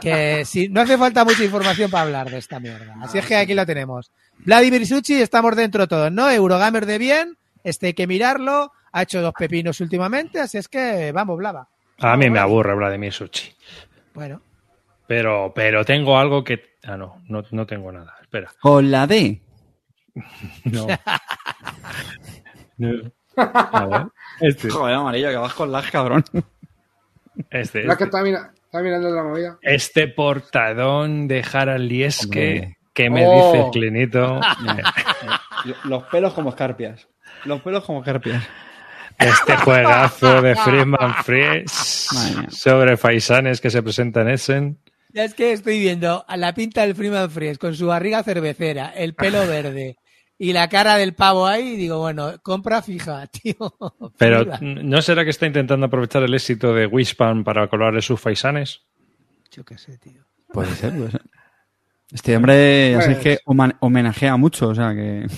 Speaker 3: Que si no hace falta mucha información para hablar de esta mierda. Así es que aquí lo tenemos. Vladimir Suchi, estamos dentro todos, ¿no? Eurogamer de bien, este hay que mirarlo, ha hecho dos pepinos últimamente, así es que vamos, Blava.
Speaker 1: A mí me aburre Vladimir Suchi.
Speaker 3: Bueno,
Speaker 1: Pero, pero tengo algo que. Ah, no, no, no tengo nada. Espera.
Speaker 6: Con la D.
Speaker 1: No. No. A ver. Este.
Speaker 6: Joder, amarillo, que vas con las cabrón.
Speaker 1: Este,
Speaker 2: es que
Speaker 1: este.
Speaker 2: Mirando la movida.
Speaker 1: Este portadón de Harald Lieske que me
Speaker 2: Oh.
Speaker 1: dice Clinito.
Speaker 6: Los pelos como escarpias. Los pelos como escarpias.
Speaker 1: Este juegazo de Friedman Fries sobre Faisanes que se presenta en Essen.
Speaker 3: ya es que estoy viendo a la pinta del Freeman Fries con su barriga cervecera, el pelo verde y la cara del pavo ahí, y digo, bueno, compra fija, tío.
Speaker 1: Pero. ¿no será que está intentando aprovechar el éxito de Wispan para colarle sus Faisanes?
Speaker 3: Yo qué sé, tío.
Speaker 6: Puede ser, puede ser. Este hombre, ya sabéis
Speaker 2: Pues-
Speaker 6: que homenajea mucho, o sea que.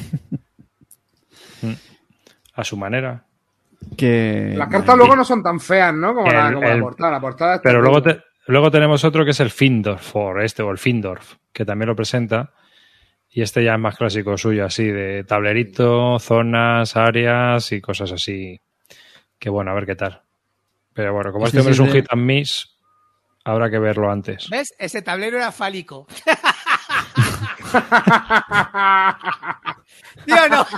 Speaker 1: A su manera.
Speaker 6: que
Speaker 2: Las cartas luego no son tan feas, ¿no? Como, la,
Speaker 1: El-
Speaker 2: la portada. La portada está
Speaker 1: Pero luego, te- luego tenemos otro que es el Findorf, este, o el Findorf, que también lo presenta. Y este ya es más clásico suyo, así, de tablerito, zonas, áreas y cosas así. Que bueno, a ver qué tal. Pero bueno, como
Speaker 6: Este
Speaker 1: este hombre es
Speaker 6: es
Speaker 1: un
Speaker 6: de-
Speaker 1: hit and miss, habrá que verlo antes.
Speaker 3: ¿Ves? Ese tablero era fálico. Tío, no.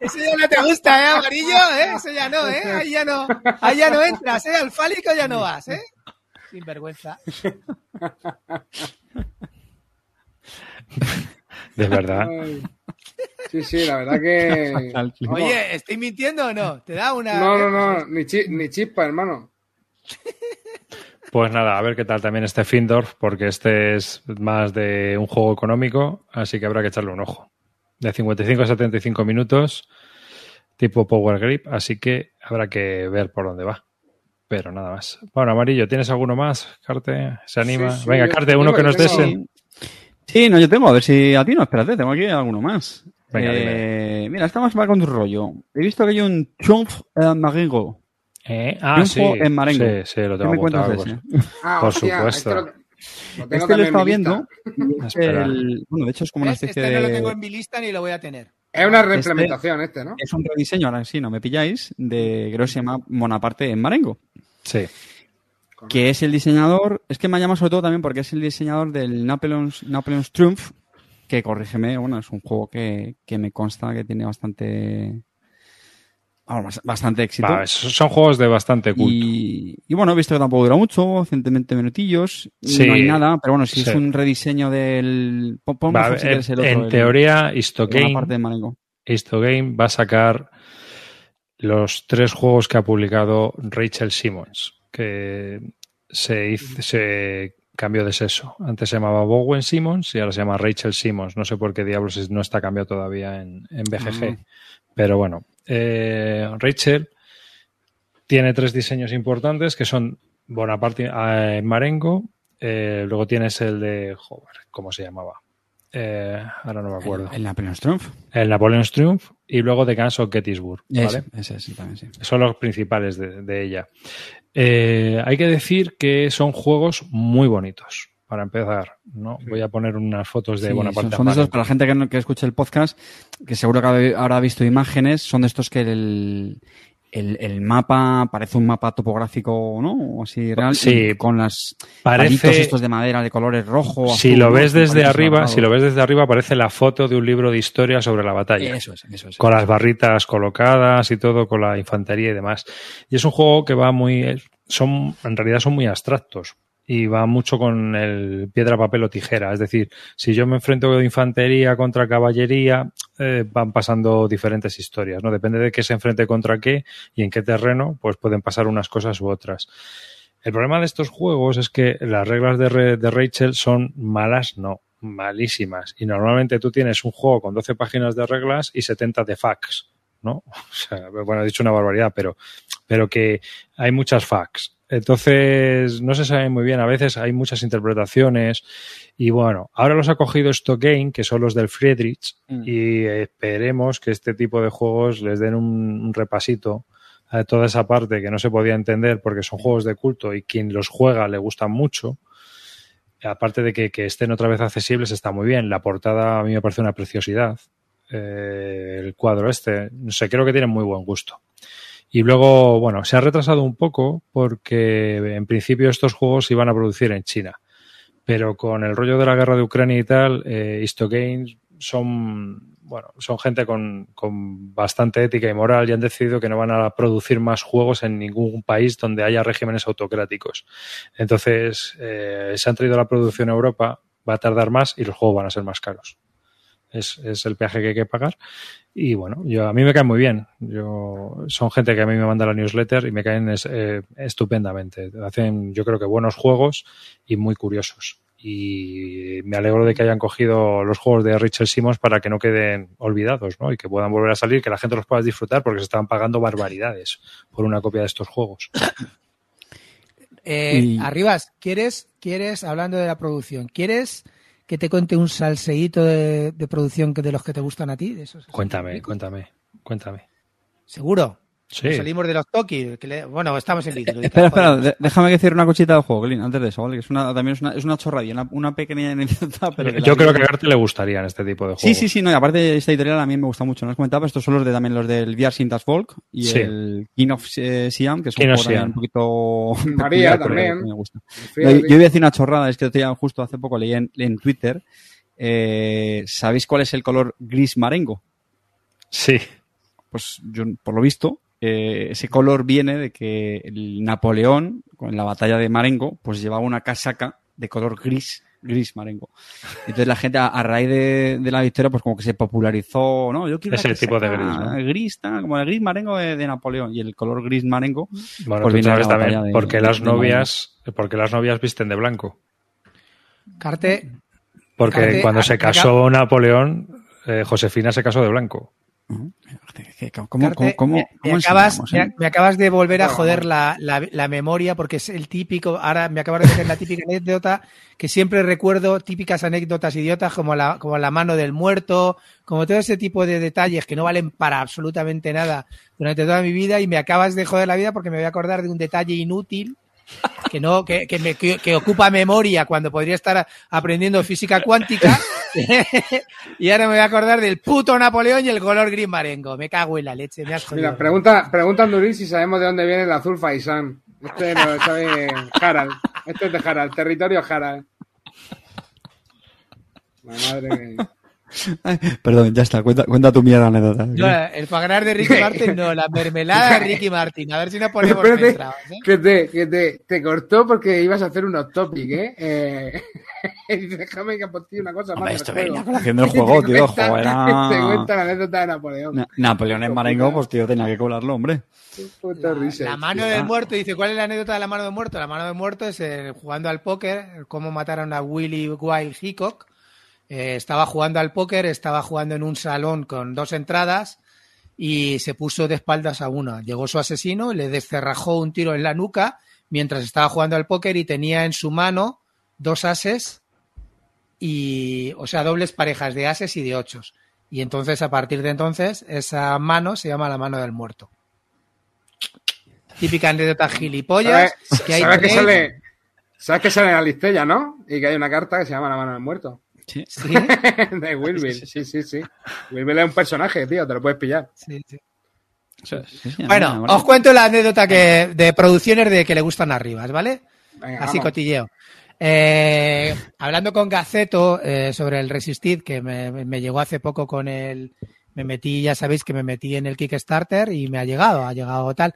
Speaker 3: Eso ya no te gusta, ¿eh, amarillo? ¿eh? Eso ya no, ¿eh? Ahí ya no, ahí ya no entras, ¿eh? Al fálico ya no vas, ¿eh? Sin vergüenza.
Speaker 1: De verdad.
Speaker 2: Sí, sí, la verdad que.
Speaker 3: Oye, ¿estoy mintiendo o no? ¿Te da una...?
Speaker 2: No, no, no, ni, chi- ni chispa, hermano.
Speaker 1: Pues nada, a ver qué tal también este Findorf, porque este es más de un juego económico, así que habrá que echarle un ojo. De 55 a 75 minutos, tipo Power Grip, así que habrá que ver por dónde va. Pero nada más. Bueno, Amarillo, ¿tienes alguno más? Carte, ¿se anima?
Speaker 2: Sí, sí,
Speaker 1: Venga, Carte, uno que nos des.
Speaker 2: tengo-
Speaker 6: Sí, no, yo tengo, a ver si a ti no, espérate, tengo aquí alguno más.
Speaker 1: Venga,
Speaker 6: Eh, mira, esta más va con tu rollo. He visto que hay un Triumph en Marengo.
Speaker 1: Eh, Ah, sí.
Speaker 6: en Marengo.
Speaker 1: Sí, sí, lo
Speaker 6: ¿Qué
Speaker 1: tengo apuntado.
Speaker 6: de ese?
Speaker 2: Ah,
Speaker 1: Por
Speaker 2: hostia,
Speaker 1: supuesto.
Speaker 2: Este lo, lo tengo
Speaker 6: Este lo
Speaker 2: mi
Speaker 6: viendo.
Speaker 1: Espera.
Speaker 6: El- bueno, de hecho es como una especie
Speaker 3: Este no lo
Speaker 6: de...
Speaker 3: tengo en mi lista ni lo voy a tener.
Speaker 2: Es una reimplementación este, ¿no?
Speaker 6: Es un rediseño, ahora sí, no me pilláis, de creo que se llama Monaparte en Marengo.
Speaker 1: Sí.
Speaker 6: Que es el diseñador, es que me llama sobre todo también porque es el diseñador del Napoleon's, Napoleon's Triumph, que corrígeme, bueno, es un juego que, que me consta que tiene bastante bastante éxito.
Speaker 1: Son juegos de bastante culto.
Speaker 6: Y, y bueno, he visto que tampoco dura mucho, 120 minutillos,
Speaker 1: Sí.
Speaker 6: no hay nada, pero bueno, si
Speaker 1: Sí.
Speaker 6: es un rediseño del... si
Speaker 1: en,
Speaker 6: quieres el otro,
Speaker 1: en
Speaker 6: el-
Speaker 1: teoría,
Speaker 6: Marengo.
Speaker 1: Histogame va a sacar los tres juegos que ha publicado Rachel Simmons, que se, hizo- se cambió de sexo. Antes se llamaba Bowen Simmons y ahora se llama Rachel Simmons. No sé por qué diablos no está cambiado todavía en, en BGG. Pero bueno, eh, Rachel tiene tres diseños importantes que son Bonaparte eh, Marengo, eh, luego tienes el de, joder, ¿cómo se llamaba? Eh, ahora no me acuerdo.
Speaker 6: El, el Napoleon Triumph.
Speaker 1: El Napoleon's Triumph y luego de Guns of Gettysburg. ¿vale?
Speaker 6: Ese, también sí.
Speaker 1: Son los principales de, de ella. Hay que decir que son juegos muy bonitos. Para empezar, ¿no? Voy a poner unas fotos de
Speaker 6: Sí,
Speaker 1: Bonaparte.
Speaker 6: son, son de estos, para la gente que, no- que escuche el podcast, que seguro que habrá visto imágenes, son de estos que el, el, el mapa parece un mapa topográfico, ¿no? O así real.
Speaker 1: Sí.
Speaker 6: con las
Speaker 1: Parece-
Speaker 6: estos de madera de colores rojo.
Speaker 1: Si lo ves desde arriba, si lo ves desde arriba, parece la foto de un libro de historia sobre la batalla.
Speaker 6: Eso es, eso es.
Speaker 1: con las barritas colocadas y todo, con la infantería y demás. Y es un juego que va muy, son, en realidad son muy abstractos y va mucho con el piedra, papel o tijera. Es decir, si yo me enfrento de infantería contra caballería, eh, van pasando diferentes historias, ¿no? Depende de qué se enfrente contra qué y en qué terreno, pues pueden pasar unas cosas u otras. El problema de estos juegos es que las reglas de, de Rachel son malas, no, malísimas. Y normalmente tú tienes un juego con 12 páginas de reglas y 70 de facts, ¿no? O sea, bueno, he dicho una barbaridad, pero, pero que hay muchas facts. Entonces, no se sabe muy bien, a veces hay muchas interpretaciones y bueno, ahora los ha cogido Stockgame, que son los del Friedrich,
Speaker 6: Mm.
Speaker 1: y esperemos que este tipo de juegos les den un, un repasito a toda esa parte que no se podía entender porque son juegos de culto y quien los juega le gustan mucho. Aparte de que, que estén otra vez accesibles, está muy bien. La portada a mí me parece una preciosidad. Eh, el cuadro este, no sé, creo que tiene muy buen gusto. Y luego, bueno, se ha retrasado un poco porque en principio estos juegos se iban a producir en China. Pero con el rollo de la guerra de Ucrania y tal, eh, Histogames son, bueno, son gente con, con bastante ética y moral y han decidido que no van a producir más juegos en ningún país donde haya regímenes autocráticos. Entonces, eh, se han traído la producción a Europa, va a tardar más y los juegos van a ser más caros. Es, es el peaje que hay que pagar. Y bueno, yo, a mí me caen muy bien. Yo, son gente que a mí me manda la newsletter y me caen es- eh, estupendamente. Hacen, yo creo que buenos juegos y muy curiosos. Y me alegro de que hayan cogido los juegos de Richard Simmons para que no queden olvidados, ¿no? Y que puedan volver a salir, que la gente los pueda disfrutar porque se estaban pagando barbaridades por una copia de estos juegos.
Speaker 3: Eh,
Speaker 6: Y-
Speaker 3: Arribas, ¿quieres, quieres, hablando de la producción, ¿quieres que te cuente un salseíto de, de producción que de los que te gustan a ti? De esos
Speaker 1: Cuéntame, cuéntame, cuéntame.
Speaker 3: Seguro.
Speaker 1: Sí.
Speaker 3: Nos Salimos de los Toki. le- Bueno, estamos en vídeo.
Speaker 6: Espera, espera, de- déjame decir una cosita del juego, Glyn, antes de eso, ¿vale? Que es una, también es una, es una chorradilla, una, una pequeña anécdota, pero... que la
Speaker 1: Yo creo que a Garte le gustarían este tipo de juegos.
Speaker 6: Sí, sí, sí, no, y aparte esta editorial a mí me gusta mucho, no os comentaba, estos son los de también los del VR Sintas Folk y
Speaker 1: Sí.
Speaker 6: el King of eh, Siam, que es un juego también poquito...
Speaker 2: María también.
Speaker 6: me gusta. Yo, yo iba a decir una chorrada, es que tenía justo hace poco leí en, en Twitter, eh, ¿sabéis cuál es el color gris marengo?
Speaker 1: Sí.
Speaker 6: Pues yo, por lo visto, eh, ese color viene de que el Napoleón, con la batalla de Marengo, pues llevaba una casaca de color gris, gris marengo. Entonces la gente, a, a raíz de, de la victoria, pues como que se popularizó, ¿no? Yo quiero
Speaker 1: Ese
Speaker 6: una
Speaker 1: tipo de gris, ¿no?
Speaker 6: Gris, tal, como el gris marengo de, de Napoleón. Y el color gris marengo,
Speaker 1: Bueno,
Speaker 6: Pues
Speaker 1: tú
Speaker 6: viene
Speaker 1: sabes
Speaker 6: la
Speaker 1: también
Speaker 6: batalla de-
Speaker 1: por qué
Speaker 6: de-
Speaker 1: las
Speaker 6: de
Speaker 1: novias, porque las novias visten de blanco.
Speaker 3: Carte,
Speaker 1: Porque
Speaker 3: Carte,
Speaker 1: cuando se casó Napoleón, eh, Josefina se casó de blanco.
Speaker 6: ¿Cómo,
Speaker 3: Carte,
Speaker 6: cómo, cómo,
Speaker 3: me,
Speaker 6: cómo
Speaker 3: acabas,
Speaker 6: eh?
Speaker 3: me acabas de volver a joder la, la- la memoria porque es el típico, ahora me acabas de meter la típica anécdota que siempre recuerdo, típicas anécdotas idiotas como la, como la mano del muerto, como todo ese tipo de detalles que no valen para absolutamente nada durante toda mi vida y me acabas de joder la vida porque me voy a acordar de un detalle inútil que no que, que, me- que- que ocupa memoria cuando podría estar aprendiendo física cuántica y ahora me voy a acordar del puto Napoleón y el color gris marengo me cago en la leche me has
Speaker 2: Mira, pregunta, pregunta Anduril si sabemos de dónde viene el azul Faisán. Este lo sabe Harald. Este es de Harald, territorio Harald. La madre que...
Speaker 6: Ay, perdón, ya está. Cuenta, cuenta tu mierda anécdota.
Speaker 3: No, el gras de Ricky Martin, no, la mermelada de Ricky Martin. A ver si nos ponemos
Speaker 2: Espérate,
Speaker 3: ¿eh?
Speaker 2: que, te, que te, te cortó porque ibas a hacer un off topic, ¿eh? eh déjame que aporte una cosa
Speaker 6: Hombre,
Speaker 2: más.
Speaker 6: esto la
Speaker 2: juego.
Speaker 6: colación del juego, tío.
Speaker 2: cuenta-
Speaker 6: Joder,
Speaker 2: Te
Speaker 6: era...
Speaker 2: cuenta la anécdota de Napoleón.
Speaker 6: Na- Napoleón en Marengo, pues tío, tenía que colarlo, hombre.
Speaker 2: Risa.
Speaker 3: La mano del muerto, dice, ¿cuál es la anécdota de la mano del muerto? La mano del muerto es eh, jugando al póker, cómo mataron a Willie Wild Hickok. Eh, estaba jugando al póker, estaba jugando en un salón con dos entradas y se puso de espaldas a una. Llegó su asesino, le descerrajó un tiro en la nuca mientras estaba jugando al póker y tenía en su mano dos ases y, o sea, dobles parejas de ases y de ochos. Y entonces, a partir de entonces, esa mano se llama la mano del muerto. Típica anécdota gilipollas.
Speaker 2: ¿Sabes,
Speaker 3: que
Speaker 2: sale, sabes que sale en la listella, ¿no? Y que hay una carta que se llama La mano del muerto.
Speaker 6: Sí.
Speaker 3: Sí,
Speaker 2: de Wilville. Sí, sí, sí. Wilville es un personaje, tío, te lo puedes pillar.
Speaker 3: sí, sí.
Speaker 6: Sí, sí,
Speaker 3: Bueno, os cuento la anécdota que, de producciones de que le gustan arribas, ¿vale?
Speaker 2: Venga,
Speaker 3: Así
Speaker 2: vamos.
Speaker 3: cotilleo. Eh, hablando con Gaceto eh, sobre el Resistid, que me, me llegó hace poco con el. Me metí, ya sabéis que me metí en el Kickstarter y me ha llegado, ha llegado tal.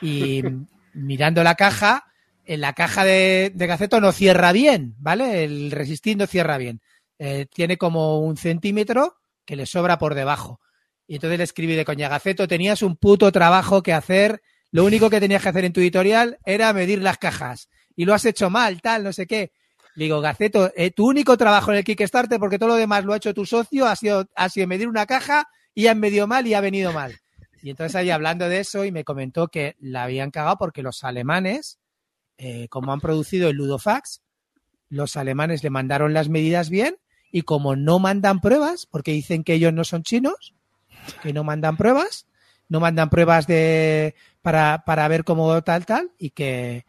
Speaker 3: Y mirando la caja, en la caja de, de Gaceto no cierra bien, ¿vale? El Resistid no cierra bien. Eh, tiene como un centímetro que le sobra por debajo. Y entonces le escribí de coña, Gaceto, tenías un puto trabajo que hacer. Lo único que tenías que hacer en tu editorial era medir las cajas. Y lo has hecho mal, tal, no sé qué. Le digo, Gaceto, eh, tu único trabajo en el Kickstarter, porque todo lo demás lo ha hecho tu socio, ha sido, ha sido medir una caja y han medido mal y ha venido mal. Y entonces ahí hablando de eso y me comentó que la habían cagado porque los alemanes, eh, como han producido el Ludofax, los alemanes le mandaron las medidas bien y como no mandan pruebas, porque dicen que ellos no son chinos, que no mandan pruebas, no mandan pruebas de para, para ver cómo tal, tal, y que,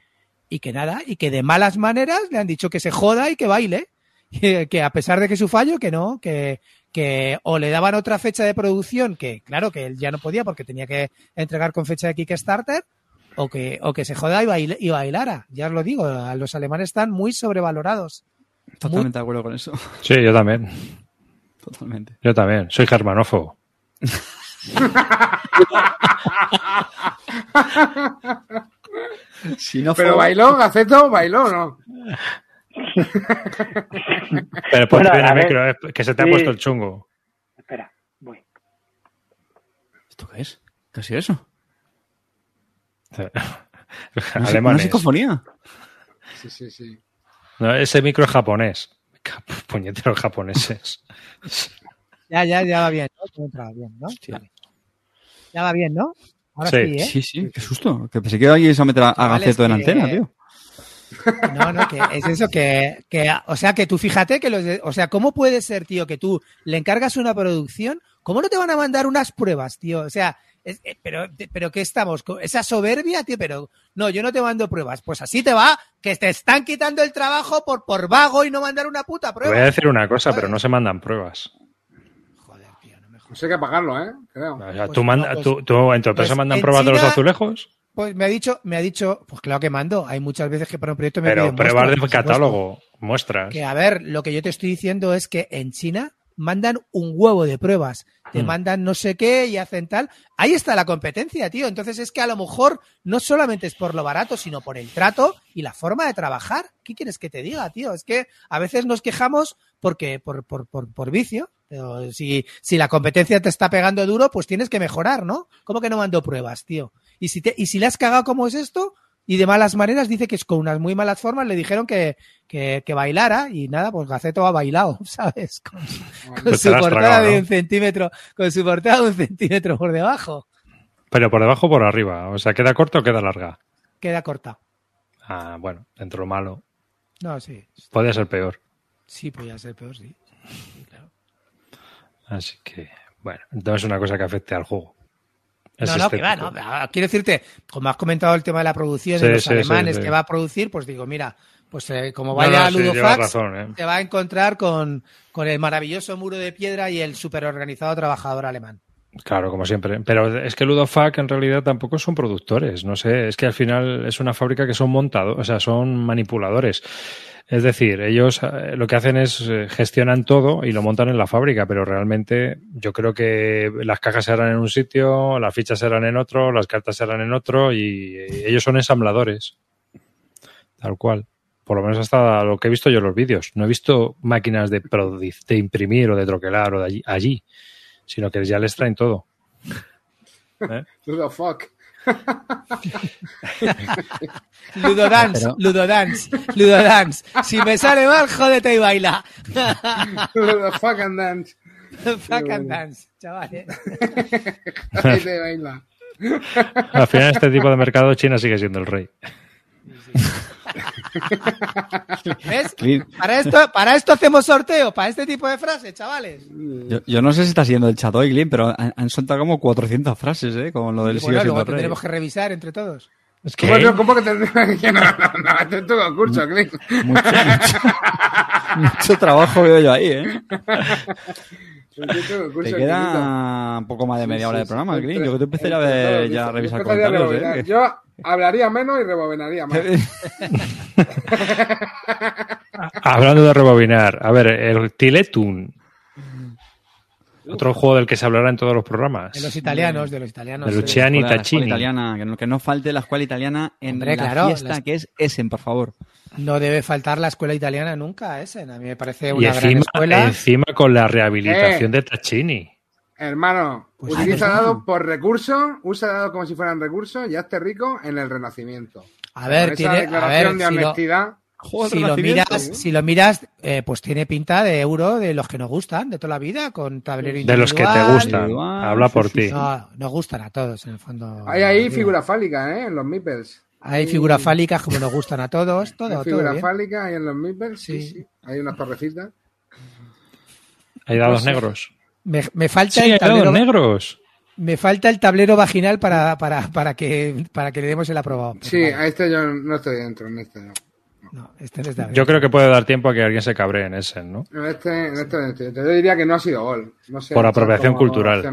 Speaker 3: y que nada, y que de malas maneras le han dicho que se joda y que baile. Que, a pesar de que su fallo, que no, que, que o le daban otra fecha de producción, que claro que él ya no podía porque tenía que entregar con fecha de Kickstarter, o que, o que se joda y, baile- y bailara. Ya os lo digo, los alemanes están muy sobrevalorados.
Speaker 6: Totalmente de acuerdo con eso.
Speaker 1: Sí, yo también.
Speaker 6: Totalmente.
Speaker 1: Yo también. Soy germanófobo.
Speaker 6: Si no
Speaker 2: Pero bailó, Gaceto, bailó, o ¿no?
Speaker 1: Pero ponte
Speaker 7: Bueno,
Speaker 1: el micro, eh, que se te ha
Speaker 7: sí.
Speaker 1: puesto el chungo.
Speaker 7: Espera, voy.
Speaker 6: ¿Esto qué es? ¿Qué ha sido eso? ¿Una, una
Speaker 1: Alemanes.
Speaker 6: psicofonía?
Speaker 2: Sí, sí, sí.
Speaker 1: No, ese micro es japonés. Puñeteros japoneses.
Speaker 3: Ya, ya, ya va bien, ¿no? Ya entraba bien, ¿no? Ya va bien, ¿no? Ahora
Speaker 1: Sí.
Speaker 3: sí, ¿eh?
Speaker 6: Sí, sí, qué susto. Que pensé que alguien se a meter a, a Gaceto en
Speaker 3: que-
Speaker 6: antena, tío.
Speaker 3: No, no, que es eso que, que, o sea, que tú fíjate que los, de- o sea, ¿cómo puede ser, tío, que tú le encargas una producción? ¿Cómo no te van a mandar unas pruebas, tío? O sea, es- eh, pero, pero ¿qué estamos? ¿Con Esa soberbia, tío, pero no, yo no te mando pruebas. Pues así te va, que te están quitando el trabajo por, por vago y no mandar una puta
Speaker 1: Te
Speaker 3: prueba.
Speaker 1: voy a decir una cosa, pero no se mandan pruebas.
Speaker 3: Joder, tío, no me jodas.
Speaker 2: Pues hay que pagarlo, ¿eh? Creo.
Speaker 1: O sea,
Speaker 3: Pues
Speaker 1: tú, manda-
Speaker 3: no, pues-
Speaker 1: tú, tú en tu empresa
Speaker 3: pues
Speaker 1: mandan
Speaker 3: en
Speaker 1: pruebas de los azulejos,
Speaker 3: Pues me ha dicho, me ha dicho, pues claro que mando. Hay muchas veces que para un proyecto me
Speaker 1: pero pruebas
Speaker 3: muestras,
Speaker 1: de
Speaker 3: por supuesto.
Speaker 1: catálogo, muestras.
Speaker 3: Que a ver, lo que yo te estoy diciendo es que en China mandan un huevo de pruebas, te
Speaker 1: Mm.
Speaker 3: mandan no sé qué y hacen tal. Ahí está la competencia, tío. Entonces es que a lo mejor no solamente es por lo barato, sino por el trato y la forma de trabajar. ¿Qué quieres que te diga, tío? Es que a veces nos quejamos porque por, por, por, por vicio. Pero si, si la competencia te está pegando duro, pues tienes que mejorar, ¿no? ¿Cómo que no mando pruebas, tío? Y si, te, y si le has cagado como es esto, y de malas maneras, dice que es con unas muy malas formas le dijeron que, que, que bailara y nada, pues Gaceto ha bailado, ¿sabes? Con, con
Speaker 1: Pues
Speaker 3: su portada
Speaker 1: tragado,
Speaker 3: de
Speaker 1: ¿no?
Speaker 3: un centímetro, con su portada de un centímetro por debajo.
Speaker 1: Pero por debajo o por arriba. O sea, ¿queda corta o queda larga?
Speaker 3: Queda corta.
Speaker 1: Ah, bueno, dentro de lo malo.
Speaker 3: No, sí.
Speaker 1: Puede ser peor.
Speaker 3: Sí, podría ser peor, sí. Sí, claro.
Speaker 1: Así que, bueno, no es una cosa que afecte al juego.
Speaker 3: No, no, que va, no. Quiero decirte, como has comentado el tema de la producción
Speaker 1: Sí,
Speaker 3: de los
Speaker 1: sí,
Speaker 3: alemanes
Speaker 1: sí.
Speaker 3: que va a producir, pues digo, mira, pues eh, como vaya
Speaker 1: no,
Speaker 3: Ludofax,
Speaker 1: razón, ¿eh?
Speaker 3: te va a encontrar con, con el maravilloso muro de piedra y el súper organizado trabajador alemán.
Speaker 1: Claro, como siempre. Pero es que Ludofac en realidad tampoco son productores. No sé, es que al final es una fábrica que son montados, o sea, son manipuladores. Es decir, ellos eh, lo que hacen es eh, gestionan todo y lo montan en la fábrica, pero realmente yo creo que las cajas serán en un sitio, las fichas serán en otro, las cartas serán en otro y eh, ellos son ensambladores. Tal cual. Por lo menos hasta lo que he visto yo en los vídeos. No he visto máquinas de, de imprimir o de troquelar o de allí, allí, sino que ya les traen todo. ¿Eh?
Speaker 2: Who the fuck?
Speaker 3: Ludodance,
Speaker 6: Pero-
Speaker 3: Ludodance, Ludodance. Si me sale mal, jódete y baila.
Speaker 2: The fuck and dance.
Speaker 3: Fuck and dance, chavales.
Speaker 2: Ahí te baila.
Speaker 1: Al final, este tipo de mercado, China sigue siendo el rey.
Speaker 3: ¿Ves? Para esto, para esto hacemos sorteo, para este tipo de frases, chavales.
Speaker 6: Yo, yo no sé si está siendo el chat hoy, Glyn, pero han, han soltado como 400 frases, ¿eh? Con lo del
Speaker 3: Y
Speaker 6: sigue
Speaker 3: bueno,
Speaker 6: siendo
Speaker 3: luego tendremos que revisar entre todos.
Speaker 1: Es
Speaker 2: ¿Cómo, no, ¿Cómo que que no, no, no, este es tu concurso, Clint.
Speaker 6: Mucho, mucho, mucho trabajo veo yo ahí, ¿eh? Te queda un poco más de media hora de programa, Glyn. Yo que te empezaría a ver ya a revisar comentarios. ¿eh?
Speaker 2: Yo hablaría menos y rebobinaría más.
Speaker 1: Hablando de rebobinar, a ver, el Tiletun. Otro juego del que se hablará en todos los programas.
Speaker 3: De los italianos, de los italianos.
Speaker 1: De
Speaker 3: eh.
Speaker 1: Luciani
Speaker 6: escuela
Speaker 1: Taccini.
Speaker 6: italiana, que no, que no falte la escuela italiana en
Speaker 3: Hombre,
Speaker 6: la
Speaker 3: claro,
Speaker 6: fiesta
Speaker 3: las-
Speaker 6: que es Essen, por favor.
Speaker 3: No debe faltar la escuela italiana nunca, ese. A mí me parece
Speaker 1: Y
Speaker 3: una gran
Speaker 1: encima,
Speaker 3: escuela.
Speaker 1: encima con la rehabilitación
Speaker 2: Eh.
Speaker 1: de Taccini.
Speaker 2: Hermano,
Speaker 3: Pues
Speaker 2: utiliza
Speaker 3: sí.
Speaker 2: dados por recursos, usa dados como si fueran recursos y hazte rico en el Renacimiento.
Speaker 3: A ver,
Speaker 2: Con
Speaker 3: tiene,
Speaker 2: esa
Speaker 3: a
Speaker 2: declaración
Speaker 3: ver,
Speaker 2: de
Speaker 3: si lo,
Speaker 2: honestidad.
Speaker 6: Juego del
Speaker 3: si lo miras,
Speaker 6: ¿eh?
Speaker 3: si lo miras, eh, pues tiene pinta de euro de los que nos gustan de toda la vida, con tablero
Speaker 1: De los que te gustan.
Speaker 6: individual,
Speaker 1: Habla por
Speaker 6: sí,
Speaker 1: ti.
Speaker 3: No, nos gustan a todos, en el fondo.
Speaker 2: Hay ahí
Speaker 3: Digo,
Speaker 2: figura fálica, ¿eh? En los meeples.
Speaker 3: Hay figuras fálicas como nos gustan a todos,
Speaker 2: Hay
Speaker 3: todo, todo
Speaker 2: figura
Speaker 3: bien.
Speaker 2: fálica ahí en los meeples. Sí,
Speaker 3: Sí.
Speaker 2: Hay unas torrecitas.
Speaker 1: Hay dados
Speaker 2: sé.
Speaker 1: negros.
Speaker 3: Me, me falta
Speaker 1: Sí,
Speaker 3: el tablero,
Speaker 1: negros.
Speaker 3: me falta el tablero vaginal para, para, para que para que le demos el aprobado.
Speaker 2: Sí,
Speaker 3: vale,
Speaker 2: a este yo no estoy dentro, en este no.
Speaker 3: no, este no está bien.
Speaker 1: Yo creo que puede dar tiempo a que alguien se cabree en ese, ¿no?
Speaker 2: Este, este dentro. Yo diría que no ha sido gol. No sé,
Speaker 1: Por apropiación cultural.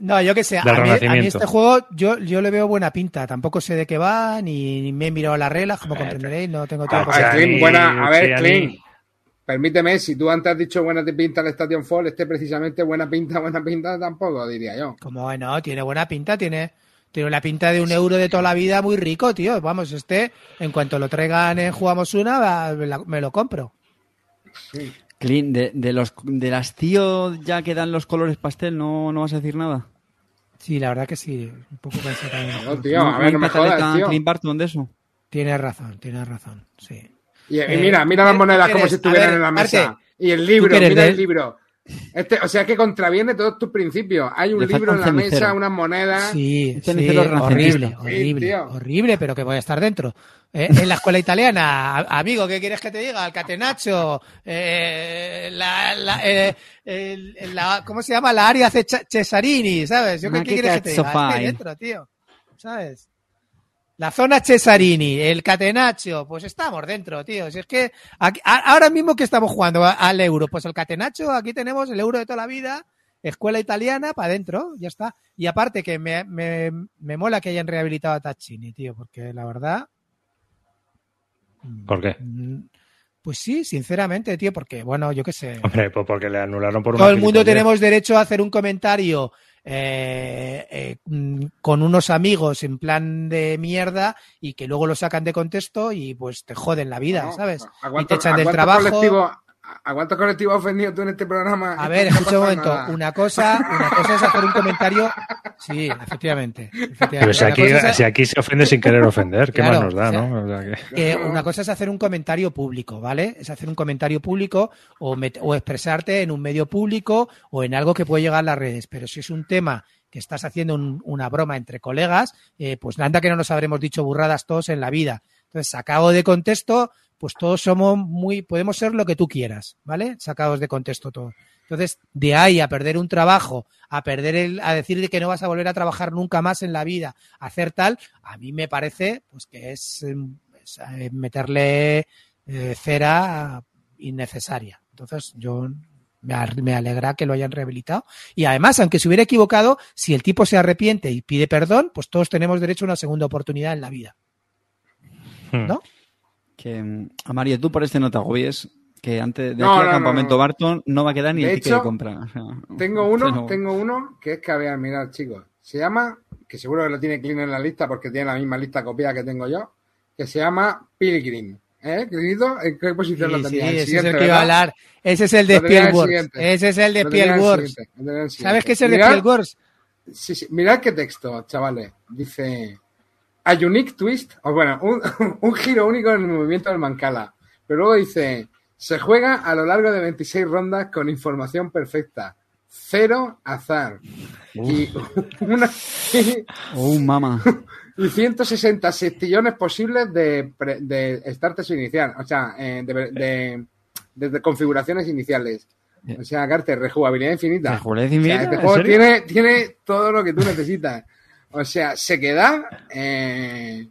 Speaker 3: No, yo que sé, a mí, a este juego yo, yo le veo buena pinta. Tampoco sé de qué va, ni, ni me he mirado las reglas, como comprenderéis, no tengo
Speaker 2: A
Speaker 3: tiempo.
Speaker 2: ver, Clint, buena, a ver. Clint. Permíteme, si tú antes has dicho buena pinta el Station Fall, este precisamente buena pinta, buena pinta tampoco, diría yo.
Speaker 3: Como bueno, tiene buena pinta, tiene, tiene la pinta de un euro de toda la vida muy rico, tío. Vamos, este, en cuanto lo traigan en Jugamos Una, va- me, la- me lo compro.
Speaker 6: Clint, de, de los de las tío ya que dan los colores pastel, ¿no, no vas a decir nada?
Speaker 3: Sí, la verdad que sí, un poco pensé también.
Speaker 2: No, tío, a ver, no me
Speaker 6: hay cataleta
Speaker 2: jodas, tío.
Speaker 6: Clint Barton de eso?
Speaker 3: Tienes razón, tienes razón, sí.
Speaker 2: Y, y
Speaker 3: Eh,
Speaker 2: mira, mira
Speaker 3: ¿tú
Speaker 2: las
Speaker 3: qué-
Speaker 2: monedas como si estuvieran
Speaker 3: ver,
Speaker 2: en la mesa. Y el
Speaker 3: ¿tú
Speaker 2: libro, mira
Speaker 3: de-
Speaker 2: el libro. Este, o sea que contraviene todos tus principios. Hay un
Speaker 6: Le
Speaker 2: libro
Speaker 6: un
Speaker 2: en la
Speaker 6: cenicero.
Speaker 2: mesa, unas monedas.
Speaker 3: Sí,
Speaker 6: renacentista.
Speaker 3: horrible,
Speaker 2: Sí,
Speaker 3: horrible, horrible, pero que voy a estar dentro. Eh, en la escuela italiana, a- amigo, ¿qué quieres que te diga? El catenaccio, eh, la, la, eh, el- el- la- ¿cómo se llama? La área Cesarini, ¿sabes? Yo qué, quieres que te diga? Estoy dentro, tío, ¿sabes? La zona Cesarini, el catenaccio, pues estamos dentro, tío. Si es que aquí- a- ahora mismo que estamos jugando a- al euro, pues el catenaccio, aquí tenemos el euro de toda la vida, escuela italiana, para adentro, ya está. Y aparte que me, me, me mola que hayan rehabilitado a Taccini, tío, porque la verdad...
Speaker 1: ¿Por qué?
Speaker 3: mm, Pues sí, sinceramente, tío, porque, bueno, yo qué sé.
Speaker 1: Hombre, pues porque le anularon por una
Speaker 3: Todo el mundo tenemos derecho a hacer un comentario eh, eh, mm, con unos amigos en plan de mierda y que luego lo sacan de contexto y pues te joden la vida,
Speaker 2: ¿no?
Speaker 3: ¿sabes?
Speaker 2: ¿A
Speaker 3: Y te echan del trabajo.
Speaker 2: A- ¿A cuántos colectivos has ofendido tú en este programa?
Speaker 3: A ver, escucha un momento.
Speaker 2: nada.
Speaker 3: Una cosa, una cosa es hacer un comentario. Sí, efectivamente. efectivamente.
Speaker 1: Pero si aquí,
Speaker 3: cosa es-
Speaker 1: si aquí se ofende sin querer ofender, ¿qué
Speaker 3: Claro,
Speaker 1: más nos da,
Speaker 3: o sea,
Speaker 1: no? O sea que-
Speaker 3: Eh, una cosa es hacer un comentario público, ¿vale? Es hacer un comentario público o, met- o expresarte en un medio público o en algo que puede llegar a las redes. Pero si es un tema que estás haciendo un- una broma entre colegas, eh, pues nada que no nos habremos dicho burradas todos en la vida. Entonces, sacado de contexto, pues todos somos muy, podemos ser lo que tú quieras, ¿vale? Sacados de contexto todos. Entonces, de ahí a perder un trabajo, a perder el, a decir que no vas a volver a trabajar nunca más en la vida, a hacer tal, a mí me parece, pues que es, em, es, eh, meterle eh, cera innecesaria. Entonces, yo me, alegra que lo hayan rehabilitado. Y además, aunque se hubiera equivocado, si el tipo se arrepiente y pide perdón, pues todos tenemos derecho a una segunda oportunidad en la vida.
Speaker 1: Hmm.
Speaker 6: Que, mm, Amario, tú por este no te agobies, que antes de
Speaker 2: No,
Speaker 6: aquí
Speaker 2: no,
Speaker 6: campamento
Speaker 2: no.
Speaker 6: Barton no va a quedar ni
Speaker 2: De
Speaker 6: el ticket
Speaker 2: hecho,
Speaker 6: de compra. O sea,
Speaker 2: Tengo uno, tengo uno que es que, a ver, mirad, chicos. Se llama, que seguro que lo tiene Clean en la lista porque tiene la misma lista copiada que tengo yo, que se llama Pilgrim. ¿Eh, Clinito? ¿En qué posición
Speaker 3: Sí,
Speaker 2: lo
Speaker 3: sí,
Speaker 2: tenía? El
Speaker 3: ese es el que iba a hablar. Ese es el de Spielworks. Ese es el de Spielworks. ¿Sabes qué es el de Spielworks?
Speaker 2: Sí, sí. Mirad qué texto, chavales. Dice: A unique twist, o bueno, un, un giro único en el movimiento del Mancala. Pero luego dice: Se juega a lo largo de 26 rondas con información perfecta. Cero azar. Y, una,
Speaker 6: Oh, mama.
Speaker 2: y 160 sextillones posibles de, de starters inicial. O sea, eh, de, de- configuraciones iniciales. O sea, Carter, rejugabilidad infinita.
Speaker 6: ¿Rejugabilidad
Speaker 2: O sea,
Speaker 6: infinita?
Speaker 2: este
Speaker 6: ¿En
Speaker 2: juego tiene, tiene todo lo que tú necesitas. O sea, se queda. eh,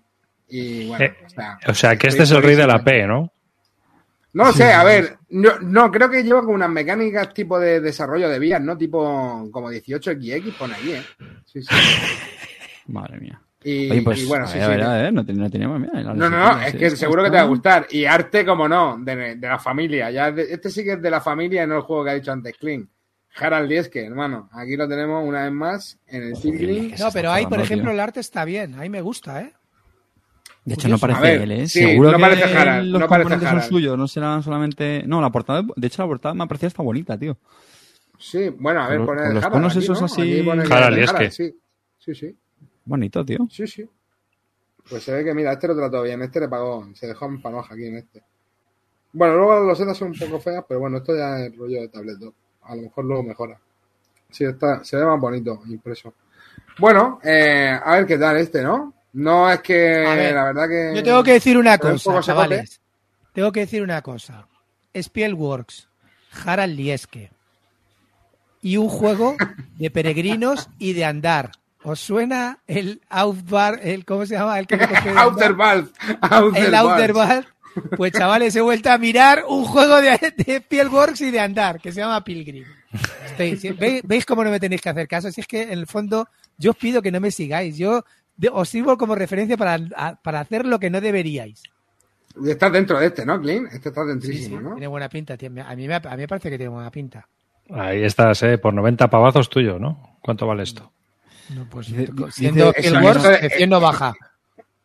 Speaker 2: y bueno,
Speaker 1: Eh,
Speaker 2: o sea,
Speaker 1: O sea, que este es el rey de la. P, ¿no?
Speaker 2: No sé, a ver, no, no, creo que lleva como unas mecánicas tipo de desarrollo de vías, ¿no? Tipo como 18XX, pone ahí, ¿eh? Sí, sí.
Speaker 6: Madre mía.
Speaker 2: Y,
Speaker 6: Oye, pues,
Speaker 2: y bueno, sí,
Speaker 6: ver,
Speaker 2: sí.
Speaker 6: a ver, a ver, no, ten- no teníamos
Speaker 2: No, no, no, es que seguro que te va a gustar. Y arte, como no, de, de la familia. Ya de- este sí que es de la familia no el juego que ha dicho antes Clean. Harald Lieske, hermano. Aquí lo tenemos una vez más en el Pilgrim.
Speaker 3: No, pero ahí, por ejemplo,
Speaker 6: tío.
Speaker 3: el arte está bien. Ahí me gusta, ¿eh?
Speaker 6: De hecho, no parece
Speaker 2: A ver,
Speaker 6: él, ¿eh?
Speaker 2: sí,
Speaker 6: Seguro
Speaker 2: no
Speaker 6: que
Speaker 2: parece Harald,
Speaker 6: los
Speaker 2: no parece
Speaker 6: componentes son
Speaker 2: Harald.
Speaker 6: suyos, no serán solamente... No, la portada, de hecho, la portada me ha parecido hasta bonita, tío.
Speaker 2: Sí, bueno, a ver,
Speaker 6: Con-
Speaker 2: pone
Speaker 6: con los
Speaker 2: Harald
Speaker 6: conos
Speaker 2: aquí,
Speaker 6: esos
Speaker 2: ¿no?
Speaker 6: así-
Speaker 1: Harald Lieske.
Speaker 2: Sí, sí, sí.
Speaker 6: Bonito, tío.
Speaker 2: Sí, sí. Pues se ve que, mira, este lo trató bien. Este le pagó. Se dejó en panoja aquí en este. Bueno, luego las losetas son un poco feas, pero bueno, esto ya es rollo de tablet 2. A lo mejor luego mejora. Sí, está, se ve más bonito impreso. Bueno, eh, a ver qué tal este, ¿no? No es que,
Speaker 3: ver,
Speaker 2: la verdad que...
Speaker 3: Yo tengo que decir una cosa, chavales. Tengo que decir una cosa. Spielworks, Harald Lieske y un juego de peregrinos y de andar. ¿Os suena el Outbar, el cómo se llama? El que?
Speaker 2: Outer Valve.
Speaker 3: el Outer Ball. Pues chavales, he vuelto a mirar un juego de, de Spielworks y de andar que se llama Pilgrim. Estoy- ¿veis, veis cómo no me tenéis que hacer caso? Si es que en el fondo yo os pido que no me sigáis. Yo de- os sirvo como referencia para, a- para hacer lo que no deberíais.
Speaker 2: Y estás dentro de este, ¿no, Clean? Este está dentrísimo,
Speaker 3: sí,
Speaker 2: ¿no?
Speaker 3: Tiene buena pinta, tío. A mí, me, a mí me parece que tiene buena pinta.
Speaker 1: Ahí estás, ¿eh? Por 90 pavazos tuyo, ¿no? ¿Cuánto vale esto?
Speaker 3: No, pues, siendo
Speaker 6: dice-
Speaker 3: el 100 no baja.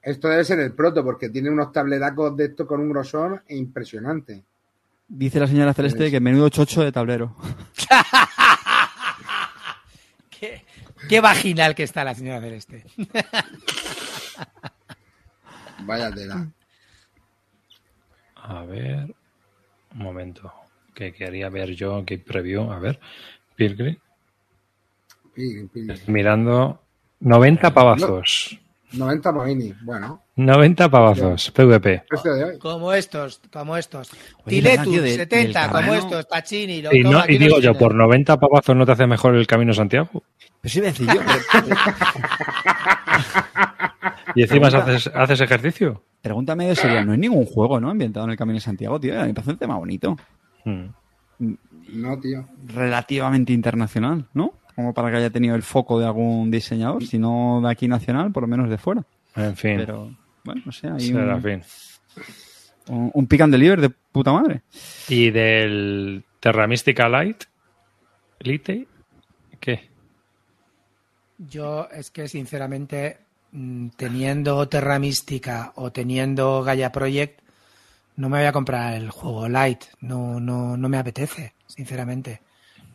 Speaker 2: Esto debe ser el proto, porque tiene unos tabletacos de esto con un grosor impresionante.
Speaker 6: Dice la señora Celeste que menudo chocho de tablero.
Speaker 3: Qué, qué vaginal que está la señora Celeste.
Speaker 2: Vaya tela.
Speaker 1: A ver. Un momento. Que quería ver yo que preview. A ver. Pilgrim.
Speaker 2: Pilgrim, Pilgrim.
Speaker 1: Mirando. 90 pavazos.
Speaker 2: 90 Moini. Bueno,
Speaker 1: 90 pavazos. PvP.
Speaker 3: Como estos, como estos.
Speaker 6: Oye, ¿verdad,
Speaker 3: Tiletus,
Speaker 6: tío, de-
Speaker 3: 70,
Speaker 6: del
Speaker 3: como estos. Pacini. Lo,
Speaker 1: Y, no, y digo yo,
Speaker 3: tienes.
Speaker 1: por 90 pavazos no te hace mejor el camino Santiago.
Speaker 6: Pero sí, decir yo.
Speaker 1: Y encima haces, haces ejercicio.
Speaker 6: Pregúntame de serio, no es ningún juego, ¿no? Ambientado en el Camino de Santiago, tío. Me parece un tema bonito.
Speaker 1: Hmm.
Speaker 2: No, tío.
Speaker 6: Relativamente internacional, ¿no? Como para que haya tenido el foco de algún diseñador, si no de aquí nacional, por lo menos de fuera.
Speaker 1: En fin.
Speaker 6: Pero, bueno, no sé, hay
Speaker 1: será
Speaker 6: un,
Speaker 1: fin.
Speaker 6: un, un pick and deliver de puta madre.
Speaker 1: Y del Terra Mystica Light. Lite. ¿Qué?
Speaker 3: Yo es que sinceramente, mm, teniendo Terra Mística o teniendo Gaia Project, no me voy a comprar el juego Light. No, no, no me apetece, sinceramente.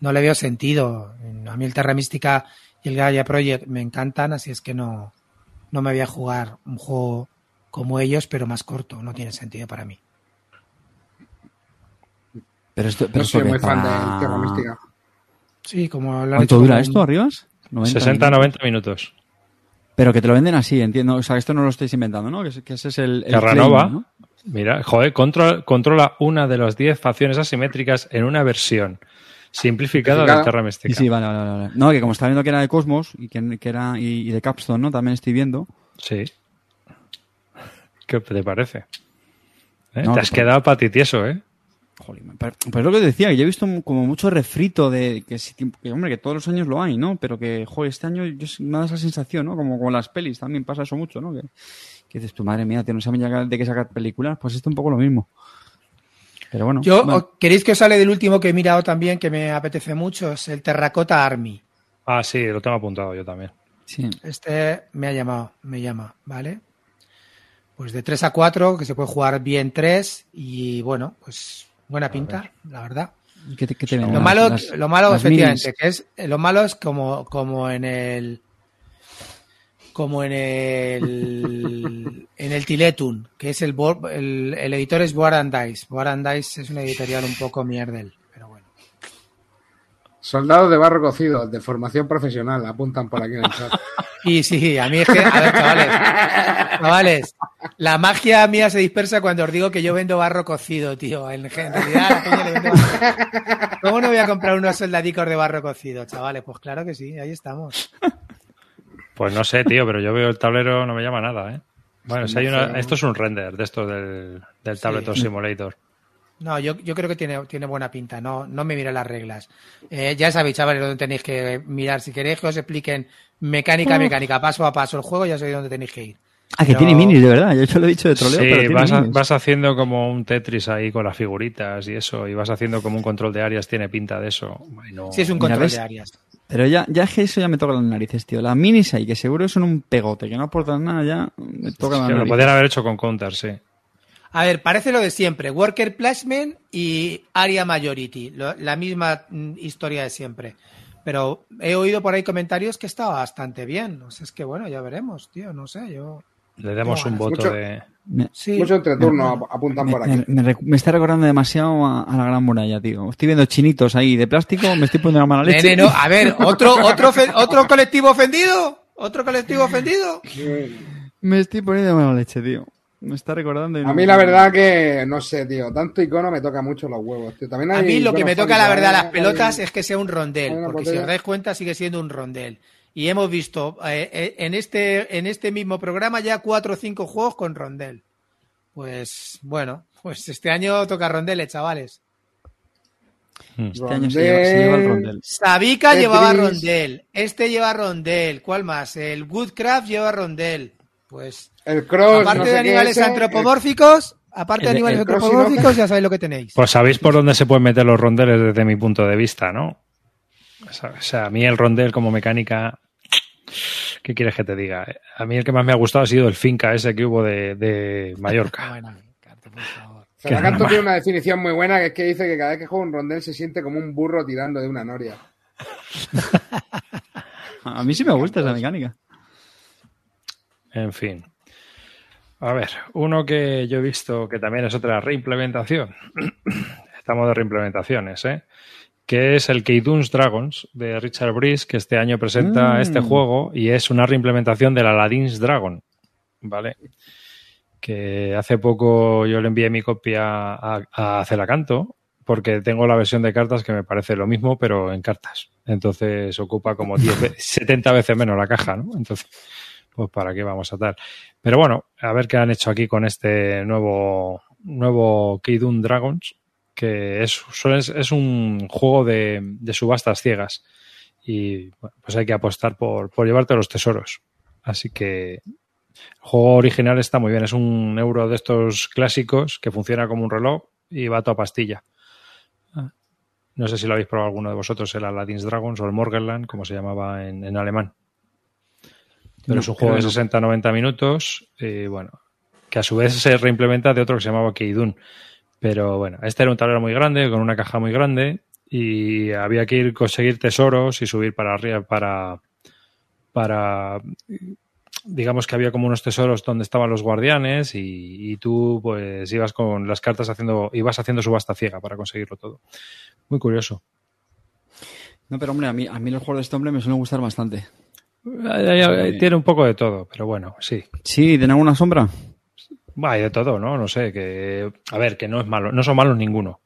Speaker 3: No le veo sentido. A mí el Terra Mística y el Gaia Project me encantan, así es que no, no me voy a jugar un juego como ellos, pero más corto. No tiene sentido para mí.
Speaker 6: Pero esto, pero
Speaker 2: No soy
Speaker 6: que
Speaker 2: muy fan
Speaker 6: para-
Speaker 2: de Tierra Mística.
Speaker 3: Sí, como
Speaker 6: ¿Cuánto dura esto, Arribas? 90
Speaker 1: 60,
Speaker 6: minutos.
Speaker 1: 90 minutos.
Speaker 6: Pero que te lo venden así, entiendo. O sea, que esto no lo estáis inventando, ¿no? Que, ese- que ese es el, el
Speaker 1: Terranova.
Speaker 6: claim, ¿no?
Speaker 1: Mira, joder, controla, controla una de las 10 facciones asimétricas en una versión simplificada de. Terra Mística.
Speaker 6: Sí, vale, vale, vale. No, que como estaba viendo que era de Cosmos y que, que era y, y de Capstone, ¿no? También estoy viendo.
Speaker 1: Sí. ¿Qué te parece? ¿Eh?
Speaker 6: No,
Speaker 1: te has quedado patitieso, ¿eh?
Speaker 6: Pero, pero es lo que te decía, que yo he visto como mucho refrito de que, hombre, que todos los años lo hay, ¿no? Pero que, joder, este año yo, me da esa sensación, ¿no? Como con las pelis también pasa eso mucho, ¿no? Que, Que dices, tu madre mía, tío, no saben ya de qué sacar películas. Pues esto es un poco lo mismo. Pero bueno.
Speaker 3: Yo,
Speaker 6: bueno.
Speaker 3: ¿Queréis que os sale del último que he mirado también, que me apetece mucho? Es el Terracota Army.
Speaker 1: Ah, sí, lo tengo apuntado yo también.
Speaker 6: Sí.
Speaker 3: Este me ha llamado, me llama, ¿vale? Pues de 3 a 4, que se puede jugar bien 3 y bueno, pues buena pinta, la verdad.
Speaker 6: ¿Qué te, qué te ven?
Speaker 3: Lo malo,
Speaker 6: las-
Speaker 3: lo malo
Speaker 6: las
Speaker 3: efectivamente,
Speaker 6: minis.
Speaker 3: que es lo malo es como, como en el como en el en el Tiletun, que es el, el, el editor es Board and Dice. Board and Dice es una editorial un poco mierdel, pero bueno.
Speaker 2: Soldados de barro cocido, de formación profesional, apuntan por aquí en el chat.
Speaker 3: Y sí, a mí es que, a ver, chavales, chavales, la magia mía se dispersa cuando os digo que yo vendo barro cocido, tío. En en realidad, a la peña le vendo barro. ¿Cómo no voy a comprar unos soldadicos de barro cocido, chavales? Pues claro que sí, ahí estamos.
Speaker 1: Pues no sé, tío, pero yo veo el tablero, no me llama nada, ¿eh? Bueno, si hay una, esto es un render de esto del, del Tabletop Simulator.
Speaker 3: No, yo, yo creo que tiene, tiene buena pinta, no, no me mire las reglas. Eh, ya sabéis, chavales, dónde tenéis que mirar. Si queréis que os expliquen mecánica, mecánica, paso a paso el juego, ya sabéis dónde tenéis que ir.
Speaker 6: Ah, que
Speaker 3: Pero-
Speaker 6: tiene minis, de verdad. Yo, yo lo he dicho de troleo, pero
Speaker 1: Sí,
Speaker 6: tiene
Speaker 1: vas, a- vas haciendo como un Tetris ahí con las figuritas y eso, y vas haciendo como un control de áreas, tiene pinta de eso. Bueno,
Speaker 3: Sí, es un control de áreas.
Speaker 6: Pero ya, ya es que eso ya me toca las narices, tío. Las minis ahí, que seguro son un pegote, que no aportan nada, ya me toca las
Speaker 1: que lo
Speaker 6: narices.
Speaker 1: podrían haber hecho con Counter, sí.
Speaker 3: A ver, parece lo de siempre. Worker Placement y Area Majority. Lo- la misma mm, historia de siempre. Pero he oído por ahí comentarios que está bastante bien. O sea, es que bueno, ya veremos, tío. No sé, yo.
Speaker 1: Le demos un voto
Speaker 2: Mucho-
Speaker 1: de...
Speaker 6: Me,
Speaker 3: Sí.
Speaker 2: Mucho entreturno ap- apuntan por aquí.
Speaker 6: me está recordando demasiado a, a la gran muralla, tío. Estoy viendo chinitos ahí de plástico, me estoy poniendo la mala leche.
Speaker 3: Nene, no. A ver, otro, otro, otro colectivo ofendido. Otro colectivo ofendido.
Speaker 6: Me estoy poniendo mala leche, tío. Me está recordando. y
Speaker 2: A mí la verdad que, no sé, tío, tanto icono me toca mucho los huevos, tío. También
Speaker 3: A mí lo que me toca, la verdad, las pelotas
Speaker 2: Hay-
Speaker 3: es que sea un rondel, porque si os dais cuenta sigue siendo un rondel. Y hemos visto eh, eh, en este en este mismo programa ya cuatro o cinco juegos con rondel. Pues bueno, pues este año toca rondeles, chavales.
Speaker 6: Este año se lleva, se lleva el rondel.
Speaker 3: Sabica
Speaker 2: Tetris.
Speaker 3: llevaba rondel, este lleva rondel, ¿cuál más? El Woodcraft lleva rondel. Pues
Speaker 2: El cross,
Speaker 3: aparte
Speaker 2: no
Speaker 3: de
Speaker 2: sé
Speaker 3: animales
Speaker 2: ese,
Speaker 3: antropomórficos, aparte de animales antropomórficos, ya sabéis lo que tenéis.
Speaker 1: Pues sabéis por dónde se pueden meter los rondeles desde mi punto de vista, ¿no? O sea, o sea, a mí el rondel como mecánica... ¿Qué quieres que te diga? A mí el que más me ha gustado ha sido el finca ese que hubo de, de Mallorca.
Speaker 3: Bueno, por favor.
Speaker 2: Tiene una definición muy buena que es que dice que cada vez que juega un rondel se siente como un burro tirando de una noria.
Speaker 6: A mí sí me gusta esa mecánica.
Speaker 1: En fin. A ver, uno que yo he visto que también es otra reimplementación. Estamos de reimplementaciones, ¿eh? Que es el Keydunes Dragons de Richard Brice, que este año presenta
Speaker 6: Mm.
Speaker 1: este juego y es una reimplementación del Aladdin's Dragon, ¿vale? Que hace poco yo le envié mi copia a, a Celacanto porque tengo la versión de cartas que me parece lo mismo, pero en cartas. Entonces ocupa como 10 ve- 70 veces menos la caja, ¿no? Entonces, pues para qué vamos a tal. Pero bueno, a ver qué han hecho aquí con este nuevo, nuevo Keydun Dragons, que es, es un juego de, de subastas ciegas. Y bueno, pues hay que apostar por, por llevarte los tesoros. Así que el juego original está muy bien. Es un euro de estos clásicos que funciona como un reloj y va a toda pastilla. No sé si lo habéis probado alguno de vosotros, el Aladdin's Dragons o el Morgenland, como se llamaba en, en alemán. Pero
Speaker 6: No,
Speaker 1: es un juego de
Speaker 6: creo que no.
Speaker 1: 60-90 minutos y bueno, que a su vez se reimplementa de otro que se llamaba Keydun. Pero bueno, este era un tablero muy grande, con una caja muy grande y había que ir conseguir tesoros y subir para arriba para para digamos que había como unos tesoros donde estaban los guardianes y, y tú pues ibas con las cartas haciendo ibas haciendo subasta ciega para conseguirlo todo. Muy curioso.
Speaker 6: No, pero hombre, a mí, a mí los juegos de este hombre me suelen gustar bastante.
Speaker 1: Tiene un poco de todo, pero bueno, sí.
Speaker 6: Sí, ¿tiene alguna sombra?
Speaker 1: Hay de todo, ¿no? No sé, que a ver, que no es malo, no son malos ninguno.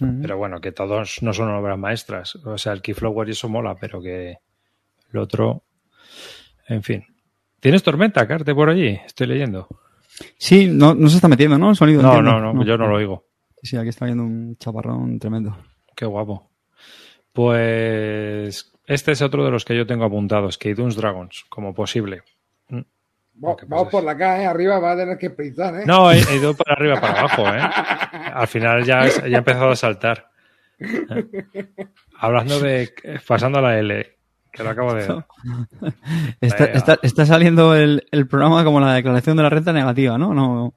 Speaker 6: Mm.
Speaker 1: Pero bueno, que todos no son obras maestras. O sea, el Keyflower y eso mola, pero que el otro. En fin. ¿Tienes tormenta, Carte, por allí? Estoy leyendo.
Speaker 6: Sí, no, no se está metiendo, ¿no? El sonido.
Speaker 1: No, no, no, yo no lo oigo.
Speaker 6: Sí, aquí está viendo un chaparrón tremendo.
Speaker 1: Qué guapo. Pues este es otro de los que yo tengo apuntados, Keydunes Dragons, como posible.
Speaker 2: Vamos por la calle, arriba va a tener que pisar, ¿eh?
Speaker 1: No, he, he ido para arriba, para abajo, ¿eh? Al final ya, ya he empezado a saltar. Hablando de... Pasando a la L, que lo acabo de...
Speaker 6: Está, está- está saliendo el, el programa como la declaración de la renta negativa, ¿no? No,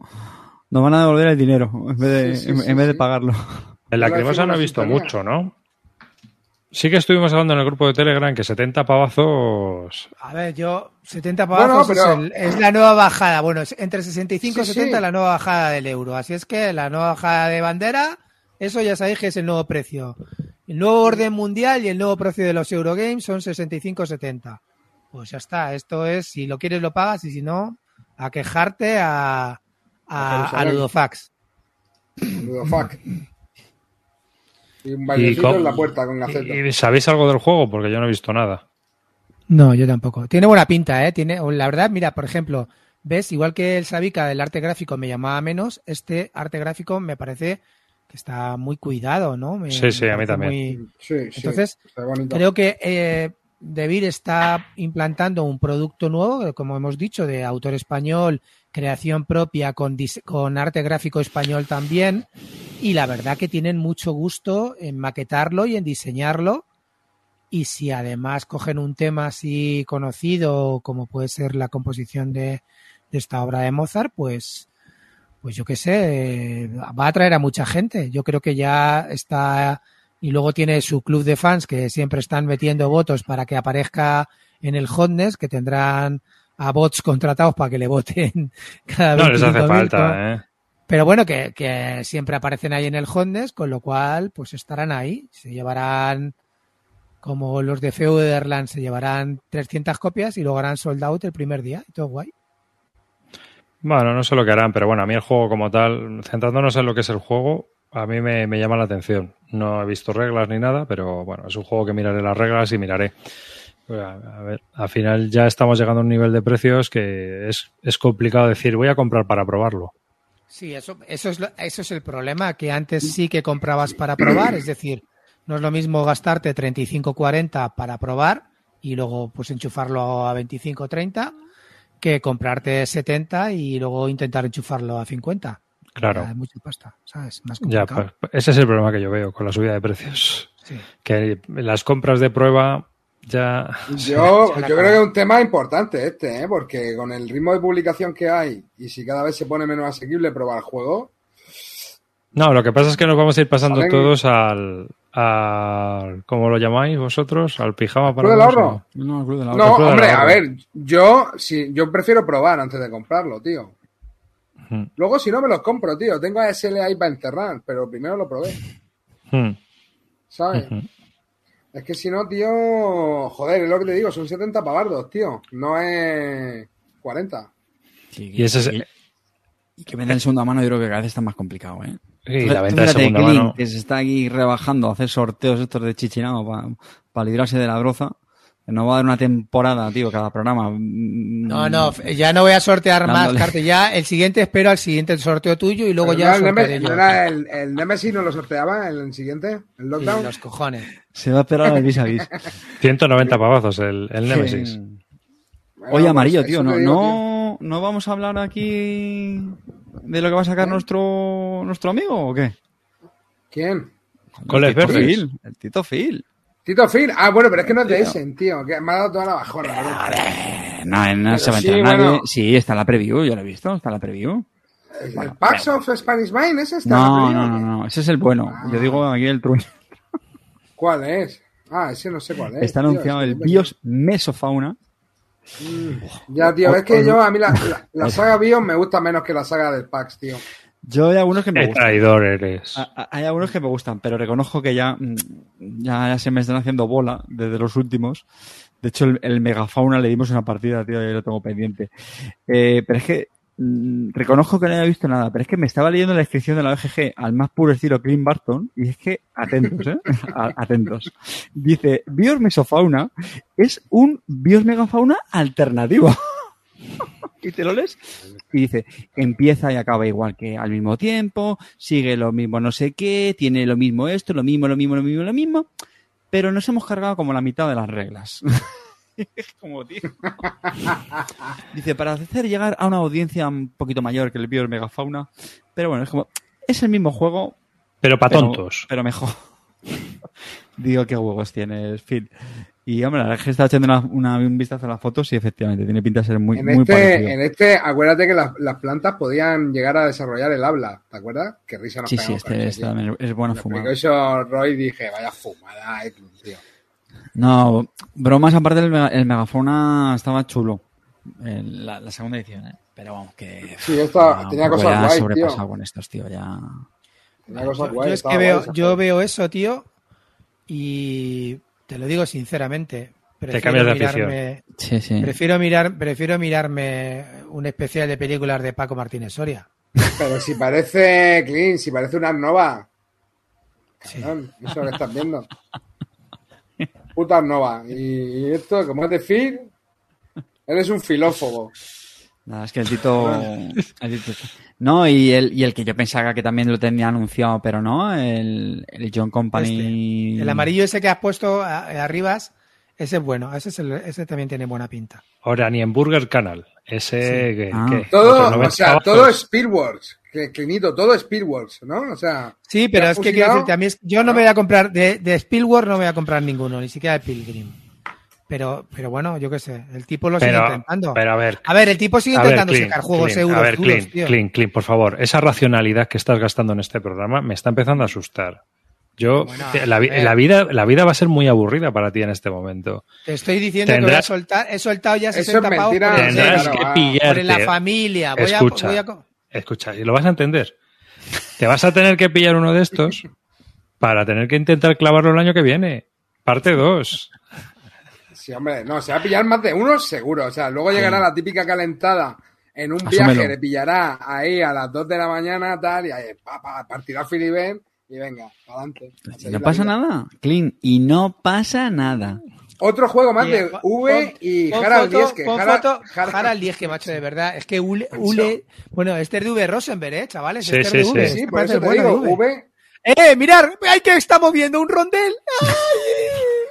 Speaker 6: nos van a devolver el dinero en vez de,
Speaker 2: Sí, sí,
Speaker 6: en,
Speaker 2: sí,
Speaker 6: en vez de pagarlo.
Speaker 1: En la
Speaker 2: Iba a decir
Speaker 1: Crimosa no he visto mucho, ¿no? Sí que estuvimos hablando en el grupo de Telegram que 70 pavazos...
Speaker 3: A ver, yo 70
Speaker 2: Bueno,
Speaker 3: pavos
Speaker 2: pero-
Speaker 3: es, el- es la nueva bajada. Bueno, es entre 65 y
Speaker 2: Sí,
Speaker 3: 70
Speaker 2: sí.
Speaker 3: la nueva bajada del euro. Así es que la nueva bajada de bandera, eso ya sabéis que es el nuevo precio. El nuevo orden mundial y el nuevo precio de los Eurogames son 65-70. Pues ya está. Esto es, si lo quieres lo pagas y si no, a quejarte a,
Speaker 2: A
Speaker 3: a, a
Speaker 2: Jerusalén.
Speaker 3: Ludofax.
Speaker 2: Y un
Speaker 1: ¿Y,
Speaker 2: bailecito en la puerta con gaceta.
Speaker 1: y- y sabéis algo del juego? Porque yo no he visto nada.
Speaker 3: No, yo tampoco. Tiene buena pinta, ¿eh? Tiene, la verdad, mira, por ejemplo, ves, igual que el Sabica del arte gráfico me llamaba menos, este arte gráfico me parece que está muy cuidado, ¿no? Me-
Speaker 1: Sí, sí,
Speaker 3: me
Speaker 1: a mí también.
Speaker 3: muy-
Speaker 2: Sí, sí.
Speaker 3: Entonces. Creo que eh, Debir está implantando un producto nuevo, como hemos dicho, de autor español, creación propia con, con arte gráfico español también. Y la verdad que tienen mucho gusto en maquetarlo y en diseñarlo. Y si además cogen un tema así conocido, como puede ser la composición de, de esta obra de Mozart, pues, pues yo qué sé, eh, va a atraer a mucha gente. Yo creo que ya está y luego tiene su club de fans que siempre están metiendo votos para que aparezca en el hotness, que tendrán a bots contratados para que le voten cada
Speaker 1: No les hace
Speaker 3: 25.000, ¿no?
Speaker 1: falta, ¿eh?
Speaker 3: Pero bueno, que, que siempre aparecen ahí en el hotness, con lo cual pues estarán ahí. Se llevarán, como los de Feuderland, se llevarán 300 copias y luego harán sold out el primer día. Y todo guay.
Speaker 1: Bueno, no sé lo que harán, pero bueno, a mí el juego como tal, centrándonos en lo que es el juego, a mí me, me llama la atención. No he visto reglas ni nada, pero bueno, es un juego que miraré las reglas y miraré. A ver, al final ya estamos llegando a un nivel de precios que es, es complicado decir, voy a comprar para probarlo.
Speaker 3: Sí, eso, eso, es lo- eso es el problema, que antes sí que comprabas para probar, es decir, no es lo mismo gastarte 35-40 para probar y luego pues enchufarlo a 25-30 que comprarte 70 y luego intentar enchufarlo a 50.
Speaker 1: Claro.
Speaker 3: Es mucha pasta, ¿sabes? Más
Speaker 1: Ya, pues, ese es el problema que yo veo con la subida de precios.
Speaker 3: Sí.
Speaker 1: Que las compras de prueba ya...
Speaker 2: Yo, creo que es un tema importante este, ¿eh? porque con el ritmo de publicación que hay y si cada vez se pone menos asequible probar el juego,
Speaker 1: No, lo que pasa es que nos vamos a ir pasando
Speaker 2: Salen-
Speaker 1: todos al, al... ¿Cómo lo llamáis vosotros? ¿Al pijama para
Speaker 2: ¿Club del ahorro?
Speaker 6: No, Club
Speaker 2: No,
Speaker 1: Club del
Speaker 2: hombre, a ver, yo sí, yo prefiero probar antes de comprarlo, tío.
Speaker 1: Ujú.
Speaker 2: Luego si no me los compro, tío. Tengo a SL ahí para enterrar, pero primero lo probé,
Speaker 1: Hmm.
Speaker 2: ¿sabes?
Speaker 1: Ujú.
Speaker 2: Es que si no, tío, joder, es lo que te digo, son 70 pavardos, tío. No es 40.
Speaker 6: Sí,
Speaker 1: Y ese es-
Speaker 6: y- y que vender en segunda mano yo creo que cada vez está más complicado, ¿eh? Tú
Speaker 1: la venta de segunda mano.
Speaker 6: que se está aquí rebajando a hacer sorteos estos de chichinado para librarse de la broza. Nos va a dar una temporada, tío, cada programa. Mm,
Speaker 3: No, no, f- ya no voy a sortear más cartas. Ya el siguiente espero al siguiente sorteo tuyo y luego
Speaker 2: Pero
Speaker 3: ya
Speaker 2: no, el, Nemesis,
Speaker 3: yo.
Speaker 2: ¿no era el, el Nemesis no lo sorteaba el siguiente, el
Speaker 3: Sí,
Speaker 2: lockdown.
Speaker 3: los cojones.
Speaker 6: Se va a esperar al vis a vis.
Speaker 1: 190 pavazos el, el Nemesis.
Speaker 2: Bueno,
Speaker 6: Oye,
Speaker 2: pues
Speaker 6: amarillo, tío, no,
Speaker 2: digo,
Speaker 6: no, no vamos a hablar aquí de lo que va a sacar
Speaker 2: ¿Eh?
Speaker 6: nuestro nuestro amigo o qué?
Speaker 2: ¿Quién?
Speaker 1: Coles
Speaker 6: el Tito. Phil, el Tito Phil.
Speaker 2: Tito Phil. Ah, bueno, pero es que no es de Essen, tío. Que me ha dado toda la bajona. ¿verdad?
Speaker 6: Eh, no, no
Speaker 2: Pero
Speaker 6: se va a
Speaker 2: sí,
Speaker 6: nadie.
Speaker 2: bueno.
Speaker 6: Sí, está en la preview, yo lo he visto, está en la preview.
Speaker 2: ¿El, Pax of Spanish Vine ese está
Speaker 6: No,
Speaker 2: en la
Speaker 6: no, no,
Speaker 2: preview?
Speaker 6: no, ese es el bueno.
Speaker 2: Ah.
Speaker 6: Yo digo aquí el truño.
Speaker 2: ¿Cuál es? Ah, ese no sé cuál es.
Speaker 6: Está
Speaker 2: tío,
Speaker 6: anunciado el BIOS Mesofauna.
Speaker 2: Mm. Ya, tío,
Speaker 6: O-
Speaker 2: es que
Speaker 6: o-
Speaker 2: yo, a mí la, la, la saga BIOS me gusta menos que la saga del Pax, tío.
Speaker 6: Yo hay algunos que me
Speaker 1: Qué
Speaker 6: gustan.
Speaker 1: traidor eres.
Speaker 6: Hay algunos que me gustan, pero reconozco que ya, mm, ya, ya se me están haciendo bola desde los últimos. De hecho, el, el Megafauna le dimos una partida, tío, y lo tengo pendiente. Eh, pero es que mm, reconozco que no había visto nada, pero es que me estaba leyendo la descripción de la OGG al más puro estilo Clint Barton, y es que, atentos, ¿eh? Atentos. Dice, Bios Mesofauna es un Bios Megafauna alternativo. y te lo lees y dice, empieza y acaba igual que al mismo tiempo, sigue lo mismo no sé qué, tiene lo mismo esto, lo mismo, lo mismo, lo mismo, lo mismo, pero nos hemos cargado como la mitad de las reglas. Como tío. Dice, para hacer llegar a una audiencia un poquito mayor que el vídeo Megafauna. Pero bueno, es como. Es el mismo juego,
Speaker 1: Pero para
Speaker 6: pero,
Speaker 1: tontos.
Speaker 6: pero mejor. Digo, qué huevos tienes, Phil. Y hombre, la verdad es que estaba echando una, una- un vistazo a las fotos y efectivamente tiene pinta de ser muy,
Speaker 2: En
Speaker 6: muy
Speaker 2: este,
Speaker 6: parecido.
Speaker 2: en este, acuérdate que las, las plantas podían llegar a desarrollar el habla, ¿te acuerdas? Qué risa nos
Speaker 6: Sí, sí, este, este también es buena fumada.
Speaker 2: eso Roy y dije, vaya fumada, eh, tío.
Speaker 6: No, bromas aparte el Megafauna estaba chulo. En la, la segunda edición, ¿eh? Pero vamos, que.
Speaker 2: Sí, esto
Speaker 6: ya,
Speaker 2: tenía cosas
Speaker 6: ya sobrepasado
Speaker 2: tío.
Speaker 6: con estos, tío. Ya.
Speaker 2: Tenía cosas
Speaker 3: Yo,
Speaker 2: guays,
Speaker 3: yo es
Speaker 2: estaba
Speaker 3: que
Speaker 2: guay
Speaker 3: veo, yo veo eso, tío, y te lo digo sinceramente. Prefiero
Speaker 1: cambias de afición.
Speaker 3: mirarme,
Speaker 6: Sí, sí.
Speaker 3: prefiero mirar, prefiero mirarme un especial de películas de Paco Martínez Soria.
Speaker 2: Pero si parece clean, si parece una nova.
Speaker 3: Sí.
Speaker 2: Cabrón, eso es lo que estás viendo. Puta nova. Y, y esto, como es de Phil, eres un filófobo.
Speaker 6: Nada, es que el Tito. el Tito- No, y el, y el que yo pensaba que también lo tenía anunciado, pero no, el, el John Company.
Speaker 3: Este, El amarillo ese que has puesto arriba, ese es bueno, ese, es el- ese también tiene buena pinta.
Speaker 1: Ahora, ni en Burger Canal. Ese que.
Speaker 6: Ah.
Speaker 1: que-
Speaker 2: Todo, o
Speaker 1: 90
Speaker 2: sea, todo es Speedworks. Que, Clinito, todo es Speedworks, ¿no? O sea,
Speaker 3: Sí, pero
Speaker 2: ¿Te
Speaker 3: es que quiero decirte, a mí es- yo no me voy a comprar, de, de no me voy a comprar ninguno, ni siquiera de Pilgrim. Pero, pero bueno, yo qué sé, el tipo lo sigue intentando.
Speaker 1: pero a ver,
Speaker 3: a ver, el tipo sigue
Speaker 1: ver,
Speaker 3: intentando sacar juegos
Speaker 1: Clint,
Speaker 3: euros
Speaker 1: A ver,
Speaker 3: duros,
Speaker 1: Clint,
Speaker 3: tío.
Speaker 1: Clint, Clint, por favor. Esa racionalidad que estás gastando en este programa me está empezando a asustar. Yo,
Speaker 3: Bueno,
Speaker 1: la, vida, la vida va a ser muy aburrida para ti en este momento.
Speaker 3: Te estoy diciendo que voy a soltar, he soltado ya
Speaker 2: Eso es
Speaker 3: 60 pavos
Speaker 2: mentira,
Speaker 3: por el,
Speaker 2: Tendrás
Speaker 1: que pillarte.
Speaker 3: por la familia. Voy
Speaker 1: Escucha.
Speaker 3: a, voy a
Speaker 1: Escucha, y lo vas a entender. Te vas a tener que pillar uno de estos para tener que intentar clavarlo el año que viene. Parte 2.
Speaker 2: Sí, hombre, no, se va a pillar más de uno seguro. O sea, luego llegará la típica calentada en un
Speaker 6: Asúmelo.
Speaker 2: viaje, le pillará ahí a las 2 de la mañana, tal, y ahí, pa, pa, partirá Filibén y venga, para adelante.
Speaker 6: Y no pasa nada, Clean. Y no pasa nada.
Speaker 2: Otro juego más
Speaker 3: Mira,
Speaker 2: de V y
Speaker 3: pon
Speaker 2: Harald
Speaker 3: foto,
Speaker 2: Dieske.
Speaker 3: pon
Speaker 2: Harald-
Speaker 3: foto,
Speaker 2: Harald-
Speaker 3: Harald Dieske, macho, de verdad. Es que Ule, Ule bueno, este es de V Rosenberg, ¿eh, chavales?
Speaker 1: Sí,
Speaker 3: Este es
Speaker 1: sí,
Speaker 3: de V,
Speaker 1: sí.
Speaker 3: este
Speaker 2: Sí, por eso te digo,
Speaker 3: V. ¡Eh, mirar! ¡Ay, que estamos viendo un rondel!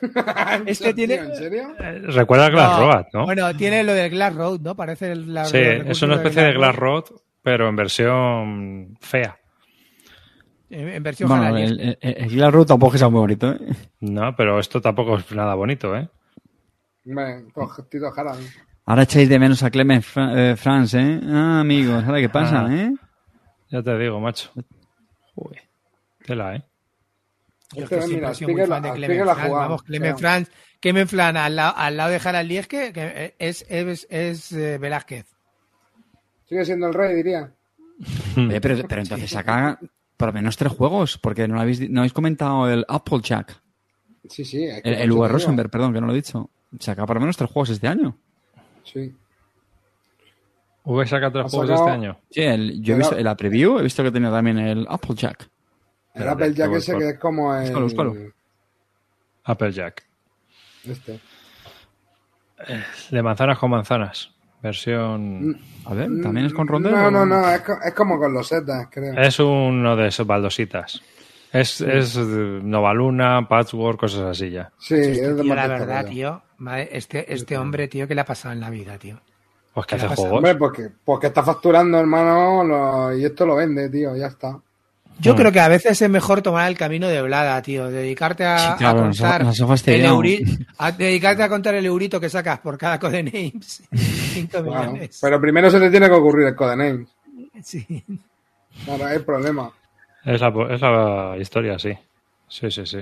Speaker 3: Este tiene-
Speaker 2: ¿En serio?
Speaker 1: Eh, Recuerda Glass
Speaker 3: No,
Speaker 1: Road, ¿no?
Speaker 3: Bueno, tiene lo del Glass Road, ¿no? Parece el, la,
Speaker 1: sí, es una especie de Glass Road, pero en versión fea.
Speaker 3: En, en versión
Speaker 6: Bueno, el,
Speaker 3: Dieske.
Speaker 6: el, el Glass Road tampoco es muy bonito, ¿eh?
Speaker 1: No, pero esto tampoco es nada bonito, ¿eh?
Speaker 2: Con Tito Harald.
Speaker 6: Ahora echáis de menos a Clement Fra- eh, France, ¿eh? Ah, amigos, ¿ahora qué pasa,
Speaker 1: Ah.
Speaker 6: eh?
Speaker 1: Ya te digo, macho. Joder. Tela, ¿eh?
Speaker 3: Yo
Speaker 2: Este,
Speaker 3: que siempre
Speaker 2: mira,
Speaker 3: he sido muy
Speaker 2: Spiegel-
Speaker 3: fan de
Speaker 2: ha
Speaker 3: Franz. Vamos, Clement
Speaker 2: creo.
Speaker 3: Franz, Clement Franz al, lado- al lado de Harald Dieske, que es, es, es, eh, Velázquez.
Speaker 2: Sigue siendo el rey, diría.
Speaker 6: Eh, pero, pero entonces saca por lo menos tres juegos, porque no, lo habéis, no habéis comentado el Applejack.
Speaker 2: Sí, sí.
Speaker 6: El, el. Rosenberg, perdón, que no lo he dicho. Saca por lo menos tres juegos este año.
Speaker 2: Sí.
Speaker 1: ¿V saca tres juegos
Speaker 2: sacado-
Speaker 1: este año?
Speaker 6: Sí, el- yo he visto en la preview, he visto que tenía también el Applejack.
Speaker 2: El Applejack
Speaker 1: que
Speaker 2: ese que es como el...
Speaker 6: Búscalo, búscalo.
Speaker 1: Applejack.
Speaker 2: Este.
Speaker 1: De manzanas con manzanas. Versión.
Speaker 6: A ver, ¿también es con rondel?
Speaker 2: No,
Speaker 6: o-
Speaker 2: no, no, es, co- es como con los setas, creo.
Speaker 1: Es uno de esos baldositas. Es, es eh, Novaluna, Patchwork, cosas así ya.
Speaker 2: Sí, es de
Speaker 3: Tío, la
Speaker 2: de este
Speaker 3: verdad, tío, este, este hombre, tío, ¿qué le ha pasado en la vida, tío?
Speaker 1: Pues que
Speaker 3: ¿Qué
Speaker 1: hace juegos.
Speaker 2: Hombre, porque, porque está facturando, hermano, lo- y esto lo vende, tío, ya está.
Speaker 3: Yo
Speaker 1: Mm.
Speaker 3: creo que a veces es mejor tomar el camino de Blada, tío. Dedicarte a,
Speaker 6: Sí,
Speaker 3: a
Speaker 6: claro,
Speaker 3: contar
Speaker 6: nos
Speaker 3: el
Speaker 6: fastidiado.
Speaker 3: euri- a dedicarte a contar el eurito que sacas por cada codenames. 5
Speaker 2: Claro.
Speaker 3: millones.
Speaker 2: Pero primero se te tiene que ocurrir el codename.
Speaker 3: Sí.
Speaker 2: Claro, es el problema.
Speaker 1: Es la, es la historia, sí. Sí, sí, sí.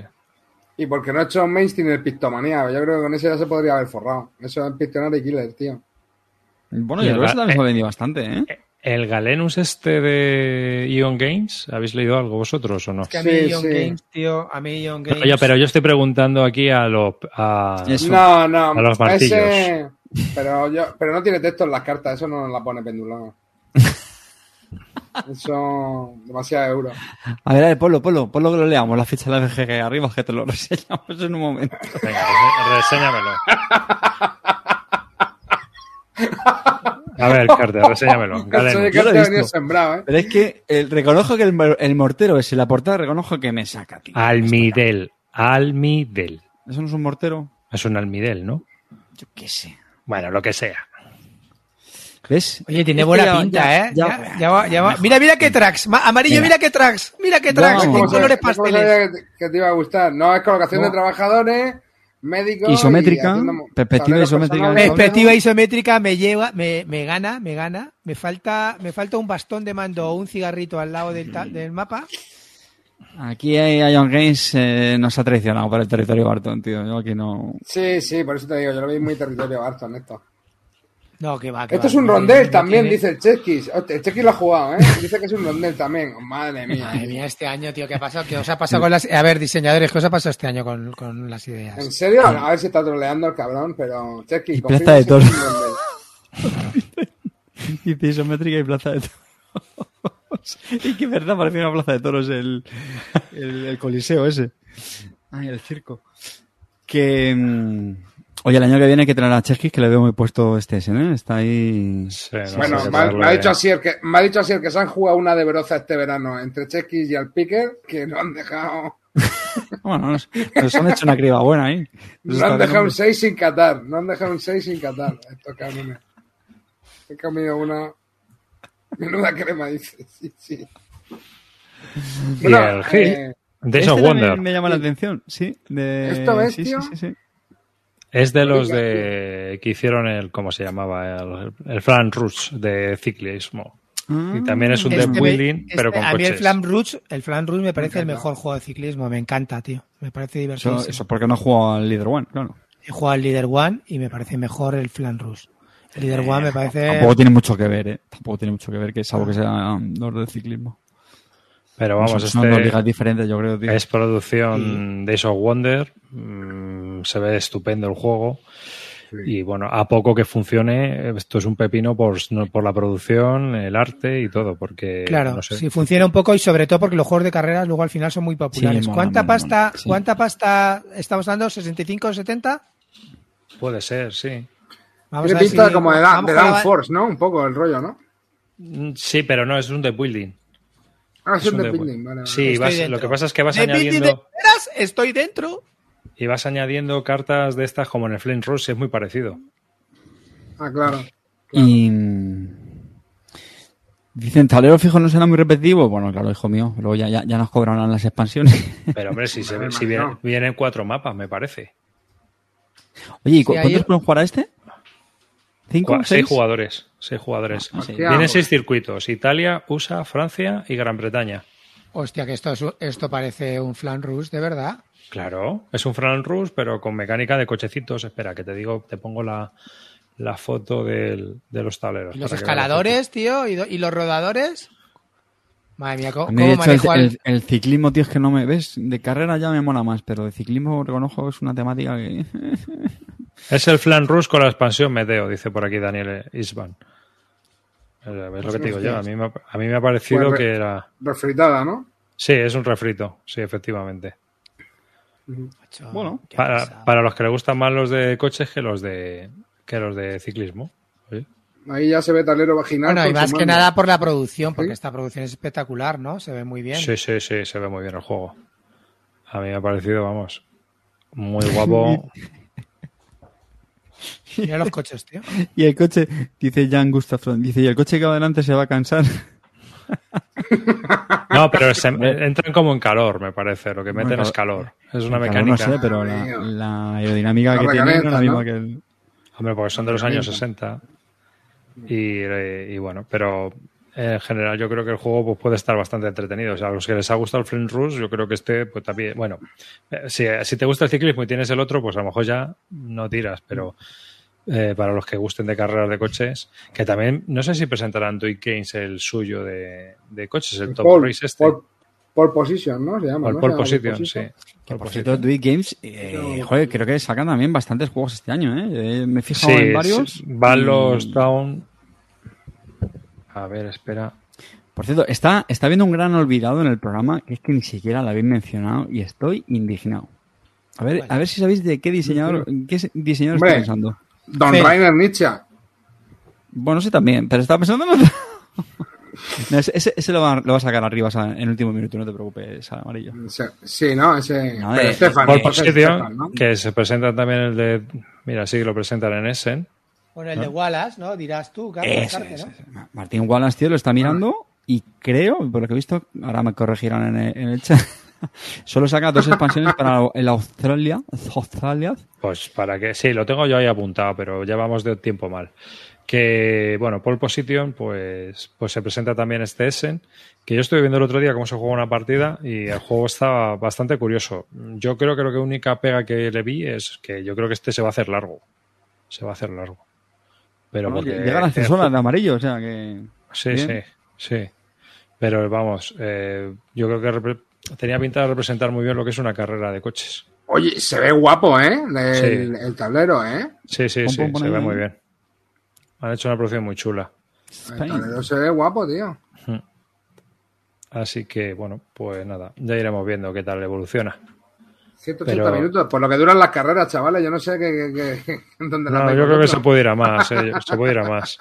Speaker 2: Y porque no ha hecho mainstream el Pictomanía. Yo creo que con ese ya se podría haber forrado. Eso es Pictionary Killer, tío.
Speaker 6: Bueno,
Speaker 1: Y
Speaker 6: yo
Speaker 1: el
Speaker 6: creo que eso también se
Speaker 1: eh,
Speaker 6: ha vendido bastante, ¿eh?
Speaker 1: ¿El Galenus este de Ion Games? ¿Habéis leído algo vosotros o no?
Speaker 3: Es que a mí
Speaker 2: Sí,
Speaker 3: Ion
Speaker 2: sí.
Speaker 3: Games, tío, a mí Ion Games...
Speaker 1: Oye, pero yo estoy preguntando aquí a los... A...
Speaker 2: No, no.
Speaker 1: A los martillos.
Speaker 2: ese- Pero, yo, pero no tiene texto en las cartas. Eso no nos la pone pendulón. Eso... Demasiado euro.
Speaker 6: A ver, a ver, ponlo, ponlo, ponlo que lo leamos, la ficha de la FGG arriba, que te lo reseñamos en un momento.
Speaker 1: Venga, reséñamelo. A ver, Carter, reséñamelo.
Speaker 6: Yo lo he visto.
Speaker 2: venido sembrado, ¿eh?
Speaker 6: Pero es que eh, reconozco que el, mor- el mortero es la portada, reconozco que me saca, tío.
Speaker 1: Almidel. Almidel.
Speaker 6: ¿Eso no es un mortero?
Speaker 1: Es un almidel, ¿no?
Speaker 6: Yo qué sé.
Speaker 1: Bueno, lo que sea.
Speaker 6: ¿Ves?
Speaker 3: Oye, tiene buena
Speaker 6: ya-
Speaker 3: pinta,
Speaker 6: ya-
Speaker 3: ¿eh?
Speaker 6: ya-
Speaker 3: Ya- ya va- ya va. Mira, mira qué tracks. Ma- Amarillo,
Speaker 6: Mira.
Speaker 3: mira qué tracks. Mira qué tracks. En
Speaker 2: ¿Cómo
Speaker 3: colores pasteles.
Speaker 2: sabía que te- que te iba a gustar? No, es colocación
Speaker 6: No.
Speaker 2: de trabajadores, médicos. y
Speaker 6: Isométrica,
Speaker 2: haciendo
Speaker 6: perspectiva isométrica.
Speaker 3: Perspectiva isométrica me lleva, me, me gana, me gana. Me falta, me falta un bastón de mando o un cigarrito al lado del, del mapa.
Speaker 6: Aquí hay Ion Games eh, nos ha traicionado por el territorio Barton, tío. Yo aquí no.
Speaker 2: Sí, sí, por eso te digo, yo lo vi muy territorio Barton esto.
Speaker 3: No, que va. que
Speaker 2: Esto
Speaker 3: va,
Speaker 2: es un rondel
Speaker 3: no
Speaker 2: también,
Speaker 3: tiene-
Speaker 2: dice el Cheskis. Hostia, El Cheskis lo ha jugado, ¿eh? Dice que es un rondel también. Oh, madre mía.
Speaker 3: Madre mía, este año, tío, ¿qué ha pasado? ¿Qué os ha pasado con las... A ver, diseñadores, ¿qué os ha pasado este año con, con las
Speaker 2: ¿En
Speaker 3: ideas?
Speaker 2: serio? A ver si está troleando el cabrón, pero Cheskis.
Speaker 6: Y plaza de
Speaker 2: rondel.
Speaker 6: Dice isométrica y plaza de toros. y que verdad, parece una plaza de toros el, el, el coliseo ese. Ay, el circo. Que. mm, Oye, el año que viene hay que traer a Cheskis, que le veo muy puesto este ese, ¿eh? Está ahí.
Speaker 1: Sí, no
Speaker 2: Bueno, me ha,
Speaker 1: darle-
Speaker 2: me ha dicho así el que, me ha dicho así el que se han jugado una de Veroza este verano entre Cheskis y Picker, que no han dejado,
Speaker 6: Bueno, nos, nos han hecho una criba buena ahí. Nos
Speaker 2: no han dejado un
Speaker 6: viendo-
Speaker 2: 6 sin catar, no han dejado un 6 sin catar, estos cabrones. He comido una menuda crema, dice, sí, sí.
Speaker 1: Y el Hit,
Speaker 2: eh,
Speaker 1: Days
Speaker 6: Este
Speaker 1: of
Speaker 6: también
Speaker 1: Wonder.
Speaker 6: me llama la atención, sí. De...
Speaker 2: ¿Esto ves,
Speaker 6: sí, sí, sí.
Speaker 1: Es de los de que hicieron el, ¿cómo se llamaba? El, el Flan Rush de ciclismo.
Speaker 6: Ah.
Speaker 1: Y también es un
Speaker 3: Este
Speaker 1: deck
Speaker 3: me-
Speaker 1: building,
Speaker 3: este-
Speaker 1: pero con
Speaker 3: a mí el. Flam Rouge, el Flam Rouge me parece el mejor juego de ciclismo. Me encanta, tío. Me parece divertido.
Speaker 6: eso porque no juego al Leader One, claro.
Speaker 3: He jugado al Leader One y me parece mejor el Flan Rouge. El Leader One me parece...
Speaker 6: Tampoco tiene mucho que ver, ¿eh? Tampoco tiene mucho que ver, que salvo que sea um, dos de ciclismo.
Speaker 1: Pero vamos,
Speaker 6: son, son dos ligas
Speaker 1: este
Speaker 6: diferentes, yo creo, tío.
Speaker 1: es producción Days of Wonder. mm, se ve estupendo el juego. Y bueno, a poco que funcione, esto es un pepino por, no- por la producción, el arte y todo, porque
Speaker 3: Claro,
Speaker 1: no sé.
Speaker 3: sí funciona un poco y sobre todo porque los juegos de carreras luego al final son muy populares.
Speaker 6: Sí, mola,
Speaker 3: ¿Cuánta
Speaker 6: mola,
Speaker 3: pasta,
Speaker 6: mola, sí.
Speaker 3: cuánta pasta estamos dando? ¿65 o 70?
Speaker 1: Puede ser, sí.
Speaker 3: Vamos
Speaker 2: tiene pinta
Speaker 3: si-
Speaker 2: como de, da-
Speaker 3: vamos
Speaker 2: de Downforce, ¿no? Un poco el rollo, ¿no?
Speaker 1: Mm, Sí, pero no, es un deck building.
Speaker 2: Ah, es
Speaker 1: Es
Speaker 2: un
Speaker 1: un
Speaker 2: de
Speaker 1: deck
Speaker 2: building, vale, vale.
Speaker 1: Sí, vas- lo que pasa es que vas
Speaker 3: ¿De Building
Speaker 1: añadiendo
Speaker 3: de? Estoy dentro.
Speaker 1: y vas añadiendo cartas de estas como en el Flame Rush, es muy parecido.
Speaker 2: Ah, claro.
Speaker 6: Y. mm, Dicen, tablero fijo no será muy repetitivo. Bueno, claro, hijo mío. Luego ya, ya, ya nos cobrarán las expansiones.
Speaker 1: Pero hombre, si, se, si vienen, vienen cuatro mapas, me parece.
Speaker 6: Oye, ¿y cu-
Speaker 3: Sí,
Speaker 6: cuántos
Speaker 3: ahí-
Speaker 6: pueden jugar a este? ¿Cinco?
Speaker 1: Seis
Speaker 6: ¿Seis?
Speaker 1: jugadores. Seis jugadores.
Speaker 6: Hostia.
Speaker 1: Vienen seis circuitos. Italia, USA, Francia y Gran Bretaña.
Speaker 3: Hostia, que esto, es- esto parece un Flan Rouge, de verdad.
Speaker 1: Claro, es un Fran Rush, pero con mecánica de cochecitos. Espera, que te digo, te pongo la, la foto del- de los tableros.
Speaker 3: Los escaladores, tío, y, do- y los rodadores. Madre mía, ¿cómo, cómo
Speaker 6: el,
Speaker 3: manejo al-
Speaker 6: el- el ciclismo, tío, es que no me ves. De carrera ya me mola más, pero de ciclismo reconozco que es una temática que.
Speaker 1: Es el Flan Rush con la expansión Meteo, dice por aquí Daniel Isban. Es lo que te digo yo. A mí me, ha- a mí me ha parecido
Speaker 2: Pues re-
Speaker 1: que era.
Speaker 2: Refritada, ¿no?
Speaker 1: Sí, es un refrito. Sí, efectivamente.
Speaker 6: Bueno,
Speaker 1: Para, para los que les gustan más los de coches que los de que los de ciclismo. Sí.
Speaker 2: Ahí ya se ve tablero vaginal.
Speaker 3: Bueno, y más que nada por la producción, porque
Speaker 2: Sí.
Speaker 3: esta producción es espectacular, ¿no? Se ve muy bien.
Speaker 1: Sí, sí, sí, se ve muy bien el juego. A mí me ha parecido, vamos, muy guapo.
Speaker 3: Mira los coches, tío.
Speaker 6: Y el coche, dice Jan Gustafsson, dice, y el coche que va adelante se va a cansar.
Speaker 1: No, pero se- entran como en calor, me parece. Lo que meten
Speaker 6: Bueno,
Speaker 1: es calor. Es una mecánica.
Speaker 6: No sé, pero la, aerodinámica
Speaker 2: La
Speaker 6: que tiene no es la misma
Speaker 2: ¿no?
Speaker 6: que el...
Speaker 1: Hombre, porque son de los años 60. Y, eh, y bueno, pero en general yo creo que el juego pues, puede estar bastante entretenido. O sea, a los que les ha gustado el Flame Rush, yo creo que este pues también, bueno, eh, si, si te gusta el ciclismo y tienes el otro, pues a lo mejor ya no tiras, pero eh, para los que gusten de carreras de coches, que también, no sé si presentarán Toy Games el suyo de, de coches, el Top
Speaker 2: Pole,
Speaker 1: Race este.
Speaker 2: pole- pole position, ¿no? Se llama,
Speaker 1: o el
Speaker 2: ¿no?
Speaker 1: Pole
Speaker 2: Se llama
Speaker 1: Position, sí.
Speaker 6: Que por cierto, Twitch Games, eh, joder, creo que sacan también bastantes juegos este año, ¿eh? Eh, Me he
Speaker 1: Sí,
Speaker 6: fijado en varios.
Speaker 1: sí, van los down. A ver, espera.
Speaker 6: Por cierto, está, está habiendo un gran olvidado en el programa, que es que ni siquiera lo habéis mencionado y estoy indignado. A ver, a ver si sabéis de qué diseñador, qué se- diseñador
Speaker 2: Hombre.
Speaker 6: estoy pensando.
Speaker 2: Don
Speaker 3: Sí.
Speaker 2: Rainer Nietzsche.
Speaker 6: Bueno, sí también, pero estaba pensando en otro. No, ese, ese- ese lo, va, lo va a sacar arriba o sea, en el último minuto, no te preocupes, amarillo.
Speaker 2: Sí, ¿no? Ese.
Speaker 6: No,
Speaker 2: pero es
Speaker 1: Position,
Speaker 2: Stefan, ¿no?
Speaker 1: que se presenta también el de Mira, sí que lo presentan en Essen.
Speaker 3: Bueno, el de Wallace, ¿no? Dirás tú, Carlos,
Speaker 6: Martín Wallace, tío, lo está mirando y creo, por lo que he visto, ahora me corregirán en el, en el chat, solo saca dos expansiones para el Australia, Australia.
Speaker 1: Pues para que, sí, lo tengo yo ahí apuntado, pero ya vamos de tiempo mal. Que, bueno, Pole Position, pues, pues se presenta también este Essen, que yo estuve viendo el otro día cómo se juega una partida y el juego está bastante curioso. Yo creo que lo que única pega que le vi es que yo creo que este se va a hacer largo. Se va a hacer largo. Pero porque
Speaker 6: Llegan las
Speaker 1: el
Speaker 6: horas de amarillo, o sea que...
Speaker 1: Sí,
Speaker 6: Bien.
Speaker 1: sí, sí. Pero vamos, eh, yo creo que tenía pinta de representar muy bien lo que es una carrera de coches.
Speaker 2: Oye, se ve guapo, ¿eh? El,
Speaker 1: Sí.
Speaker 2: el tablero, ¿eh?
Speaker 1: Sí, sí,
Speaker 6: Pon,
Speaker 1: sí,
Speaker 6: pon, pon
Speaker 1: se ve
Speaker 6: ahí.
Speaker 1: muy bien. Han hecho una producción muy chula.
Speaker 2: El tablero se ve guapo, tío.
Speaker 1: Así que, bueno, pues nada, ya iremos viendo qué tal evoluciona.
Speaker 2: 180
Speaker 1: Pero-
Speaker 2: minutos, por lo que duran las carreras, chavales. Yo no sé qué, qué, qué- dónde
Speaker 1: No, yo creo que se puede ir a más, eh, se puede ir a más.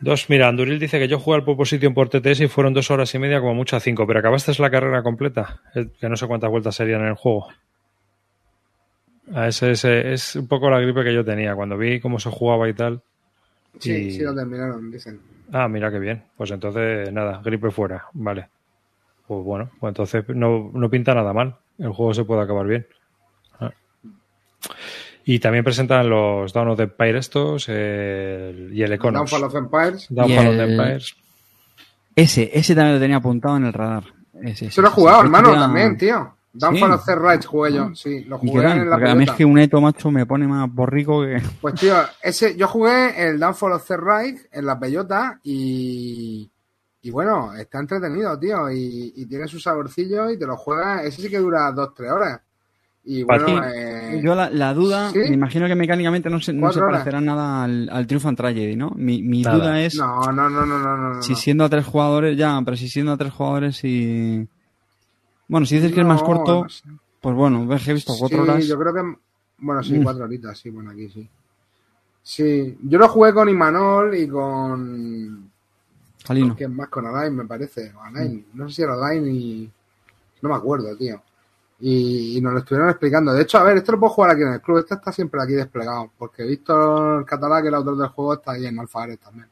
Speaker 1: Dos, mira, Anduril dice que yo jugué al Position por TTS y fueron dos horas y media, como mucho a cinco, pero acabaste la carrera completa, Eh, que no sé cuántas vueltas serían en el juego. A ese, ese- es un poco la gripe que yo tenía cuando vi cómo se jugaba y tal.
Speaker 2: Sí,
Speaker 1: y-
Speaker 2: sí lo terminaron, dicen.
Speaker 1: Ah, mira qué bien. Pues entonces, nada, gripe fuera. Vale. Pues bueno, pues entonces no, no pinta nada mal. El juego se puede acabar bien. Ah. Y también presentan los Down of the Empire estos el- y el Econos.
Speaker 2: Downfall of Empires.
Speaker 1: Downfall
Speaker 6: Y
Speaker 1: of the
Speaker 6: el-
Speaker 1: Empires.
Speaker 6: Ese, ese también lo tenía apuntado en el radar. Ese,
Speaker 2: Eso lo he jugado,
Speaker 6: ese.
Speaker 2: hermano, también, tío. Downfall
Speaker 6: Sí.
Speaker 2: of the Rights jugué yo. Sí, lo
Speaker 6: ¿Y qué
Speaker 2: jugué en la
Speaker 6: Porque a mí es
Speaker 2: pelota.
Speaker 6: que un Eto, macho, me pone más borrico que...
Speaker 2: Pues tío, ese, yo jugué el Downfall of the Right en la bellota y, y bueno, está entretenido, tío, y, y tiene su saborcillo y te lo juegas, ese sí que dura dos, tres horas. Y
Speaker 1: ¿Para
Speaker 2: bueno,
Speaker 1: ti?
Speaker 2: eh,
Speaker 6: Yo la, la duda,
Speaker 2: ¿Sí?
Speaker 6: me imagino que mecánicamente no se, no se parecerá nada al, al Triumph and Tragedy, ¿no? Mi, mi
Speaker 1: Nada.
Speaker 6: duda es
Speaker 2: no, no, no, no, no, no,
Speaker 6: si siendo a tres jugadores, ya, pero si siendo a tres jugadores y... Bueno, si dices que es más corto,
Speaker 2: no sé.
Speaker 6: pues bueno, ves que he visto cuatro
Speaker 2: sí,
Speaker 6: horas.
Speaker 2: yo creo que, bueno, sí,
Speaker 6: Mm.
Speaker 2: cuatro horitas, sí, bueno, aquí sí. Sí, yo lo jugué con Imanol y con...
Speaker 6: Jalino.
Speaker 2: ¿Quién más? Con Alain, me parece. Alain. No sé si era Alain y. No me acuerdo, tío. Y, y nos lo estuvieron explicando. De hecho, a ver, esto lo puedo jugar aquí en el club. Este está siempre aquí desplegado. Porque Víctor Catalá, que es el autor del juego, está ahí en Alfares también.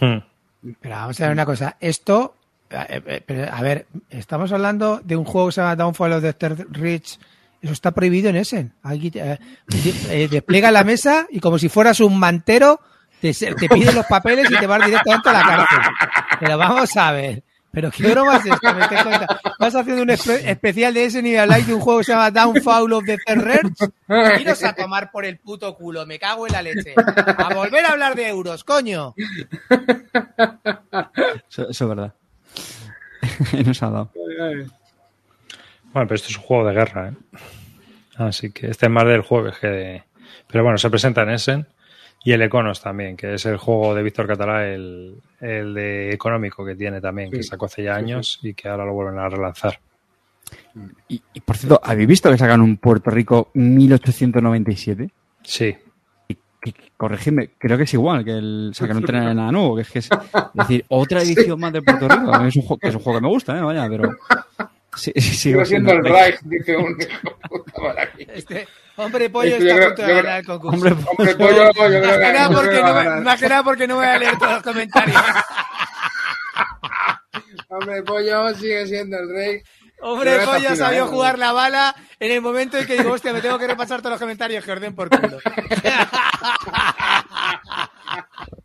Speaker 1: Hmm.
Speaker 3: Pero vamos a ver una cosa. Esto, eh, eh, a ver, estamos hablando de un juego que se llama Downfall of the Third Reach. Eso está prohibido en Essen. Aquí, eh, eh, despliega la mesa y como si fueras un mantero, te, te piden los papeles y te vas directamente a la cárcel. Pero vamos a ver. Pero qué broma es esta, me te cuenta. Vas haciendo un espe- especial de Essen y habláis de un juego que se llama Downfall of the Third. Iros a tomar por el puto culo, me cago en la leche. A volver a hablar de euros, coño.
Speaker 6: Eso, eso es verdad. Nos ha dado.
Speaker 1: Bueno, pero esto es un juego de guerra, ¿eh? Así que este es más del jueves que de... Pero bueno, se presenta en Essen y el Econos también, que es el juego de Víctor Catalá, el, el de económico que tiene también, que sacó hace ya
Speaker 2: sí,
Speaker 1: años y que ahora lo vuelven a relanzar.
Speaker 6: Y, y, por cierto, ¿habéis visto que sacan un Puerto Rico 1897?
Speaker 1: Sí,
Speaker 6: Que- que- Corregidme, creo que es igual que el. Sea, que no tiene nada nuevo. Que es, que es, es decir, otra edición más de Puerto Rico. Mí Es un, juego, que es un juego que me gusta, ¿eh? Vaya, pero. Sí, sí,
Speaker 2: Sigo siendo el Reich, dice un hijo de puta por aquí.
Speaker 3: Este hombre pollo está a punto de ganar el concurso.
Speaker 6: Hombre,
Speaker 2: Hombre, pollo, yo creo
Speaker 3: más,
Speaker 2: que.
Speaker 3: nada porque no,
Speaker 2: a
Speaker 3: me- más que nada porque no voy a leer todos los comentarios.
Speaker 2: Hombre, pollo sigue siendo el rey.
Speaker 3: Hombre pollo sabió
Speaker 2: ¿eh?
Speaker 3: jugar la bala en el momento en que digo, hostia, me tengo que repasar todos los comentarios que orden por culo.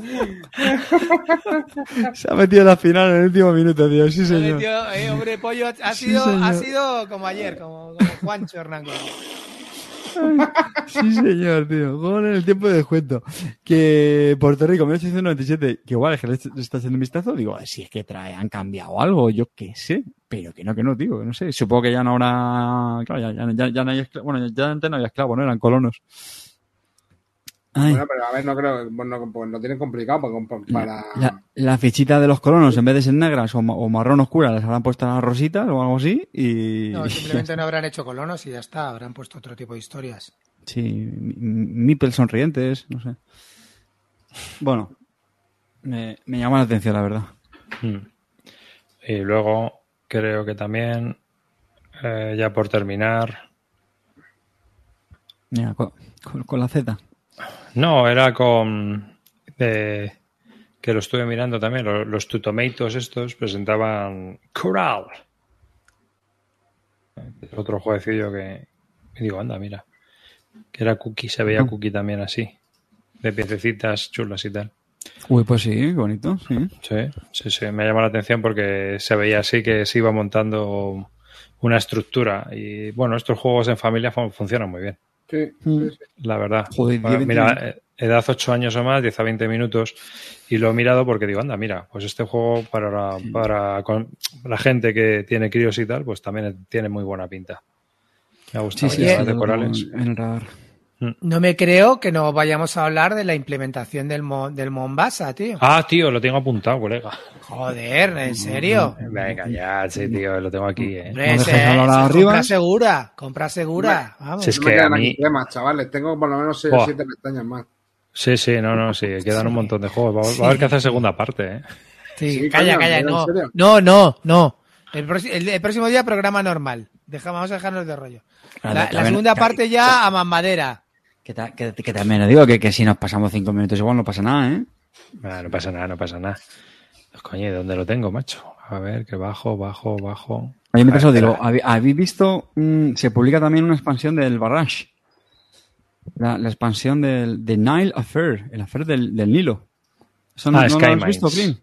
Speaker 6: Se ha metido la final en el último minuto, tío. Sí, señor.
Speaker 3: metió, eh, hombre pollo ha-
Speaker 6: Sí,
Speaker 3: sido, ha sido como ayer, como, como Juancho Hernán.
Speaker 6: Sí, señor, tío. Gol en el tiempo de descuento. Que Puerto Rico, 1897, que igual es que le le está haciendo un vistazo, digo, si es que trae, han cambiado algo, yo qué sé. Pero que no, que no, tío, que no sé. Supongo que ya no habrá. Claro, ya, ya, ya, ya no hay esclavos. Bueno, ya antes no había esclavos, ¿no? Eran colonos. Ay,
Speaker 2: Bueno, pero a ver, no creo que pues no, pues lo tienen complicado para. para...
Speaker 6: la, la fichita de los colonos, en vez de ser negras o, ma- o marrón oscura, les habrán puesto las rositas o algo así. Y.
Speaker 3: No, simplemente no habrán hecho colonos y ya está, habrán puesto otro tipo de historias.
Speaker 6: Sí, mi- mipel sonrientes, no sé. Bueno, me, me llama la atención, la verdad.
Speaker 1: Mm. Y luego creo que también, eh, ya por terminar,
Speaker 6: Mira, con, con- con la Z.
Speaker 1: No, era con. eh, que lo estuve mirando también. Los, los estos presentaban Coral. Otro jueguecillo que. digo, anda, mira. Que era cookie, se veía cookie también así. De piececitas chulas y tal.
Speaker 6: Uy, pues sí, bonito, sí.
Speaker 1: Sí, sí, sí. Me llamó la atención porque se veía así que se iba montando una estructura. Y bueno, estos juegos en familia fun- funcionan muy bien.
Speaker 2: Sí,
Speaker 6: Mm.
Speaker 2: sí, sí.
Speaker 1: La verdad.
Speaker 6: Joder,
Speaker 1: Bueno,
Speaker 6: 10, 20
Speaker 1: mira, eh, edad 8 años o más, 10 a 20 minutos. Y lo he mirado porque digo, anda, mira, pues este juego para, la- para con- la gente que tiene críos y tal, pues también tiene muy buena pinta. Me ha gustado.
Speaker 6: sí, sí, en el radar.
Speaker 3: No me creo que no vayamos a hablar de la implementación del, Mo- del Mombasa, tío.
Speaker 1: Ah, tío, lo tengo apuntado, colega.
Speaker 3: Joder, ¿en serio?
Speaker 1: Venga, ya, sí, tío, lo tengo aquí. eh.
Speaker 6: ¿No?
Speaker 3: Compra segura, compra segura. Vamos.
Speaker 1: Sí, es
Speaker 2: No
Speaker 1: que
Speaker 2: me quedan
Speaker 1: a
Speaker 2: aquí
Speaker 1: mí-
Speaker 2: temas, chavales. Tengo por lo menos 6 o
Speaker 1: Buah.
Speaker 2: 7 pestañas más.
Speaker 1: Sí, sí, no, no, sí, quedan un montón de juegos. Va, va a haber que hacer segunda parte, ¿eh?
Speaker 3: Sí,
Speaker 2: Sí,
Speaker 3: calla, calla,
Speaker 2: ¿en
Speaker 3: no, no, no, no. El, proxi- el- el próximo día programa normal. Deja- vamos a dejarnos de rollo.
Speaker 6: Claro,
Speaker 3: La, segunda parte ya a mamadera.
Speaker 6: Que, ta- que- que también lo digo, que, que si nos pasamos cinco minutos igual no pasa nada, ¿eh?
Speaker 1: Ah, no pasa nada, no pasa nada. Pues, coño, ¿y dónde lo tengo, macho? A ver, que bajo, bajo, bajo.
Speaker 6: Oye, mientras os digo,
Speaker 1: espera.
Speaker 6: ¿habí- ¿habéis visto? mm, se publica también una expansión del Barrage. La, la expansión del de Nile Affair, el affair del, del Nilo. ¿Eso no,
Speaker 1: Ah,
Speaker 6: no lo
Speaker 1: Sky
Speaker 6: has visto,
Speaker 1: Mines.
Speaker 6: Clint?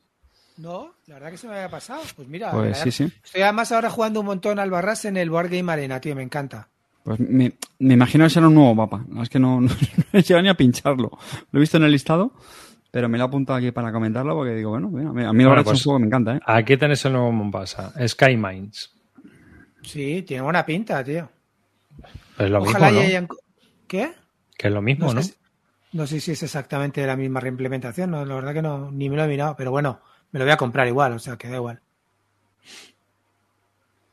Speaker 3: No, la verdad que se me había pasado. Pues mira,
Speaker 6: Pues sí, sí.
Speaker 3: estoy además ahora jugando un montón al Barras en el Board Game Arena, tío, me encanta.
Speaker 6: Pues me, me imagino que será un nuevo mapa. No, es que no, no, he llegado ni a pincharlo. Lo he visto en el listado, pero me lo he apuntado aquí para comentarlo porque digo, bueno, mira, a mí
Speaker 1: Bueno,
Speaker 6: Barrage
Speaker 1: pues-
Speaker 6: es un juego que me encanta, ¿eh?
Speaker 1: Aquí tenéis el nuevo Mombasa, Sky Mines.
Speaker 3: Sí, tiene buena pinta, tío.
Speaker 1: Es lo
Speaker 3: Ojalá
Speaker 1: mismo, ¿no?
Speaker 3: hayan... ¿Qué?
Speaker 1: Que es lo mismo,
Speaker 3: No
Speaker 1: ¿no?
Speaker 3: sé, si- no sé si es exactamente la misma reimplementación, no, la verdad que no, ni me lo he mirado, pero bueno, me lo voy a comprar igual, o sea, que da igual.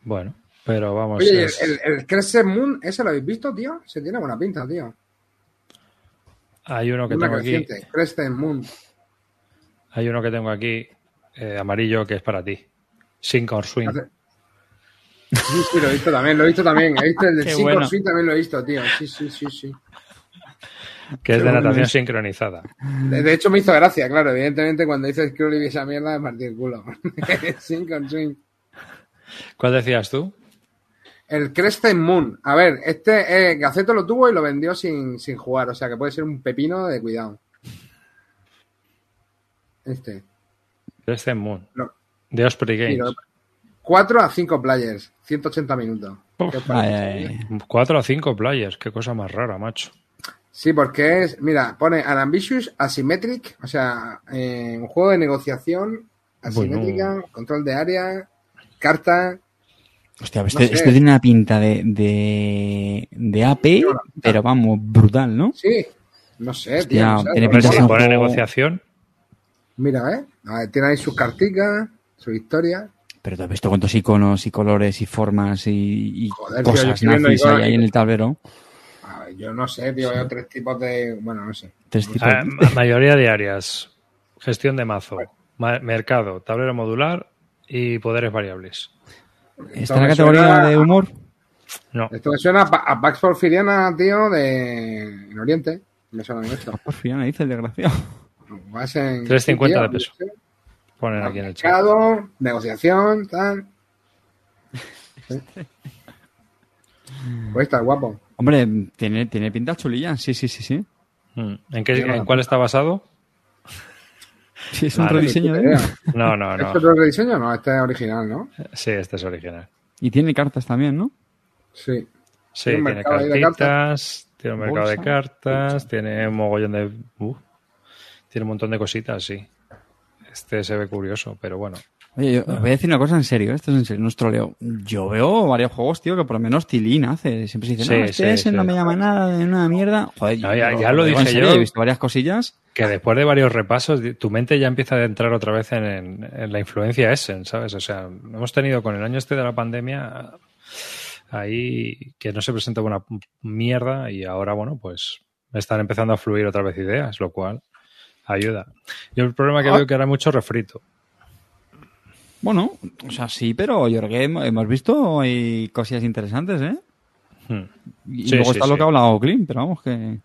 Speaker 1: Bueno, pero vamos.
Speaker 2: Oye, ¿y el,
Speaker 1: es-
Speaker 2: el, el Crescent Moon, ¿ese lo habéis visto, tío? Se tiene buena pinta, tío.
Speaker 1: Hay uno que
Speaker 2: Una
Speaker 1: tengo aquí.
Speaker 2: Crescent Moon.
Speaker 1: hay uno que tengo aquí, eh, amarillo, que es para ti. Sink or Swing.
Speaker 2: Sí, sí, lo he visto también, lo he visto también. He visto el
Speaker 6: Qué
Speaker 2: 5
Speaker 6: bueno.
Speaker 2: Swing también lo he visto, tío. Sí, sí, sí, sí.
Speaker 1: Que es de
Speaker 2: Qué
Speaker 1: natación sincronizada.
Speaker 2: De, de hecho, me hizo gracia, claro. Evidentemente, cuando dices Crowley y esa mierda, es partir el culo. Sink or Swing.
Speaker 1: ¿Cuál decías tú?
Speaker 2: El Crescent Moon. A ver, este eh, Gaceto lo tuvo y lo vendió sin, sin jugar. O sea que puede ser un pepino de cuidado. Este.
Speaker 1: Crescent Moon.
Speaker 2: No.
Speaker 1: De Osprey Games.
Speaker 2: lo- 4 a 5 players. 180 minutos.
Speaker 1: Uf.
Speaker 6: Ay, ay, ay.
Speaker 1: Cuatro a cinco players. Qué cosa más rara, macho.
Speaker 2: Sí, porque es, mira, pone An Ambitious Asymmetric, o sea, eh, un juego de negociación asimétrica,
Speaker 1: Bueno.
Speaker 2: control de área, carta.
Speaker 6: Hostia, este,
Speaker 2: sé.
Speaker 6: este tiene una pinta de, de, de AP, pero vamos, brutal, ¿no?
Speaker 2: Sí, no sé,
Speaker 6: Hostia,
Speaker 2: tío. no
Speaker 6: tiene pinta de un
Speaker 1: negociación,
Speaker 2: Mira, ¿eh? A ver, tiene ahí sus carticas, su historia.
Speaker 6: Pero te has visto cuántos iconos y colores y formas y, y
Speaker 2: Joder, tío, yo
Speaker 6: cosas
Speaker 2: viendo
Speaker 6: nazis hay ahí en el tablero.
Speaker 2: A ver, yo no sé, tío, veo tres tipos de. Bueno, no sé.
Speaker 6: Tres tipos.
Speaker 1: Ah, ma- mayoría de áreas, gestión de mazo, ma- mercado, tablero modular y poderes variables.
Speaker 6: ¿Está en la categoría de humor?
Speaker 1: No,
Speaker 2: Esto me suena a, Pa- a Pax Porfiriana, tío, de. En Oriente. Me suena esto.
Speaker 6: Por fin, dice el desgraciado.
Speaker 2: Vas en-
Speaker 1: 3,50 de peso.
Speaker 2: sé.
Speaker 1: ponen aquí en el chat.
Speaker 2: Mercado, negociación, tal. Sí. Puede estar guapo.
Speaker 6: Hombre, tiene, tiene pinta chulilla, sí, sí, sí, sí.
Speaker 1: Mm. ¿En, qué, ¿En cuál está basado?
Speaker 6: Sí, es un
Speaker 1: Vale,
Speaker 6: rediseño
Speaker 2: ni
Speaker 6: de.
Speaker 1: No, no,
Speaker 2: ¿Esto
Speaker 1: no.
Speaker 2: es otro rediseño? No, este es original, ¿no?
Speaker 1: Sí, este es original.
Speaker 6: Y tiene cartas también, ¿no?
Speaker 2: Sí.
Speaker 1: Sí,
Speaker 2: Tiene un
Speaker 1: tiene
Speaker 2: mercado ahí de
Speaker 1: cartitas, tiene un mercado de cartas, tiene un mogollón de... uh, tiene un montón de cositas, sí. Este se ve curioso, pero bueno.
Speaker 6: Oye, yo os voy a decir una cosa en serio, esto es en serio, no es troleo. Yo veo varios juegos, tío, que por lo menos Tilín hace. Siempre se dice,
Speaker 1: Sí,
Speaker 6: no, este
Speaker 1: sí,
Speaker 6: ese
Speaker 1: sí.
Speaker 6: no me llama nada de una mierda. Joder,
Speaker 1: No, ya-
Speaker 6: yo
Speaker 1: ya lo dije yo.
Speaker 6: He visto varias cosillas.
Speaker 1: Que después de varios repasos, tu mente ya empieza a entrar otra vez en, en- en la influencia Essen, ¿sabes? O sea, hemos tenido con el año este de la pandemia ahí que no se presenta una mierda y ahora, bueno, pues están empezando a fluir otra vez ideas, lo cual ayuda. Yo el problema que
Speaker 6: Ah.
Speaker 1: veo que era mucho refrito.
Speaker 6: Bueno, o sea, sí, pero yo creo que hemos visto hay cosillas interesantes, ¿eh?
Speaker 1: Hmm.
Speaker 6: Y
Speaker 1: Sí,
Speaker 6: luego
Speaker 1: sí,
Speaker 6: está lo que ha hablado Clint, pero vamos que...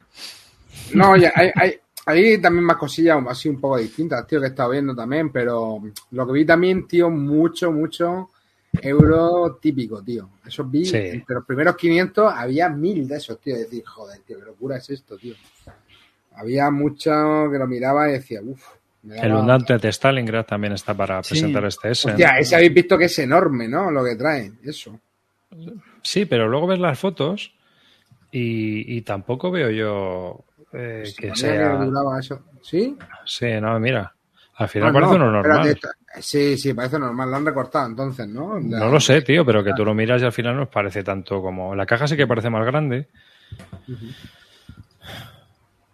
Speaker 2: No, ya, hay, hay, hay también más cosillas así un poco distintas, tío, que he estado viendo también, pero lo que vi también, tío, mucho, mucho euro típico, tío. Esos vi,
Speaker 1: Sí.
Speaker 2: entre los primeros 500 había mil de esos, tío. Es decir, joder, tío, qué locura es esto, tío. Había mucho que lo miraba y decía, uff.
Speaker 1: El Undante de Stalingrad también está para
Speaker 6: Sí.
Speaker 1: presentar este Essen.
Speaker 2: Hostia, ese habéis visto que es enorme, ¿no? Lo que trae, eso.
Speaker 1: Sí, pero luego ves las fotos y, y tampoco veo yo eh, que
Speaker 2: Sabía
Speaker 1: sea.
Speaker 2: eso. ¿Sí?
Speaker 1: Sí, no, mira. Al final
Speaker 2: Ah,
Speaker 1: parece
Speaker 2: no,
Speaker 1: uno normal.
Speaker 2: espérate, Sí, sí, parece normal. Lo han recortado entonces, ¿no? La-
Speaker 1: No lo sé, tío, pero que tú lo miras y al final no os parece tanto como. La caja sí que parece más grande.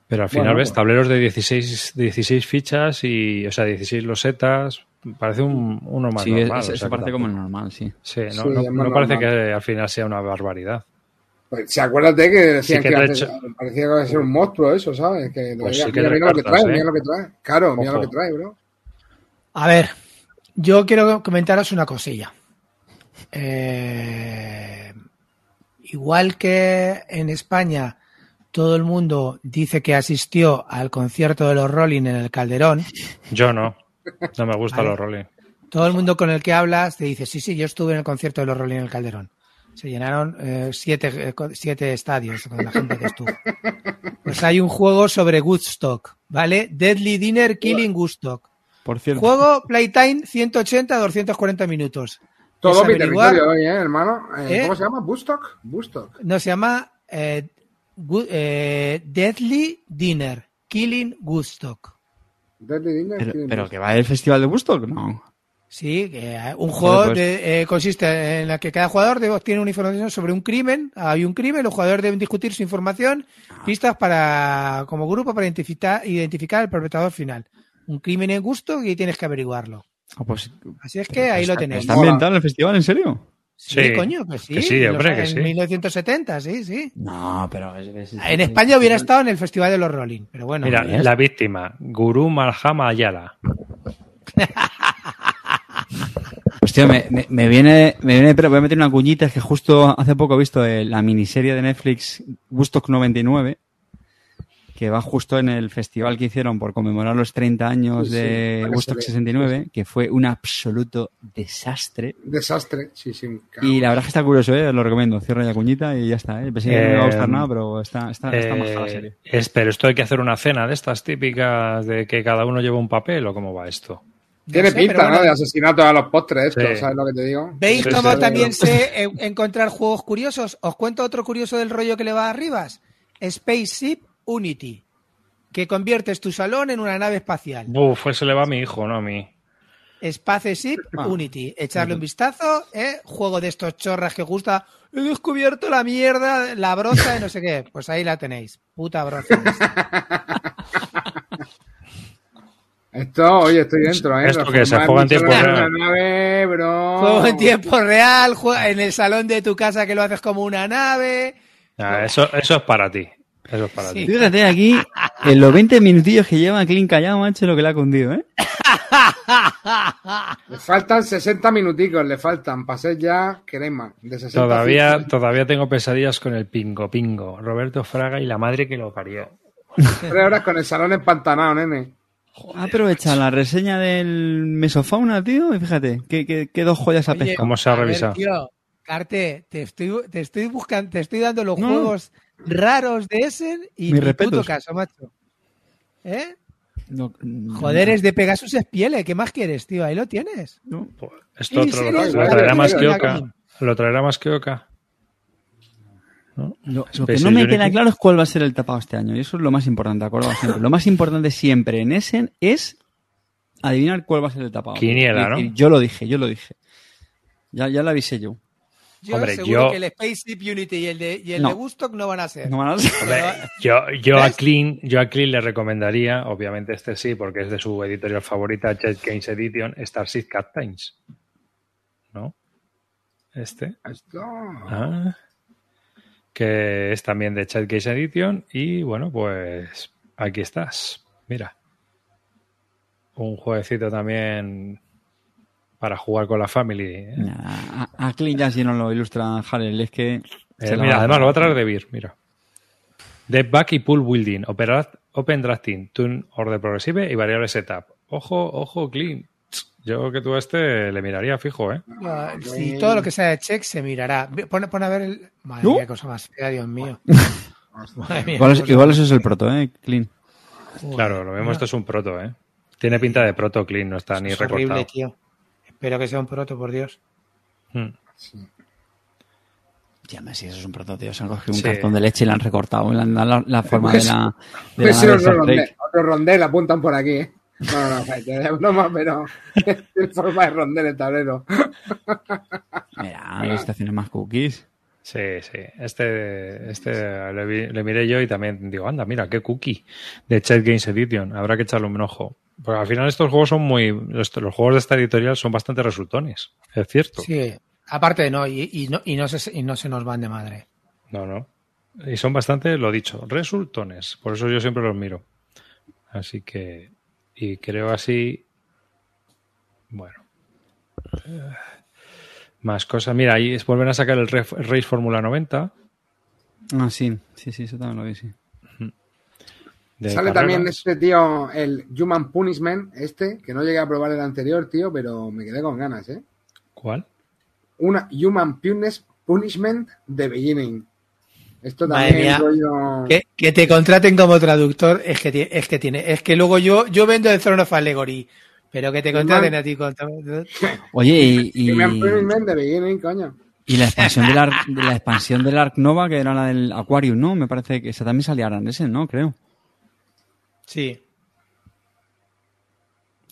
Speaker 1: Pero al final
Speaker 2: Bueno,
Speaker 1: ves
Speaker 2: pues-
Speaker 1: tableros de 16, 16 fichas y, o sea, 16 losetas. Parece un, uno más
Speaker 6: Sí,
Speaker 1: normal.
Speaker 6: es-
Speaker 1: o
Speaker 6: eso
Speaker 1: sea,
Speaker 6: parece como el normal, sí.
Speaker 1: Sí, no,
Speaker 2: Sí,
Speaker 1: no- no parece que al final sea una barbaridad.
Speaker 2: Pues, si acuérdate que decían
Speaker 1: Sí que
Speaker 2: que,
Speaker 1: te he
Speaker 2: antes
Speaker 1: hecho-
Speaker 2: parecía que iba a ser un monstruo eso, ¿sabes? Que
Speaker 1: Pues
Speaker 2: mira,
Speaker 1: sí que
Speaker 2: mira, mira lo que trae,
Speaker 1: ¿eh?
Speaker 2: mira lo que trae. Claro, mira lo que trae, bro.
Speaker 3: A ver, yo quiero comentaros una cosilla. Eh, igual que en España todo el mundo dice que asistió al concierto de los Rolling en el Calderón,
Speaker 1: Yo no. No me gustan
Speaker 3: Vale.
Speaker 1: los Rolling.
Speaker 3: todo el mundo con el que hablas te dice, sí, sí, yo estuve en el concierto de los Rolling en el Calderón. Se llenaron eh, siete, eh, siete estadios con la gente que estuvo. Pues hay un juego sobre Woodstock, ¿vale? Deadly Dinner Killing Woodstock.
Speaker 6: Por cierto,
Speaker 3: Juego Playtime 180 240 minutos.
Speaker 2: Todo mi territorio hoy, ¿eh, hermano? Eh,
Speaker 3: ¿Eh?
Speaker 2: ¿Cómo se llama? ¿Bustock? Bustock.
Speaker 3: No, se llama eh, Eh, Deadly Dinner Killing Woodstock.
Speaker 2: Deadly Dinner,
Speaker 6: pero,
Speaker 2: Killing
Speaker 6: pero
Speaker 2: Bustock.
Speaker 6: que va el festival de Woodstock, no.
Speaker 3: Sí, que, eh, un juego
Speaker 6: pues.
Speaker 3: de- eh, consiste en la que cada jugador debe- tiene una información sobre un crimen. Hay un crimen, los jugadores deben discutir su información, pistas para como grupo para identificar, identificar el perpetrador final. Un crimen en gusto y tienes que averiguarlo.
Speaker 6: Ah, pues,
Speaker 3: Así es que ahí lo tenéis.
Speaker 6: ¿Está ambientado en el festival, en serio?
Speaker 3: Sí,
Speaker 1: Sí.
Speaker 3: coño, que sí.
Speaker 1: Que sí,
Speaker 3: en
Speaker 1: hombre,
Speaker 3: los-
Speaker 1: que
Speaker 3: en
Speaker 1: sí.
Speaker 3: 1970, sí, sí.
Speaker 6: No, pero... Es, es-
Speaker 3: En España hubiera estado en el Festival de los Rolling, pero bueno.
Speaker 1: Mira, la víctima, Guru Malhama Ayala.
Speaker 6: Pues tío, me, me- me viene, me viene, pero voy a meter una cuñita, es que justo hace poco he visto eh, la miniserie de Netflix Woodstock 99, que va justo en el festival que hicieron por conmemorar los 30 años
Speaker 2: Sí,
Speaker 6: de Woodstock
Speaker 2: se vea.
Speaker 6: 69, que fue un absoluto desastre.
Speaker 2: Desastre, sí, sí.
Speaker 6: Y la verdad es que está curioso, ¿eh? lo recomiendo. Cierro la cuñita y ya está. ¿eh? Pensé que no me iba a gustar
Speaker 1: Eh,
Speaker 6: nada, pero está, está, está majada la
Speaker 1: Eh,
Speaker 6: serie.
Speaker 1: es- pero esto hay que hacer una cena de estas típicas de que cada uno lleva un papel o cómo va esto.
Speaker 2: Tiene
Speaker 3: sé,
Speaker 2: pinta, ¿no?
Speaker 3: bueno.
Speaker 2: De asesinato a los postres esto,
Speaker 1: Sí.
Speaker 2: ¿sabes lo que te digo?
Speaker 3: ¿Veis
Speaker 1: Sí,
Speaker 3: cómo
Speaker 1: sí,
Speaker 3: también
Speaker 2: sí.
Speaker 3: sé eh, encontrar juegos curiosos? Os cuento otro curioso del rollo que le va a Rivas. Spaceship Unity, que conviertes tu salón en una nave espacial.
Speaker 1: Uf, ese le va a mi hijo, no a mí.
Speaker 3: Spaceship
Speaker 6: Ah.
Speaker 3: Unity. Echarle un vistazo, ¿eh? Juego de estos chorras que gusta. He descubierto la mierda, la broza de no sé qué. Pues ahí la tenéis. Puta broza.
Speaker 2: Esto, oye, estoy dentro, ¿eh?
Speaker 1: Esto que se juega en tiempo real.
Speaker 2: nave, bro.
Speaker 3: Juego en tiempo real, juega en el salón de tu casa que lo haces como una nave.
Speaker 1: Ah, eso, eso es para ti. Eso es para
Speaker 3: Sí.
Speaker 1: ti.
Speaker 6: Fíjate aquí, en los 20 minutillos que lleva Clint callado, macho, lo que le ha cundido, ¿eh?
Speaker 2: Le faltan 60 minuticos, le faltan. Pasé ya crema de 60
Speaker 1: Todavía, todavía tengo pesadillas con el pingo pingo. Roberto Fraga y la madre que lo parió.
Speaker 2: Tres horas con el salón empantanado, nene.
Speaker 6: Aprovecha la reseña del Mesofauna, tío, y fíjate, qué, qué- qué dos joyas pescado.
Speaker 1: ¿Cómo se ha
Speaker 3: a ver,
Speaker 1: revisado?
Speaker 3: tío, Carte, te estoy, te estoy buscando, te estoy dando los
Speaker 6: No.
Speaker 3: juegos raros de Essen y
Speaker 6: respetos.
Speaker 3: puto caso, macho. ¿Eh?
Speaker 6: No,
Speaker 3: Joder, es de Pegasus es piel, ¿qué más quieres, tío? Ahí lo tienes.
Speaker 6: no.
Speaker 1: Pues Esto
Speaker 3: ¿En
Speaker 1: otro lo, traerá más que Oca. Lo traerá más que Oca.
Speaker 6: Lo, lo que
Speaker 1: Space
Speaker 6: no me
Speaker 1: Unity.
Speaker 6: queda claro es cuál va a ser el tapado este año. Y eso es lo más importante, acordado siempre. Lo más importante siempre en Essen es adivinar cuál va a ser el tapado.
Speaker 1: Quiniela, ¿no?
Speaker 6: Yo lo dije, yo lo dije. Ya, ya lo avisé yo.
Speaker 3: Yo
Speaker 1: Hombre,
Speaker 3: seguro
Speaker 1: yo-
Speaker 3: que el Spaceship Unity y el de, y el
Speaker 6: No.
Speaker 3: de Woodstock no van a ser.
Speaker 6: No van a ser.
Speaker 1: Hombre, yo, yo, a. Clean, yo a Clean le recomendaría, obviamente este sí, porque es de su editorial favorita, Jet Games Edition, Starship Captains. ¿No? Este. Ah. que es también de Chat Games Edition. Y bueno, pues aquí estás. Mira. Un jueguecito también para jugar con la family. ¿eh?
Speaker 6: A, a Clint ya si no lo ilustra Harrell, es que
Speaker 1: Eh, mira, además lo va a traer de Beer, mira. De back y pull building, opera- open drafting, tune order progresive y variable setup. Ojo, ojo, clean. Yo que tú a este le miraría fijo, ¿eh?
Speaker 3: Si todo lo que sea de check se mirará. Pone, pone a ver el. Madre
Speaker 6: ¿No?
Speaker 3: mía, cosa más fea, Dios mío. Madre mía,
Speaker 6: Igual, es- igual eso es el proto, ¿eh? Clean.
Speaker 3: Joder,
Speaker 1: Claro, lo mismo esto es un proto, ¿eh? Tiene pinta de proto clean, no está ni
Speaker 3: es
Speaker 1: recortado.
Speaker 3: horrible, tío. Espero que sea un proto, por Dios.
Speaker 1: Hmm.
Speaker 6: Ya me si eso es un proto, tío. Se han cogido un
Speaker 1: Sí.
Speaker 6: cartón de leche y le han recortado. Le han dado la, la forma de
Speaker 2: Pues-
Speaker 6: la. De
Speaker 2: Pues
Speaker 6: la
Speaker 2: sí,
Speaker 6: nave
Speaker 2: otro, rondel, otro rondel apuntan por aquí. ¿eh? No, no, no, es broma, pero en forma de rondel el tablero.
Speaker 6: Mira, las estaciones más cookies.
Speaker 1: Sí, sí. Este, este le, vi- le miré yo y también digo, anda, mira, qué cookie de Chat Games Edition. Habrá que echarle un ojo. Porque al final estos juegos son muy... Los, los juegos de esta editorial son bastante resultones. Es cierto.
Speaker 3: Sí, aparte no, y, y no, y no, se, y no se nos van de madre.
Speaker 1: No, no. Y son bastante, lo dicho, resultones. Por eso yo siempre los miro. Así que... Y creo así... Bueno. Eh, Más cosas. Mira, ahí es- vuelven a sacar el Ref- Race Fórmula 90.
Speaker 6: Ah, sí. Sí, sí, eso también lo vi, sí.
Speaker 1: de
Speaker 2: Sale también este tío, el Human Punishment, este, que no llegué a probar el anterior, tío, pero me quedé con ganas, ¿eh?
Speaker 1: ¿Cuál?
Speaker 2: Una Human Punis- Punishment de Beginning. Esto
Speaker 3: Madre
Speaker 2: también
Speaker 3: mía.
Speaker 2: rollo...
Speaker 3: Que, que te contraten como traductor es que, es que tiene, es que luego yo, yo vendo el Throne of Allegory, pero que te contraten a ti con
Speaker 6: Oye, y, y,
Speaker 2: coño.
Speaker 6: y la expansión del la expansión del Ark Nova, que era la del Aquarium, ¿no? Me parece que esa también salía ahora en ese, ¿no? Creo.
Speaker 3: Sí.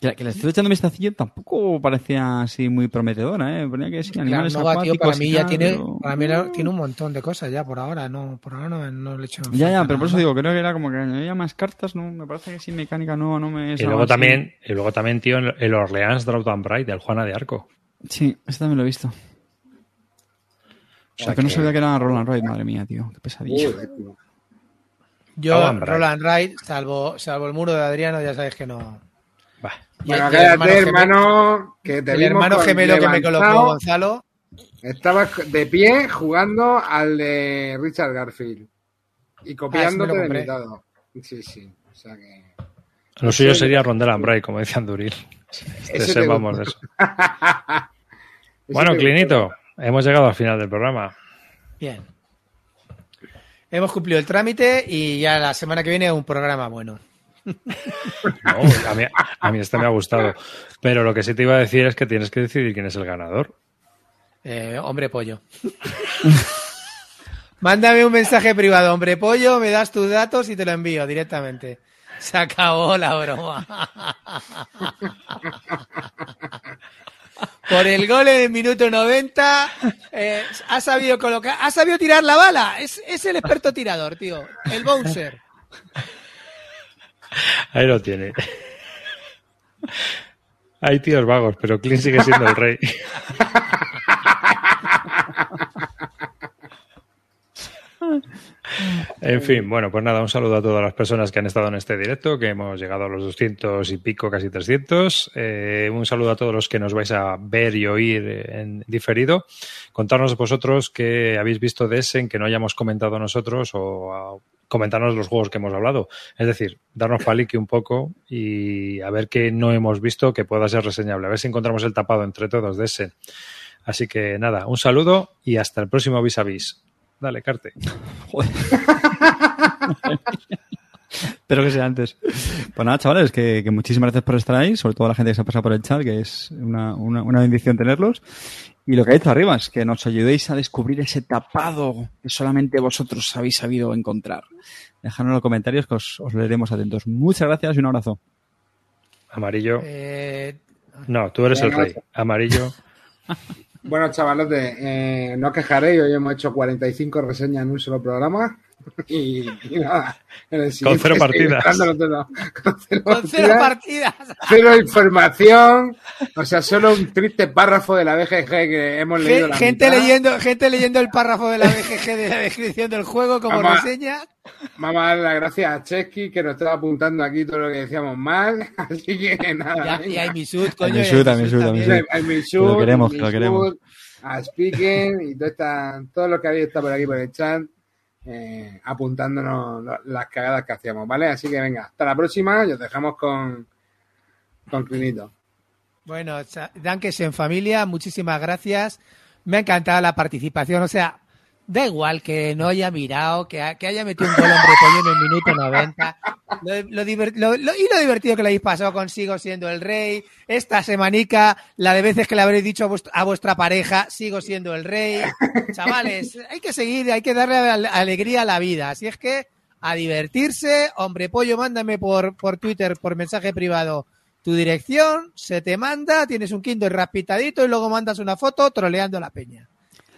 Speaker 6: Que, la- que le estoy echando un vistacillo tampoco parecía así muy prometedora, ¿eh? Ponía que sí,
Speaker 3: Claro,
Speaker 6: animales
Speaker 3: tío,
Speaker 6: acuáticos
Speaker 3: para mí ya tiene,
Speaker 6: pero-
Speaker 3: para mí no- tiene un montón de cosas ya por ahora, no, por ahora no, no le he hecho
Speaker 6: Ya, ya, pero por eso digo, creo que era como que añadía más cartas, ¿no? Me parece que sí, mecánica nueva no me...
Speaker 1: Y luego
Speaker 6: así.
Speaker 1: también, y luego también, tío, el Orleans Drought and Bright, el Juana de Arco.
Speaker 6: Sí, ese también lo he visto. O sea, que no sabía que era Roland Roy, madre mía, tío. Qué pesadilla.
Speaker 3: Yo,
Speaker 1: Roland Wright.
Speaker 3: Roland Wright, salvo, salvo el muro de Adriano, ya sabes que no.
Speaker 2: Bueno,
Speaker 3: el
Speaker 2: cállate,
Speaker 3: gemelo-
Speaker 2: hermano, que te
Speaker 3: el
Speaker 2: vimos
Speaker 3: hermano gemelo que me colocó Gonzalo.
Speaker 2: Estabas de pie jugando al de Richard Garfield y copiándote
Speaker 3: Ah,
Speaker 2: de
Speaker 3: compré.
Speaker 2: mitado. Sí, sí. O sea que.
Speaker 1: Lo suyo sería Rondel and como decía Anduril.
Speaker 2: Ese te
Speaker 1: Sepamos de
Speaker 2: gusta.
Speaker 1: eso. Bueno, Clinito, hemos llegado al final del programa.
Speaker 3: Bien. Hemos cumplido el trámite y ya la semana que viene un programa bueno.
Speaker 1: No, a, mí, a mí este me ha gustado. Pero lo que sí te iba a decir es que tienes que decidir quién es el ganador.
Speaker 3: Eh, hombre pollo. Mándame un mensaje privado, hombre pollo, me das tus datos y te lo envío directamente. Se acabó la broma. Por el gol en el minuto 90, eh, ha sabido colocar, ha sabido tirar la bala. Es, es el experto tirador, tío. El Bowser.
Speaker 1: Ahí lo tiene. Hay tíos vagos, pero Clint sigue siendo el rey. En fin, bueno, pues nada, un saludo a todas las personas que han estado en este directo, que hemos llegado a los 200 y pico, casi 300. Eh, un saludo a todos los que nos vais a ver y oír en diferido. Contarnos vosotros qué habéis visto de Essen, que no hayamos comentado nosotros, o comentarnos los juegos que hemos hablado. Es decir, darnos palique un poco y a ver qué no hemos visto que pueda ser reseñable. A ver si encontramos el tapado entre todos de Essen. Así que nada, un saludo y hasta el próximo vis a vis. Dale, Carte.
Speaker 6: Espero que sea antes. Pues nada, chavales, que, muchísimas gracias por estar ahí, sobre todo a la gente que se ha pasado por el chat, que es una, una bendición tenerlos. Y lo que ha dicho arriba es que nos ayudéis a descubrir ese tapado que solamente vosotros habéis sabido encontrar. Dejadnos en los comentarios que os, os leeremos atentos. Muchas gracias y un abrazo.
Speaker 1: Amarillo.
Speaker 3: Eh,
Speaker 1: No, tú eres el rey. Amarillo.
Speaker 2: Bueno, chavalote, eh, no os quejaré, hoy hemos hecho 45 reseñas en un solo programa. Y, y nada, en el siguiente
Speaker 1: cero partidas.
Speaker 2: todo. Con cero
Speaker 3: con cero
Speaker 2: partidas,
Speaker 3: partidas.
Speaker 2: cero información, o sea, solo un triste párrafo de la BGG que hemos leído. La
Speaker 3: Gente
Speaker 2: mitad.
Speaker 3: leyendo, gente leyendo el párrafo de la BGG de la descripción del juego como
Speaker 2: Vamos a-
Speaker 3: reseña.
Speaker 2: Vamos a darle las gracias a Chesky que nos estaba apuntando aquí todo lo que decíamos mal. Así que nada.
Speaker 3: Y a- Misud, coño. A
Speaker 6: a Misud, a
Speaker 3: también.
Speaker 6: Misud.
Speaker 2: Ay, mi
Speaker 6: Que lo queremos, lo queremos.
Speaker 2: A Speaking y todo, esta, todo lo que habéis estado por aquí por el chat eh, apuntándonos las cagadas que hacíamos, ¿vale? Así que venga, hasta la próxima y os dejamos con, con Clinito.
Speaker 3: Bueno, Dankes en familia, muchísimas gracias. Me ha encantado la participación. O sea, da igual que no haya mirado, que, ha- que haya metido un gol hombre pollo en el minuto 90. Lo, lo lo- lo- y lo divertido que le habéis pasado consigo siendo el rey. Esta semanica, la de veces que le habréis dicho a, a vuestra pareja, sigo siendo el rey. Chavales, hay que seguir, hay que darle al- alegría a la vida. Así es que a divertirse. Hombre pollo, mándame por, por Twitter, por mensaje privado tu dirección, se te manda, tienes un Kindle rapitadito y luego mandas una foto troleando la peña.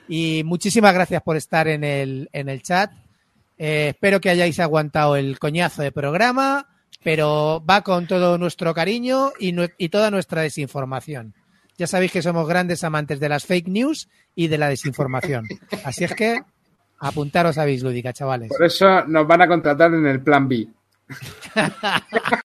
Speaker 3: Y muchísimas gracias por estar en el, en el chat. Eh, espero que hayáis aguantado el coñazo de programa, pero va con todo nuestro cariño y, y toda nuestra desinformación. Ya sabéis que somos grandes amantes de las fake news y de la desinformación. Así es que apuntaros a Bislúdica, chavales.
Speaker 2: Por eso nos van a contratar en el plan B.